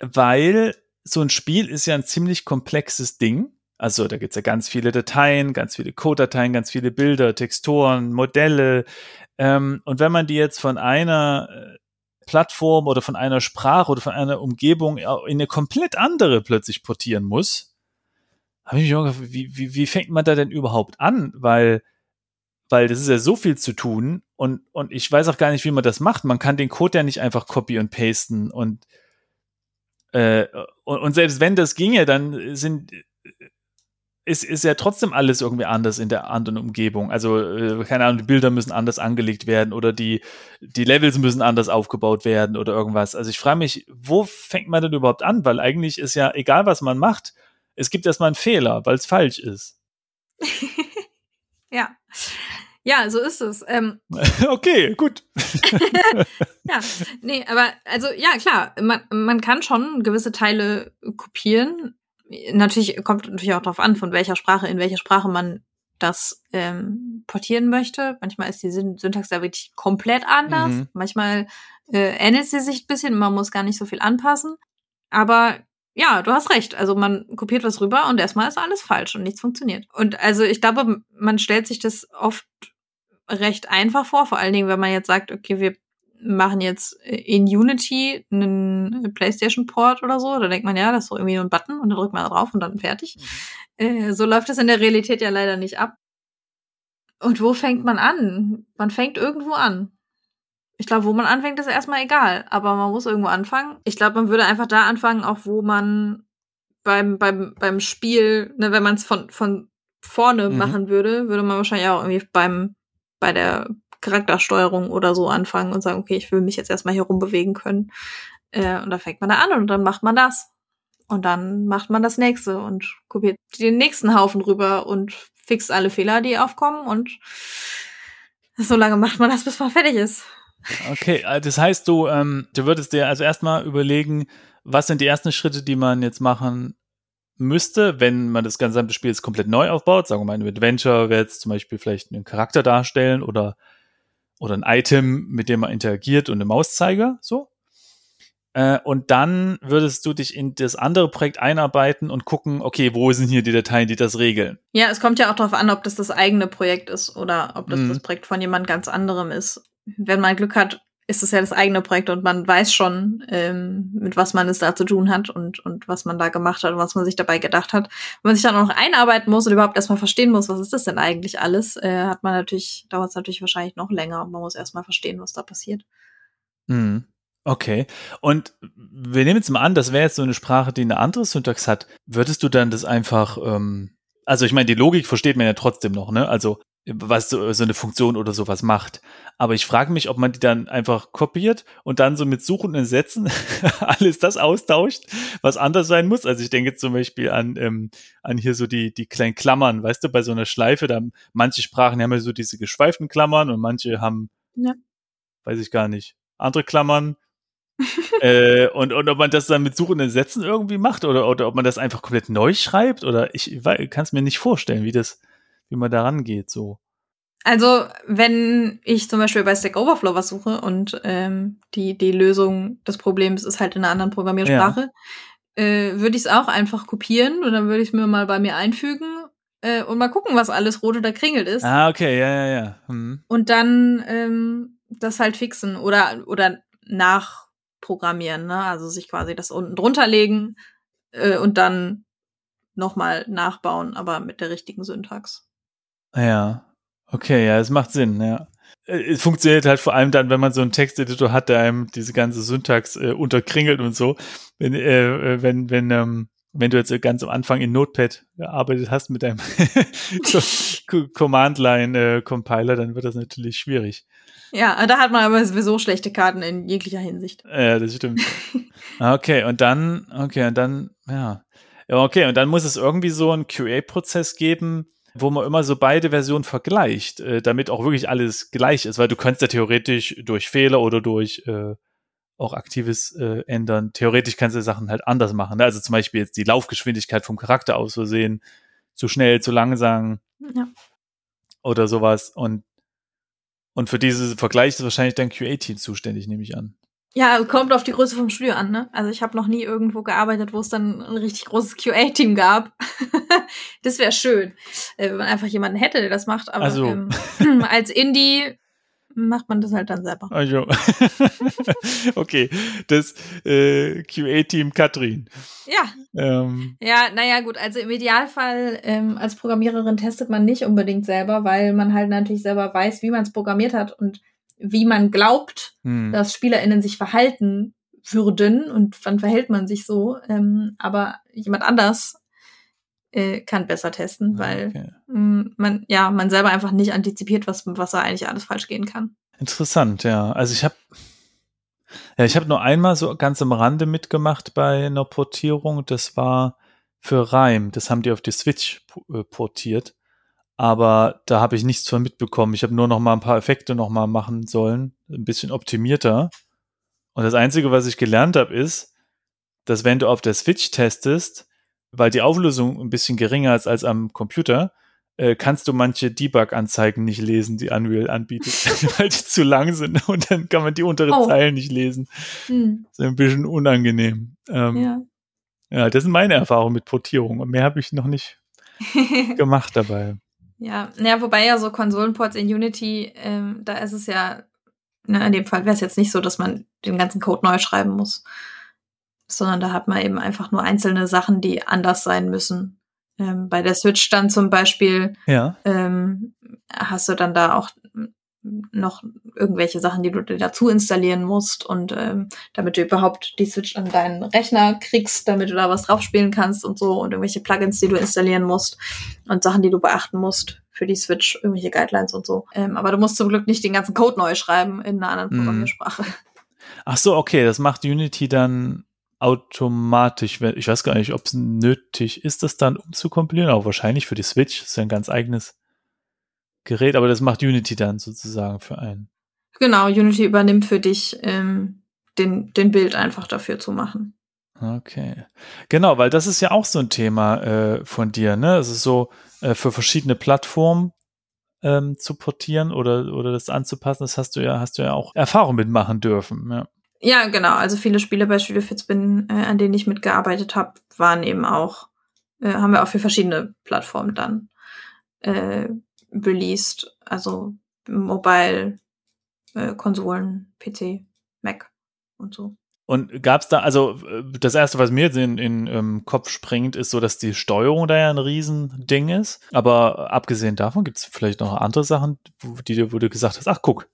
weil so ein Spiel ist ja ein ziemlich komplexes Ding. Also da gibt es ja ganz viele Dateien, ganz viele Code-Dateien, ganz viele Bilder, Texturen, Modelle. Ähm, und wenn man die jetzt von einer äh, Plattform oder von einer Sprache oder von einer Umgebung in eine komplett andere plötzlich portieren muss, habe ich mich auch gefragt, wie, wie, wie fängt man da denn überhaupt an? Weil, weil das ist ja so viel zu tun und, und ich weiß auch gar nicht, wie man das macht. Man kann den Code ja nicht einfach copy und pasten und, äh, und, und selbst wenn das ginge, dann sind ist, ist ja trotzdem alles irgendwie anders in der anderen Umgebung. Also, äh, keine Ahnung, die Bilder müssen anders angelegt werden oder die, die Levels müssen anders aufgebaut werden oder irgendwas. Also ich frage mich, wo fängt man denn überhaupt an? Weil eigentlich ist ja, egal was man macht, es gibt erstmal einen Fehler, weil es falsch ist. (laughs) ja. Ja, so ist es. Ähm, (laughs) okay, gut. (laughs) ja, nee, aber also ja, klar, man, man kann schon gewisse Teile kopieren, natürlich kommt natürlich auch darauf an, von welcher Sprache, in welche Sprache man das ähm, portieren möchte. Manchmal ist die Syntax da wirklich komplett anders. Mhm. Manchmal äh, ändert sie sich ein bisschen, man muss gar nicht so viel anpassen. Aber ja, du hast recht. Also man kopiert was rüber und erstmal ist alles falsch und nichts funktioniert. Und also ich glaube, man stellt sich das oft recht einfach vor, vor allen Dingen, wenn man jetzt sagt, okay, wir machen jetzt in Unity einen PlayStation-Port oder so, da denkt man, ja, das ist so irgendwie nur ein Button und dann drückt man drauf und dann fertig. Mhm. Äh, so läuft das in der Realität ja leider nicht ab. Und wo fängt man an? Man fängt irgendwo an. Ich glaube, wo man anfängt, ist erstmal egal, aber man muss irgendwo anfangen. Ich glaube, man würde einfach da anfangen, auch wo man beim, beim, beim Spiel, ne, wenn man es von, von vorne mhm. machen würde, würde man wahrscheinlich auch irgendwie beim, bei der Charaktersteuerung oder so anfangen und sagen, okay, ich will mich jetzt erstmal hier rumbewegen können. Äh, und da fängt man da an und dann macht man das. Und dann macht man das nächste und kopiert den nächsten Haufen rüber und fixt alle Fehler, die aufkommen und so lange macht man das, bis man fertig ist. Okay, äh, das heißt, du, ähm, du würdest dir also erstmal überlegen, was sind die ersten Schritte, die man jetzt machen müsste, wenn man das gesamte Spiel jetzt komplett neu aufbaut. Sagen wir mal, ein Adventure wäre jetzt zum Beispiel vielleicht einen Charakter darstellen oder oder ein Item, mit dem man interagiert und eine Mauszeiger, so. Äh, und dann würdest du dich in das andere Projekt einarbeiten und gucken, okay, wo sind hier die Dateien, die das regeln? Ja, es kommt ja auch darauf an, ob das das eigene Projekt ist oder ob das mhm. das Projekt von jemand ganz anderem ist. Wenn man Glück hat, ist es ja das eigene Projekt und man weiß schon, ähm, mit was man es da zu tun hat und, und was man da gemacht hat und was man sich dabei gedacht hat. Wenn man sich dann auch noch einarbeiten muss und überhaupt erstmal verstehen muss, was ist das denn eigentlich alles, äh, hat man natürlich, dauert es natürlich wahrscheinlich noch länger und man muss erstmal verstehen, was da passiert. Mhm. Okay. Und wir nehmen jetzt mal an, das wäre jetzt so eine Sprache, die eine andere Syntax hat. Würdest du dann das einfach, ähm, also ich meine, die Logik versteht man ja trotzdem noch, ne? Also was so, so eine Funktion oder sowas macht. Aber ich frage mich, ob man die dann einfach kopiert und dann so mit suchenden Sätzen (laughs) alles das austauscht, was anders sein muss. Also ich denke zum Beispiel an, ähm, an hier so die, die kleinen Klammern, weißt du, bei so einer Schleife, da manche Sprachen haben ja so diese geschweiften Klammern und manche haben, ja. weiß ich gar nicht, andere Klammern. (laughs) äh, und, und ob man das dann mit suchenden Sätzen irgendwie macht oder, oder ob man das einfach komplett neu schreibt oder ich, ich kann es mir nicht vorstellen, wie das, wie man da rangeht, so. Also, wenn ich zum Beispiel bei Stack Overflow was suche und ähm, die, die Lösung des Problems ist halt in einer anderen Programmiersprache, ja. äh, würde ich es auch einfach kopieren und dann würde ich es mir mal bei mir einfügen äh, und mal gucken, was alles rot oder kringelt ist. Ah, okay, ja, ja, ja. Hm. Und dann ähm, das halt fixen oder, oder nachprogrammieren, ne? Also sich quasi das unten drunter legen äh, und dann nochmal nachbauen, aber mit der richtigen Syntax. Ja, okay, ja, es macht Sinn, ja. Äh, es funktioniert halt vor allem dann, wenn man so einen Texteditor hat, der einem diese ganze Syntax äh, unterkringelt und so. Wenn, äh, äh wenn, wenn, ähm, wenn du jetzt ganz am Anfang in Notepad gearbeitet hast mit deinem (laughs) Command-Line-Compiler, äh, dann wird das natürlich schwierig. Ja, da hat man aber sowieso schlechte Karten in jeglicher Hinsicht. Ja, das stimmt. okay, und dann, okay, und dann, ja. Okay, und dann muss es irgendwie so einen QA-Prozess geben, wo man immer so beide Versionen vergleicht, äh, damit auch wirklich alles gleich ist, weil du kannst ja theoretisch durch Fehler oder durch äh, auch aktives äh, ändern. Theoretisch kannst du Sachen halt anders machen. Ne? Also zum Beispiel jetzt die Laufgeschwindigkeit vom Charakter aus Versehen zu schnell, zu langsam ja. oder sowas. Und, und für diese Vergleich ist wahrscheinlich dein QA-Team zuständig, nehme ich an. Ja, kommt auf die Größe vom Studio an, ne? Also ich habe noch nie irgendwo gearbeitet, wo es dann ein richtig großes QA-Team gab. (laughs) das wäre schön, äh, wenn man einfach jemanden hätte, der das macht. Aber also. ähm, (laughs) als Indie macht man das halt dann selber. Also. (laughs) okay, das äh, QA-Team Katrin. Ja. Ähm. Ja, naja, gut, also im Idealfall ähm, als Programmiererin testet man nicht unbedingt selber, weil man halt natürlich selber weiß, wie man es programmiert hat und wie man glaubt, hm. dass SpielerInnen sich verhalten würden und wann verhält man sich so. Ähm, aber jemand anders äh, kann besser testen, ah, weil okay. mh, mm, man ja man selber einfach nicht antizipiert, was was da eigentlich alles falsch gehen kann. Interessant, ja. Also ich habe ja, ich habe nur einmal so ganz am Rande mitgemacht bei einer Portierung. Das war für Reim. Das haben die auf die Switch äh, portiert aber da habe ich nichts von mitbekommen. Ich habe nur noch mal ein paar Effekte noch mal machen sollen, ein bisschen optimierter. Und das Einzige, was ich gelernt habe, ist, dass wenn du auf der Switch testest, weil die Auflösung ein bisschen geringer ist als am Computer, äh, kannst du manche Debug-Anzeigen nicht lesen, die Unreal anbietet, (laughs) weil die zu lang sind (laughs) und dann kann man die unteren oh. Zeilen nicht lesen. Hm. Das ist ein bisschen unangenehm. Ähm, ja. ja, das sind meine Erfahrungen mit Portierung und mehr habe ich noch nicht (laughs) gemacht dabei. Ja, ja, wobei ja so Konsolenports in Unity, ähm, da ist es ja, ne, in dem Fall wäre es jetzt nicht so, dass man den ganzen Code neu schreiben muss, sondern da hat man eben einfach nur einzelne Sachen, die anders sein müssen. Ähm, bei der Switch dann zum Beispiel ja. ähm, hast du dann da auch noch irgendwelche Sachen, die du dir dazu installieren musst und ähm, damit du überhaupt die Switch an deinen Rechner kriegst, damit du da was drauf spielen kannst und so und irgendwelche Plugins, die du installieren musst und Sachen, die du beachten musst für die Switch, irgendwelche Guidelines und so. Ähm, aber du musst zum Glück nicht den ganzen Code neu schreiben in einer anderen mhm. Programmiersprache. Ach so, okay, das macht Unity dann automatisch. Ich weiß gar nicht, ob es nötig ist, das dann umzukompilieren, aber wahrscheinlich für die Switch. Ist ja ein ganz eigenes Gerät, aber das macht Unity dann sozusagen für einen. Genau, Unity übernimmt für dich ähm, den, den Bild einfach dafür zu machen. Okay. Genau, weil das ist ja auch so ein Thema äh, von dir, ne? Es ist so äh, für verschiedene Plattformen ähm, zu portieren oder, oder das anzupassen. Das hast du ja, hast du ja auch Erfahrung mitmachen dürfen, ja. Ja, genau. Also viele Spiele bei Studio Fitzbin, äh, an denen ich mitgearbeitet habe, waren eben auch, äh, haben wir auch für verschiedene Plattformen dann äh, released. Also Mobile, äh, Konsolen, PC, Mac und so. Und gab es da, also das Erste, was mir jetzt in den ähm, Kopf springt, ist so, dass die Steuerung da ja ein Riesending ist. Aber abgesehen davon gibt es vielleicht noch andere Sachen, wo, die, wo du gesagt hast, ach guck,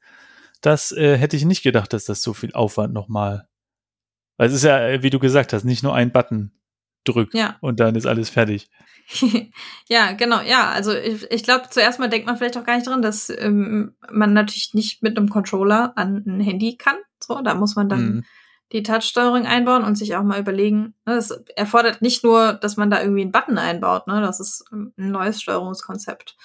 das äh, hätte ich nicht gedacht, dass das so viel Aufwand nochmal. Weil es ist ja, äh, wie du gesagt hast, nicht nur ein Button drückt Ja. und dann ist alles fertig. (laughs) ja, genau, ja. Also ich, ich glaube, zuerst mal denkt man vielleicht auch gar nicht dran, dass ähm, man natürlich nicht mit einem Controller an ein Handy kann. So, da muss man dann Mhm. die Touch-Steuerung einbauen und sich auch mal überlegen. Ne, das erfordert nicht nur, dass man da irgendwie einen Button einbaut, ne? Das ist ähm, ein neues Steuerungskonzept.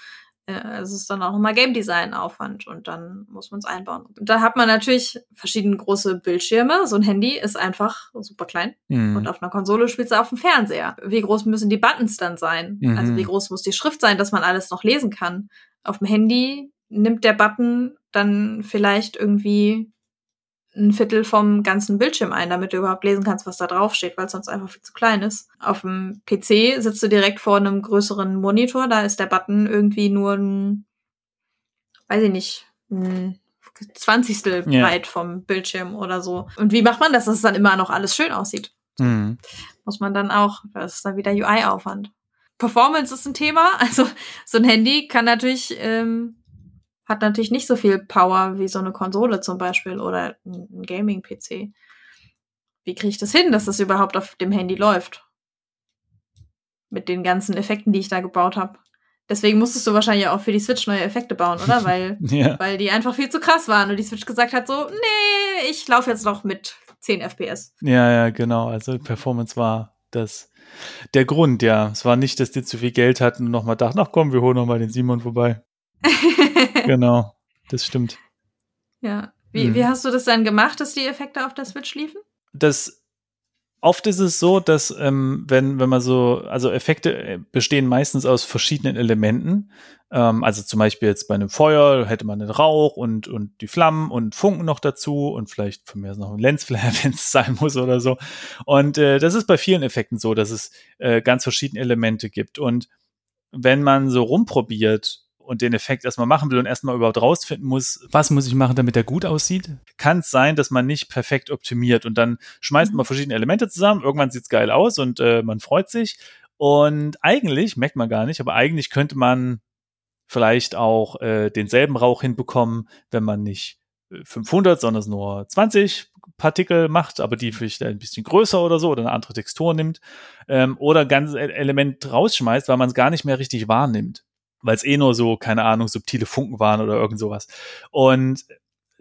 Äh, Es ist dann auch nochmal Game Design Aufwand und dann muss man es einbauen. Und da hat man natürlich verschiedene große Bildschirme. So ein Handy ist einfach super klein. Mhm. Und auf einer Konsole spielst du auf dem Fernseher. Wie groß müssen die Buttons dann sein? Mhm. Also wie groß muss die Schrift sein, dass man alles noch lesen kann? Auf dem Handy nimmt der Button dann vielleicht irgendwie ein Viertel vom ganzen Bildschirm ein, damit du überhaupt lesen kannst, was da drauf steht, weil es sonst einfach viel zu klein ist. Auf dem PC sitzt du direkt vor einem größeren Monitor, da ist der Button irgendwie nur ein, weiß ich nicht, ein Zwanzigstel Ja. breit vom Bildschirm oder so. Und wie macht man das, dass es dann immer noch alles schön aussieht? Mhm. muss man dann auch, das ist dann wieder UI-Aufwand. Performance ist ein Thema. (laughs) Also so ein Handy kann natürlich, ähm, hat natürlich nicht so viel Power wie so eine Konsole zum Beispiel oder ein Gaming-PC. Wie kriege ich das hin, dass das überhaupt auf dem Handy läuft? Mit den ganzen Effekten, die ich da gebaut habe. Deswegen musstest du wahrscheinlich auch für die Switch neue Effekte bauen, oder? (laughs) Weil, Ja. weil die einfach viel zu krass waren und die Switch gesagt hat so, nee, ich laufe jetzt noch mit 10 FPS. ja, ja, genau. Also Performance war das der Grund, ja. Es war nicht, dass die zu viel Geld hatten und nochmal dachten, ach komm, wir holen nochmal den Simon vorbei. (laughs) Genau, das stimmt. Ja. Wie, Mhm. wie hast du das dann gemacht, dass die Effekte auf der Switch liefen? das oft ist es so, dass ähm, wenn wenn man so also Effekte äh, bestehen meistens aus verschiedenen Elementen. Ähm, also zum Beispiel jetzt bei einem Feuer hätte man den Rauch und und die Flammen und Funken noch dazu und vielleicht von mir aus noch ein Lensflare, (laughs) wenn es sein muss oder so. Und äh, das ist bei vielen Effekten so, dass es äh, ganz verschiedene Elemente gibt. Und wenn man so rumprobiert und den Effekt erstmal machen will und erstmal überhaupt rausfinden muss, was muss ich machen, damit er gut aussieht, kann es sein, dass man nicht perfekt optimiert und dann schmeißt Mhm. man verschiedene Elemente zusammen, irgendwann sieht's geil aus und äh, man freut sich. Und eigentlich, merkt man gar nicht, aber eigentlich könnte man vielleicht auch äh, denselben Rauch hinbekommen, wenn man nicht äh, 500, sondern nur 20 Partikel macht, aber die vielleicht ein bisschen größer oder so oder eine andere Textur nimmt ähm, oder ein ganzes Element rausschmeißt, weil man es gar nicht mehr richtig wahrnimmt, weil es eh nur so, keine Ahnung, subtile Funken waren oder irgend sowas. Und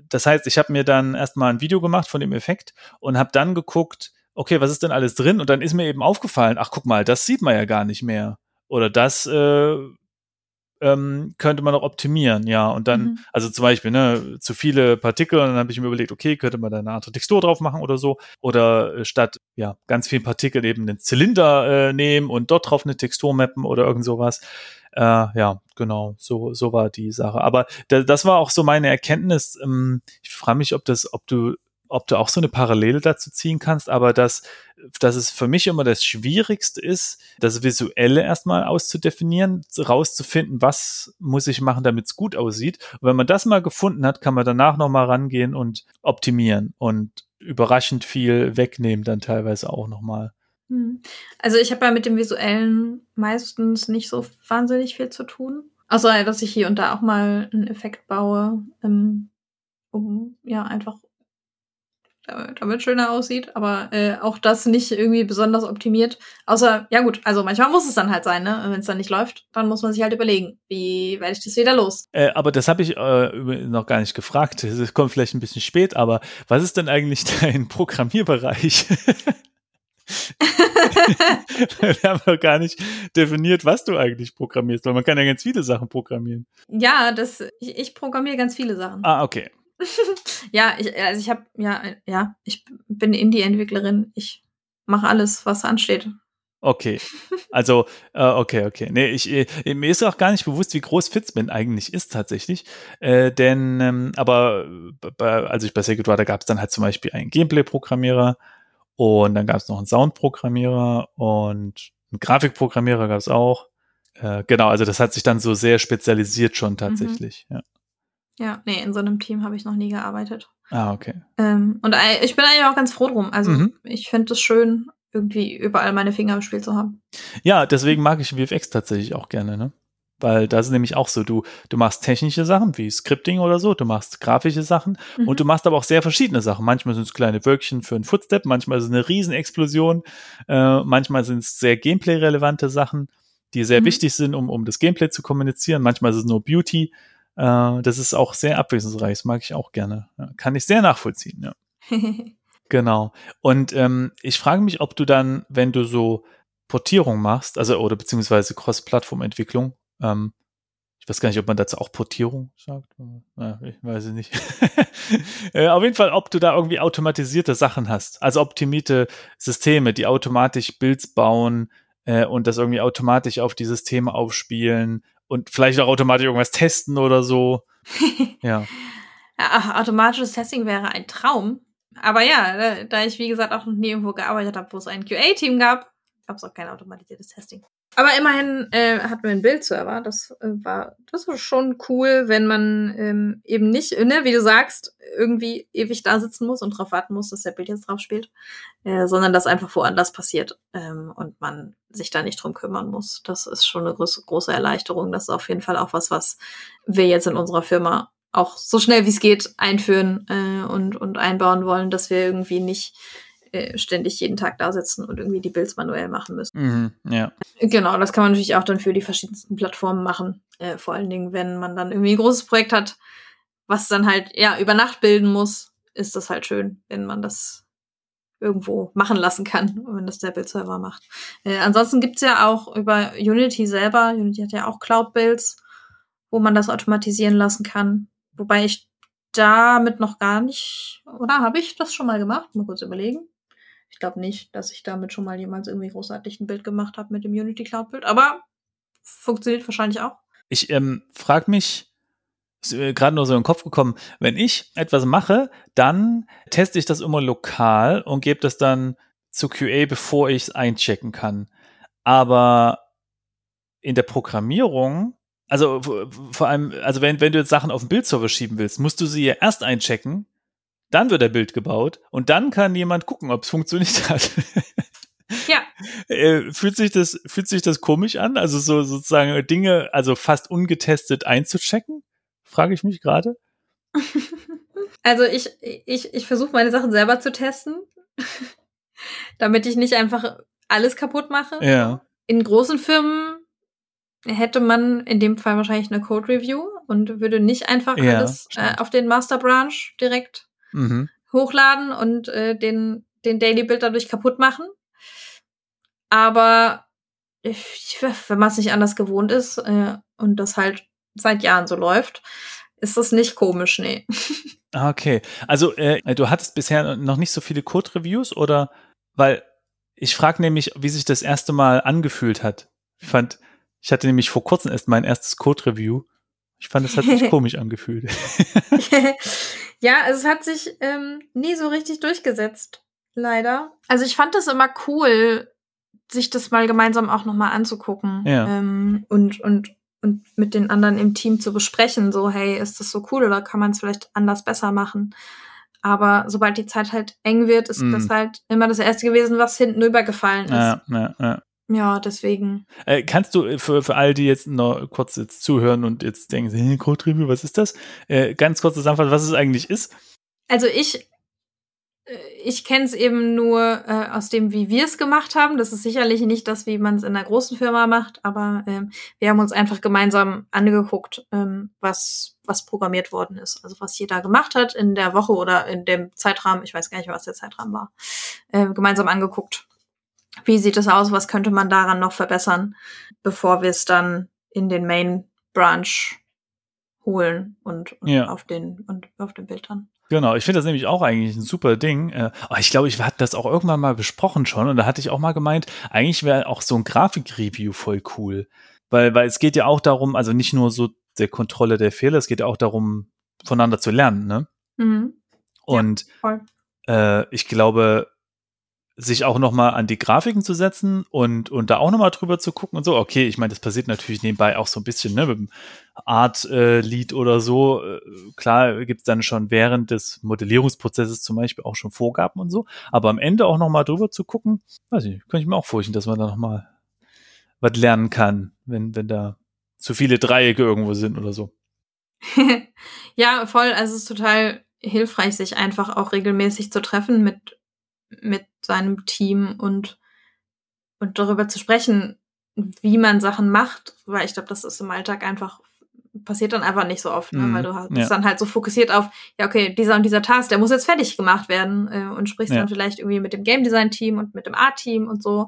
das heißt, ich habe mir dann erstmal ein Video gemacht von dem Effekt und habe dann geguckt, okay, was ist denn alles drin? Und dann ist mir eben aufgefallen, ach guck mal, das sieht man ja gar nicht mehr. Oder das äh, ähm, könnte man noch optimieren, ja. Und dann, Mhm. also zum Beispiel, ne, zu viele Partikel, und dann habe ich mir überlegt, okay, könnte man da eine andere Textur drauf machen oder so. Oder äh, statt ja ganz vielen Partikeln eben einen Zylinder äh, nehmen und dort drauf eine Textur mappen oder irgend sowas. Äh, ja, genau, so, so war die Sache. Aber da, das war auch so meine Erkenntnis. Ähm, ich frage mich, ob das, ob du, ob du auch so eine Parallele dazu ziehen kannst, aber dass, dass es für mich immer das Schwierigste ist, das Visuelle erstmal auszudefinieren, rauszufinden, was muss ich machen, damit es gut aussieht. Und wenn man das mal gefunden hat, kann man danach nochmal rangehen und optimieren und überraschend viel wegnehmen, dann teilweise auch nochmal. Hm. Also ich habe ja mit dem Visuellen meistens nicht so wahnsinnig viel zu tun. Außer, dass ich hier und da auch mal einen Effekt baue, ähm, um ja einfach damit, damit schöner aussieht, aber äh, auch das nicht irgendwie besonders optimiert. Außer, ja gut, also manchmal muss es dann halt sein, ne? Wenn es dann nicht läuft, dann muss man sich halt überlegen, wie werde ich das wieder los? Äh, aber das habe ich äh, noch gar nicht gefragt. (laughs) Das kommt vielleicht ein bisschen spät, aber was ist denn eigentlich (laughs) dein Programmierbereich? (laughs) (laughs) Wir haben noch gar nicht definiert, was du eigentlich programmierst, weil man kann ja ganz viele Sachen programmieren. ja, das, ich, ich programmiere ganz viele Sachen. Ah, okay. (laughs) Ja, ich, also ich habe, ja, ja, ich bin Indie-Entwicklerin. Ich mache alles, was ansteht. Okay. Also, äh, okay, okay. Nee, ich, äh, mir ist auch gar nicht bewusst, wie groß Fitzman eigentlich ist tatsächlich. Äh, denn, ähm, aber bei, als ich bei Sacred War, da gab es dann halt zum Beispiel einen Gameplay-Programmierer und dann gab es noch einen Sound-Programmierer und einen Grafikprogrammierer gab es auch. Äh, genau, also das hat sich dann so sehr spezialisiert schon tatsächlich. Ja. Ja, nee, in so einem Team habe ich noch nie gearbeitet. Ah, okay. Ähm, und ich bin eigentlich auch ganz froh drum. Also Mhm. ich finde es schön, irgendwie überall meine Finger im Spiel zu haben. Ja, deswegen mag ich VFX tatsächlich auch gerne, ne? Weil das ist nämlich auch so, du, du machst technische Sachen wie Scripting oder so, du machst grafische Sachen mhm. und du machst aber auch sehr verschiedene Sachen. Manchmal sind es kleine Wölkchen für einen Footstep, manchmal ist es eine Riesenexplosion, äh, manchmal sind es sehr Gameplay-relevante Sachen, die sehr mhm. wichtig sind, um, um das Gameplay zu kommunizieren. Manchmal ist es nur Beauty. Äh, das ist auch sehr abwechslungsreich, das mag ich auch gerne. Ja, kann ich sehr nachvollziehen, ja. (laughs) genau. Und ähm, ich frage mich, ob du dann, wenn du so Portierung machst, also oder beziehungsweise Cross-Plattform-Entwicklung, ähm, ich weiß gar nicht, ob man dazu auch Portierung sagt. Ja, ich weiß es nicht. (laughs) äh, auf jeden Fall, ob du da irgendwie automatisierte Sachen hast. Also optimierte Systeme, die automatisch Builds bauen äh, und das irgendwie automatisch auf die Systeme aufspielen und vielleicht auch automatisch irgendwas testen oder so. (laughs) ja. ja. Automatisches Testing wäre ein Traum. Aber ja, da ich, wie gesagt, auch noch nie irgendwo gearbeitet habe, wo es ein QA-Team gab, gab es auch kein automatisiertes Testing. Aber immerhin äh, hatten wir einen Bildserver. Das äh, war, das war schon cool, wenn man ähm, eben nicht, ne, wie du sagst, irgendwie ewig da sitzen muss und darauf warten muss, dass der Bild jetzt drauf spielt, äh, sondern das einfach woanders passiert ähm, und man sich da nicht drum kümmern muss. Das ist schon eine große, große Erleichterung. Das ist auf jeden Fall auch was, was wir jetzt in unserer Firma auch so schnell wie es geht einführen äh, und, und einbauen wollen, dass wir irgendwie nicht äh, ständig jeden Tag da sitzen und irgendwie die Builds manuell machen müssen. Mhm, ja. Genau, das kann man natürlich auch dann für die verschiedensten Plattformen machen. Äh, vor allen Dingen, wenn man dann irgendwie ein großes Projekt hat, was dann halt ja über Nacht bilden muss, ist das halt schön, wenn man das irgendwo machen lassen kann, (laughs) wenn das der Build-Server macht. Äh, ansonsten gibt's ja auch über Unity selber, Unity hat ja auch Cloud-Builds, wo man das automatisieren lassen kann. Wobei ich damit noch gar nicht, oder habe ich das schon mal gemacht? Mal kurz überlegen. Ich glaube nicht, dass ich damit schon mal jemals irgendwie großartig ein Bild gemacht habe mit dem Unity Cloud Bild, aber funktioniert wahrscheinlich auch. Ich ähm, frage mich, ist mir gerade nur so in den Kopf gekommen, wenn ich etwas mache, dann teste ich das immer lokal und gebe das dann zu QA, bevor ich es einchecken kann. Aber in der Programmierung, also vor allem, also wenn, wenn du jetzt Sachen auf den Bildserver schieben willst, musst du sie ja erst einchecken dann wird der Bild gebaut und dann kann jemand gucken, ob es funktioniert hat. (laughs) Ja. Äh, fühlt sich das, fühlt sich das komisch an? Also so sozusagen Dinge, also fast ungetestet einzuchecken? Frage ich mich gerade. (laughs) Also ich, ich, ich versuche meine Sachen selber zu testen, (laughs) damit ich nicht einfach alles kaputt mache. Ja. In großen Firmen hätte man in dem Fall wahrscheinlich eine Code Review und würde nicht einfach ja, alles äh, auf den Master Branch direkt mhm. hochladen und äh, den, den Daily Build dadurch kaputt machen. Aber ich, wenn man es nicht anders gewohnt ist äh, und das halt seit Jahren so läuft, ist das nicht komisch, nee. (laughs) Ah, okay, also äh, du hattest bisher noch nicht so viele Code-Reviews oder weil ich frage nämlich, wie sich das erste Mal angefühlt hat. Ich fand, ich hatte nämlich vor kurzem erst mein erstes Code-Review ich fand, es hat sich (laughs) komisch angefühlt. (laughs) ja, es hat sich ähm, nie so richtig durchgesetzt, leider. Also ich fand das immer cool, sich das mal gemeinsam auch nochmal anzugucken ja. ähm, und, und, und mit den anderen im Team zu besprechen, so, hey, ist das so cool oder kann man es vielleicht anders besser machen? Aber sobald die Zeit halt eng wird, ist mm. das halt immer das Erste gewesen, was hinten übergefallen ist. Ja, ja, ja. Ja, deswegen. Äh, kannst du äh, für, für all die jetzt noch kurz jetzt zuhören und jetzt denken, hey, Code Review, was ist das? Äh, ganz kurz zusammenfassen, was es eigentlich ist. Also ich, äh, ich kenne es eben nur äh, aus dem, wie wir es gemacht haben. Das ist sicherlich nicht das, wie man es in einer großen Firma macht, aber ähm, wir haben uns einfach gemeinsam angeguckt, ähm, was, was programmiert worden ist. Also was jeder gemacht hat in der Woche oder in dem Zeitrahmen, ich weiß gar nicht, was der Zeitrahmen war, äh, gemeinsam angeguckt wie sieht es aus, was könnte man daran noch verbessern, bevor wir es dann in den Main Branch holen und, und ja. auf den und auf den Bildern. Genau, ich finde das nämlich auch eigentlich ein super Ding. Äh, ich glaube, ich hatte das auch irgendwann mal besprochen schon und da hatte ich auch mal gemeint, eigentlich wäre auch so ein Grafik-Review voll cool. Weil, weil es geht ja auch darum, also nicht nur so der Kontrolle der Fehler, es geht ja auch darum, voneinander zu lernen, ne? Mhm. Und ja, äh, ich glaube, sich auch noch mal an die Grafiken zu setzen und, und da auch noch mal drüber zu gucken und so. Okay, ich meine, das passiert natürlich nebenbei auch so ein bisschen, ne, mit dem Art-Lied äh, oder so. Äh, klar gibt's dann schon während des Modellierungsprozesses zum Beispiel auch schon Vorgaben und so. Aber am Ende auch noch mal drüber zu gucken, weiß ich, könnte ich mir auch vorstellen, dass man da noch mal was lernen kann, wenn, wenn da zu viele Dreiecke irgendwo sind oder so. (laughs) ja, voll. Also es ist total hilfreich, sich einfach auch regelmäßig zu treffen mit, mit seinem Team und, und darüber zu sprechen, wie man Sachen macht, weil ich glaube, das ist im Alltag einfach passiert dann einfach nicht so oft, ne? Mhm, weil du bist ja. dann halt so fokussiert auf, ja, okay, dieser und dieser Task, der muss jetzt fertig gemacht werden äh, und sprichst ja. dann vielleicht irgendwie mit dem Game Design Team und mit dem Art Team und so,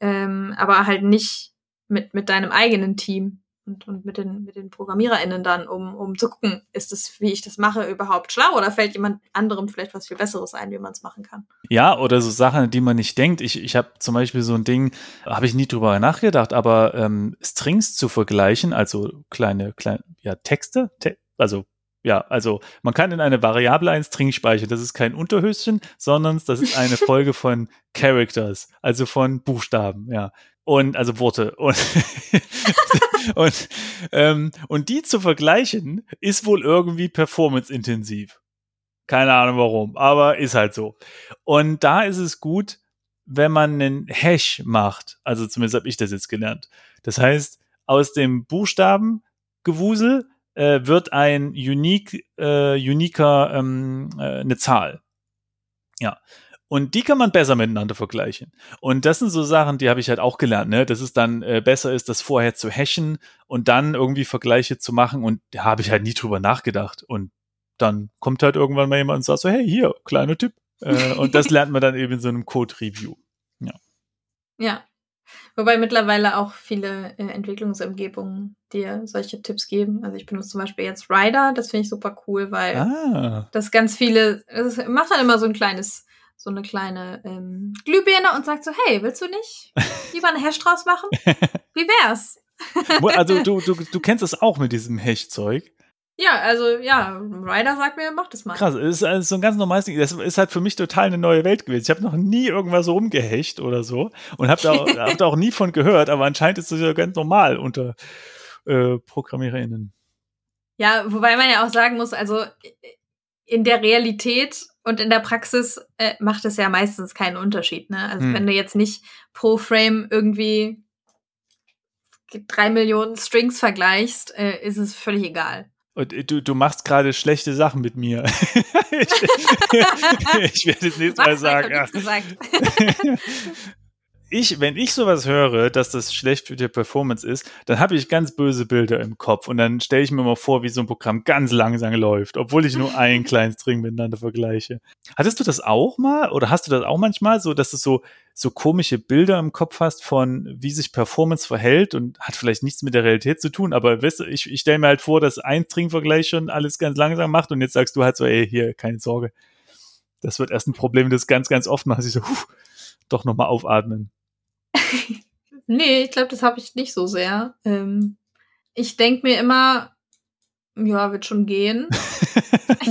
ähm, aber halt nicht mit, mit deinem eigenen Team und, und mit, den, mit den ProgrammiererInnen dann, um, um zu gucken, ist das, wie ich das mache, überhaupt schlau oder fällt jemand anderem vielleicht was viel Besseres ein, wie man es machen kann? Ja, oder so Sachen, die man nicht denkt. Ich, ich habe zum Beispiel so ein Ding, habe ich nie drüber nachgedacht, aber ähm, Strings zu vergleichen, also kleine, kleine ja, Texte, te also ja, also man kann in eine Variable ein String speichern. Das ist kein Unterhöschen, sondern das ist eine (laughs) Folge von Characters, also von Buchstaben, ja. Und also Worte. Und (laughs) und, ähm, und die zu vergleichen, ist wohl irgendwie performance-intensiv. Keine Ahnung warum, aber ist halt so. Und da ist es gut, wenn man einen Hash macht. Also zumindest habe ich das jetzt gelernt. Das heißt, aus dem Buchstabengewusel äh, wird ein unique, äh, uniker, ähm, äh, eine Zahl. Ja. Und die kann man besser miteinander vergleichen. Und das sind so Sachen, die habe ich halt auch gelernt, ne? dass es dann äh, besser ist, das vorher zu hashen und dann irgendwie Vergleiche zu machen. Und da habe ich halt nie drüber nachgedacht. Und dann kommt halt irgendwann mal jemand und sagt so, hey, hier, kleiner Tipp. Äh, und das lernt man dann eben in so einem Code-Review. Ja. Ja. Wobei mittlerweile auch viele äh, Entwicklungsumgebungen dir solche Tipps geben. Also ich benutze zum Beispiel jetzt Rider, das finde ich super cool, weil ah. das ganz viele, das macht dann immer so ein kleines so eine kleine ähm, Glühbirne und sagt so, hey, willst du nicht lieber einen Hash draus machen? (laughs) Wie wär's? also du, du, du kennst das auch mit diesem Hash-Zeug. Ja, also ja, Ryder sagt mir, mach das mal. Krass, es ist also so ein ganz normales Ding. Das ist halt für mich total eine neue Welt gewesen. Ich habe noch nie irgendwas rumgehecht oder so und habe da, auch, (laughs) hab da auch nie von gehört, aber anscheinend ist das ja ganz normal unter äh, ProgrammiererInnen. Ja, wobei man ja auch sagen muss, also in der Realität und in der Praxis äh, macht es ja meistens keinen Unterschied. Ne? Also hm. wenn du jetzt nicht pro Frame irgendwie drei Millionen Strings vergleichst, äh, ist es völlig egal. Und äh, du, du machst gerade schlechte Sachen mit mir. (laughs) ich, (laughs) ich werde es nächstes Mal sagen. (laughs) ich, wenn ich sowas höre, dass das schlecht für die Performance ist, dann habe ich ganz böse Bilder im Kopf und dann stelle ich mir mal vor, wie so ein Programm ganz langsam läuft, obwohl ich nur (laughs) einen kleinen String miteinander vergleiche. Hattest du das auch mal oder hast du das auch manchmal so, dass du so, so komische Bilder im Kopf hast von, wie sich Performance verhält und hat vielleicht nichts mit der Realität zu tun, aber weißt du, ich, ich stelle mir halt vor, dass ein String-Vergleich schon alles ganz langsam macht und jetzt sagst du halt so, ey, hier, keine Sorge. Das wird erst ein Problem, das ganz, ganz oft mache ich so, huh, doch nochmal aufatmen. Nee, ich glaube, das habe ich nicht so sehr. Ähm, ich denke mir immer, ja, wird schon gehen. (laughs)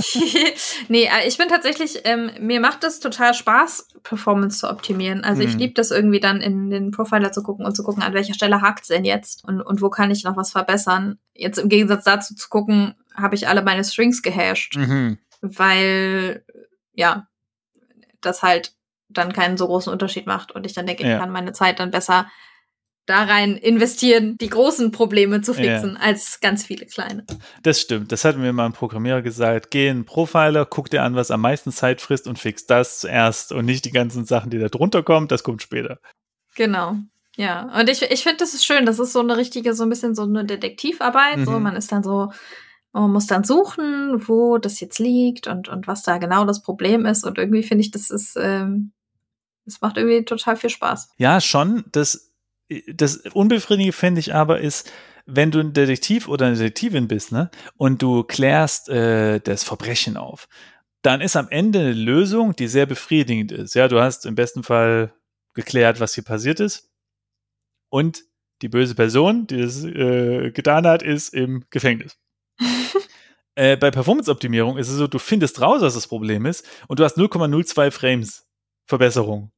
(laughs) nee, äh, ich bin tatsächlich, ähm, mir macht es total Spaß, Performance zu optimieren. Also hm. ich liebe das irgendwie dann in den Profiler zu gucken und zu gucken, an welcher Stelle hakt es denn jetzt und, und wo kann ich noch was verbessern. Jetzt im Gegensatz dazu zu gucken, habe ich alle meine Strings gehasht. Mhm. Weil, ja, das halt dann keinen so großen Unterschied macht und ich dann denke, ja. ich kann meine Zeit dann besser da rein investieren, die großen Probleme zu fixen, ja. als ganz viele kleine. Das stimmt. Das hat mir mal ein Programmierer gesagt. Geh in Profiler, guck dir an, was am meisten Zeit frisst und fix das zuerst und nicht die ganzen Sachen, die da drunter kommen. Das kommt später. Genau. Ja. Und ich, ich finde, das ist schön. Das ist so eine richtige, so ein bisschen so eine Detektivarbeit. Mhm. So, man ist dann so, man muss dann suchen, wo das jetzt liegt und, und was da genau das Problem ist. Und irgendwie finde ich, das ist, ähm, es macht irgendwie total viel Spaß. Ja, schon. Das, das Unbefriedigende finde ich aber ist, wenn du ein Detektiv oder eine Detektivin bist, ne, und du klärst äh, das Verbrechen auf, dann ist am Ende eine Lösung, die sehr befriedigend ist. Ja, du hast im besten Fall geklärt, was hier passiert ist. Und die böse Person, die das äh, getan hat, ist im Gefängnis. (laughs) äh, bei Performance-Optimierung ist es so, du findest raus, was das Problem ist, und du hast 0,02 Frames Verbesserung.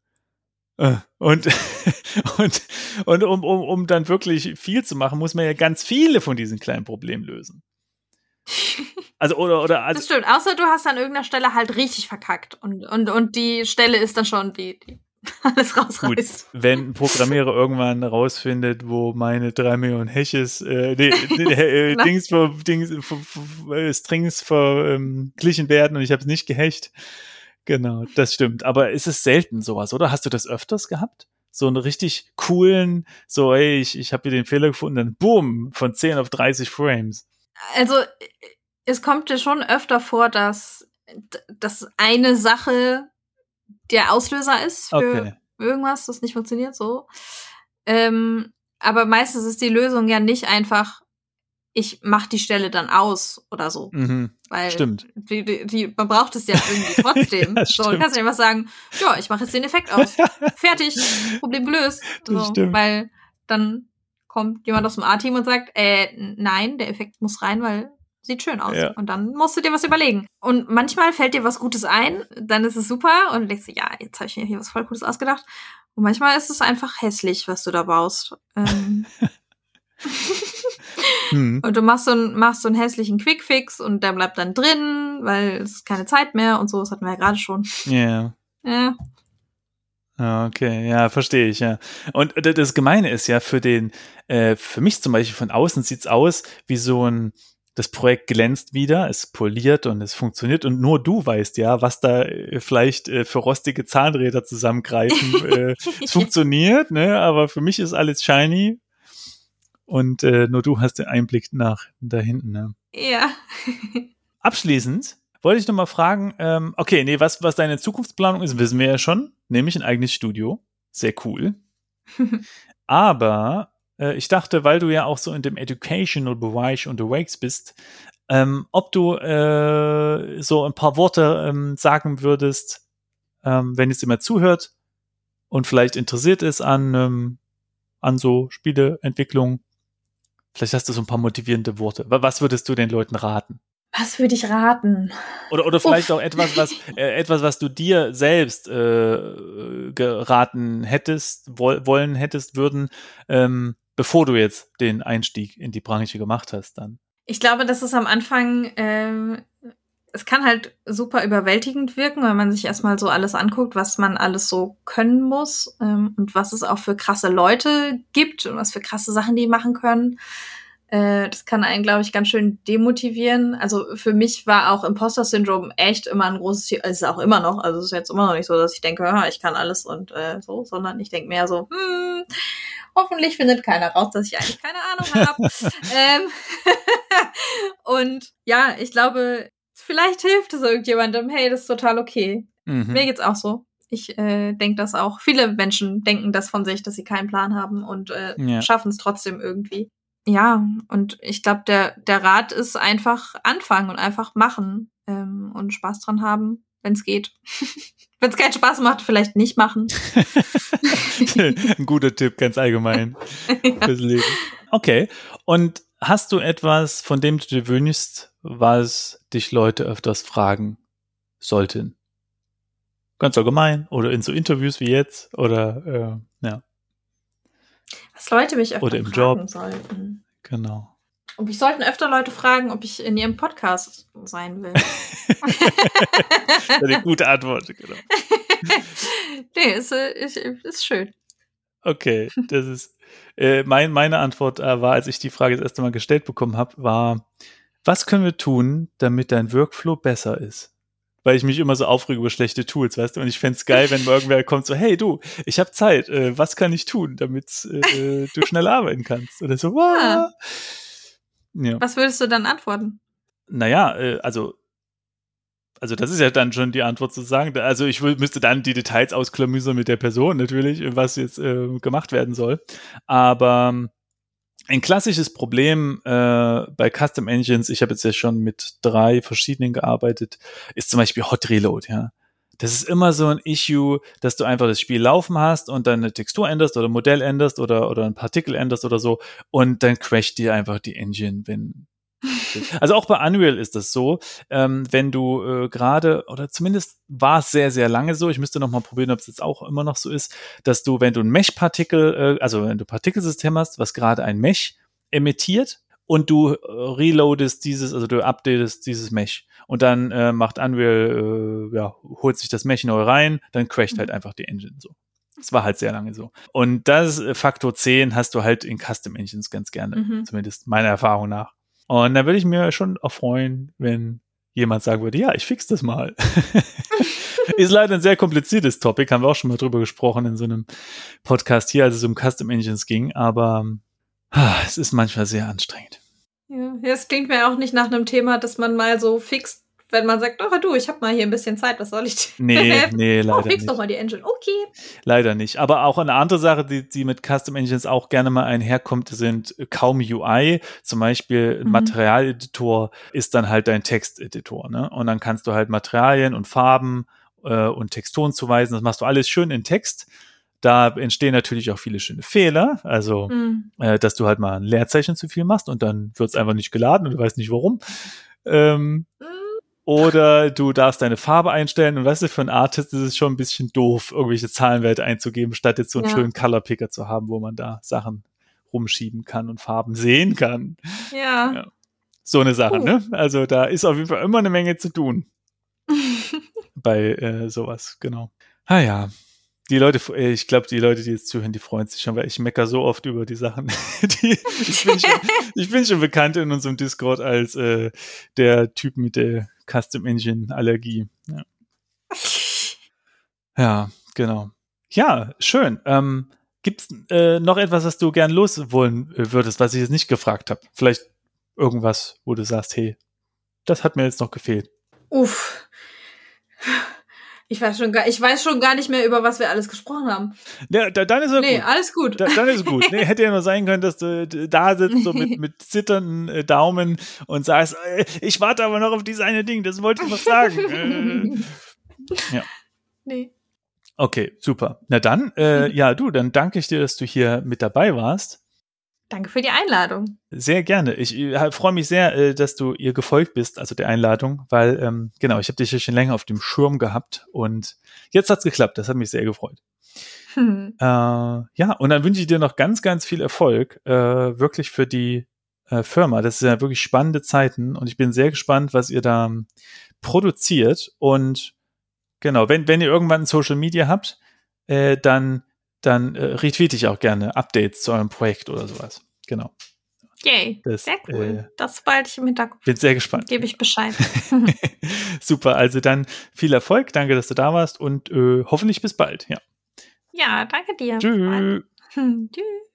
Äh, und, (laughs) und, und um, um, um dann wirklich viel zu machen, muss man ja ganz viele von diesen kleinen Problemen lösen. (laughs) Also, oder, oder, also, das stimmt, außer du hast an irgendeiner Stelle halt richtig verkackt und, und, und die Stelle ist dann schon die, die (laughs) alles rausreißt. Gut, wenn ein Programmierer irgendwann rausfindet, wo meine drei Millionen Hashes, äh, nee, äh, Dings, Dings Strings verglichen werden und ich habe es nicht gehasht. Genau, das stimmt. Aber ist es selten sowas, oder? Hast du das öfters gehabt? So einen richtig coolen, so, ey, ich, ich habe hier den Fehler gefunden, dann boom, von 10 auf 30 Frames. Also, es kommt ja schon öfter vor, dass, dass eine Sache der Auslöser ist für okay. irgendwas, das nicht funktioniert so. Ähm, aber meistens ist die Lösung ja nicht einfach, ich mache die Stelle dann aus oder so. Mhm. Weil stimmt. Die, die, die, man braucht es ja irgendwie (laughs) trotzdem. ja, so, du kannst ja einfach sagen, ja, ich mache jetzt den Effekt aus. (laughs) Fertig, Problem gelöst. So, weil dann kommt jemand aus dem A-Team und sagt, äh, nein, der Effekt muss rein, weil sieht schön aus. Ja. Und dann musst du dir was überlegen. Und manchmal fällt dir was Gutes ein, dann ist es super und du denkst, ja, jetzt habe ich mir hier was voll Gutes ausgedacht. Und manchmal ist es einfach hässlich, was du da baust. Ähm. (laughs) hm. Und du machst so, einen, machst so einen hässlichen Quickfix und der bleibt dann drin, weil es ist keine Zeit mehr und so, das hatten wir ja gerade schon. Yeah. Ja. Ja. Okay, ja, verstehe ich, ja. Und das Gemeine ist ja, für den, äh, für mich zum Beispiel von außen sieht's aus wie so ein, das Projekt glänzt wieder, es poliert und es funktioniert und nur du weißt ja, was da äh, vielleicht äh, für rostige Zahnräder zusammengreifen. (laughs) äh, es funktioniert, ne? aber für mich ist alles shiny und äh, nur du hast den Einblick nach da hinten. Ne? Ja. (laughs) Abschließend wollte ich noch mal fragen, ähm, okay, nee, was, was deine Zukunftsplanung ist, wissen wir ja schon, nämlich ein eigenes Studio. Sehr cool. (laughs) aber äh, ich dachte, weil du ja auch so in dem Educational-Bereich unterwegs bist, ähm, ob du äh, so ein paar Worte ähm, sagen würdest, ähm, wenn jetzt jemand zuhört und vielleicht interessiert ist an, ähm, an so Spieleentwicklung. Vielleicht hast du so ein paar motivierende Worte. Was würdest du den Leuten raten? Was würde ich raten? Oder, oder vielleicht Uff. auch etwas, was äh, etwas, was du dir selbst äh, geraten hättest, woll, wollen hättest, würden, ähm, bevor du jetzt den Einstieg in die Branche gemacht hast dann? Ich glaube, das ist am Anfang, ähm, es kann halt super überwältigend wirken, wenn man sich erstmal so alles anguckt, was man alles so können muss ähm, und was es auch für krasse Leute gibt und was für krasse Sachen die machen können. Äh, das kann einen, glaube ich, ganz schön demotivieren. Also für mich war auch Imposter-Syndrom echt immer ein großes Ziel. Es ist auch immer noch. Also es ist jetzt immer noch nicht so, dass ich denke, ich kann alles und äh, so, sondern ich denke mehr so, hm, Hoffentlich findet keiner raus, dass ich eigentlich keine Ahnung habe. (laughs) ähm, (laughs) und ja, ich glaube, vielleicht hilft es irgendjemandem. Hey, das ist total okay. Mhm. Mir geht's auch so. Ich äh, denke das auch. Viele Menschen denken das von sich, dass sie keinen Plan haben und äh, ja. schaffen es trotzdem irgendwie. Ja, und ich glaube, der, der Rat ist einfach anfangen und einfach machen ähm, und Spaß dran haben, wenn es geht. (laughs) Wenn es keinen Spaß macht, vielleicht nicht machen. (laughs) Ein guter Tipp, ganz allgemein (laughs) ja. fürs Leben. Okay. Und hast du etwas, von dem du dir wünschst, was dich Leute öfters fragen sollten? Ganz allgemein oder in so Interviews wie jetzt oder äh, ja. Was Leute mich öfter oder im fragen Job. sollten. Genau. Und mich sollten öfter Leute fragen, ob ich in ihrem Podcast sein will. (laughs) Eine gute Antwort, genau. (laughs) nee, ist, äh, ist, ist schön. Okay, das ist äh, mein, meine Antwort äh, war, als ich die Frage das erste Mal gestellt bekommen habe, war, was können wir tun, damit dein Workflow besser ist? Weil ich mich immer so aufrege über schlechte Tools, weißt du? Und ich fände es geil, wenn (laughs) irgendwer kommt so, hey du, ich habe Zeit, äh, was kann ich tun, damit äh, (laughs) du schnell arbeiten kannst? Oder so, wow. Ja. Ja. Was würdest du dann antworten? Naja, äh, also also das ist ja dann schon die Antwort zu sagen. Also ich müsste dann die Details ausklamüsern mit der Person natürlich, was jetzt äh, gemacht werden soll. Aber ein klassisches Problem äh, bei Custom Engines, ich habe jetzt ja schon mit drei verschiedenen gearbeitet, ist zum Beispiel Hot Reload, ja. Das ist immer so ein Issue, dass du einfach das Spiel laufen hast und dann eine Textur änderst oder ein Modell änderst oder, oder ein Partikel änderst oder so und dann crasht dir einfach die Engine, wenn (laughs) also auch bei Unreal ist das so, ähm, wenn du äh, gerade, oder zumindest war es sehr, sehr lange so, ich müsste noch mal probieren, ob es jetzt auch immer noch so ist, dass du, wenn du ein Mesh-Partikel, äh, also wenn du Partikelsystem hast, was gerade ein Mesh emittiert und du äh, reloadest dieses, also du updatest dieses Mesh und dann äh, macht Unreal, äh, ja, holt sich das Mesh neu rein, dann crasht halt mhm. einfach die Engine so. Es war halt sehr lange so. Und das äh, Faktor 10 hast du halt in Custom Engines ganz gerne, Mhm. zumindest meiner Erfahrung nach. Und da würde ich mir schon auch freuen, wenn jemand sagen würde, ja, ich fix das mal. (laughs) Ist leider ein sehr kompliziertes Topic, haben wir auch schon mal drüber gesprochen in so einem Podcast hier, als es um Custom Engines ging, aber ah, es ist manchmal sehr anstrengend. Ja, es klingt mir auch nicht nach einem Thema, das man mal so fixt, wenn man sagt, oh du, ich habe mal hier ein bisschen Zeit, was soll ich dir Nee, helfen? nee, Oh, leider fix nicht. doch mal die Engine. Okay. Leider nicht. Aber auch eine andere Sache, die, die mit Custom Engines auch gerne mal einherkommt, sind kaum UI. Zum Beispiel ein Mhm. Materialeditor ist dann halt dein Texteditor. Ne? Und dann kannst du halt Materialien und Farben äh, und Texturen zuweisen. Das machst du alles schön in Text. Da entstehen natürlich auch viele schöne Fehler. Also, Hm. äh, dass du halt mal ein Leerzeichen zu viel machst und dann wird es einfach nicht geladen und du weißt nicht warum. Ähm, Hm. Oder du darfst deine Farbe einstellen und weißt du, für einen Artist ist es schon ein bisschen doof, irgendwelche Zahlenwerte einzugeben, statt jetzt so einen Ja. schönen Color Picker zu haben, wo man da Sachen rumschieben kann und Farben sehen kann. Ja. Ja. So eine Sache, Puh. ne? Also da ist auf jeden Fall immer eine Menge zu tun (laughs) bei äh, sowas, genau. Ah ja. Die Leute, äh, ich glaube, die Leute, die jetzt zuhören, die freuen sich schon, weil ich mecker so oft über die Sachen. (laughs) die, ich, bin schon, (laughs) ich bin schon bekannt in unserem Discord als äh, der Typ mit der Custom Engine Allergie. Ja, (laughs) ja genau. Ja, schön. Ähm, Gibt es äh, noch etwas, was du gern loswollen äh, würdest, was ich jetzt nicht gefragt habe? Vielleicht irgendwas, wo du sagst, hey, das hat mir jetzt noch gefehlt. Uff. Ich weiß, schon gar, ich weiß schon gar nicht mehr, über was wir alles gesprochen haben. Ja, da, dann ist er Nee, gut. alles gut. Da, dann ist gut. Nee, hätte ja nur sein können, dass du d- da sitzt so mit, mit zitternden äh, Daumen und sagst, äh, ich warte aber noch auf dieses eine Ding, das wollte ich noch sagen. (laughs) äh, Nee. okay, super. Na dann, äh, (laughs) ja, du, dann danke ich dir, dass du hier mit dabei warst. Danke für die Einladung. Sehr gerne. Ich äh, freue mich sehr, äh, dass du ihr gefolgt bist, also der Einladung, weil, ähm, genau, ich habe dich ja schon länger auf dem Schirm gehabt und jetzt hat's geklappt. Das hat mich sehr gefreut. Hm. (laughs) Äh, ja, und dann wünsche ich dir noch ganz, ganz viel Erfolg, äh, wirklich für die äh, Firma. Das sind ja wirklich spannende Zeiten und ich bin sehr gespannt, was ihr da ähm, produziert. Und genau, wenn, wenn ihr irgendwann Social Media habt, äh, dann, dann äh, retweete ich auch gerne Updates zu eurem Projekt oder sowas. Genau. Yay. Das, Sehr cool. äh, das bald ich im Hinterkopf. Bin sehr gespannt. Gebe ich Bescheid. (laughs) (laughs) Super, also dann viel Erfolg. Danke, dass du da warst und äh, hoffentlich bis bald. Ja. ja, danke dir. Tschüss. (laughs) Tschüss.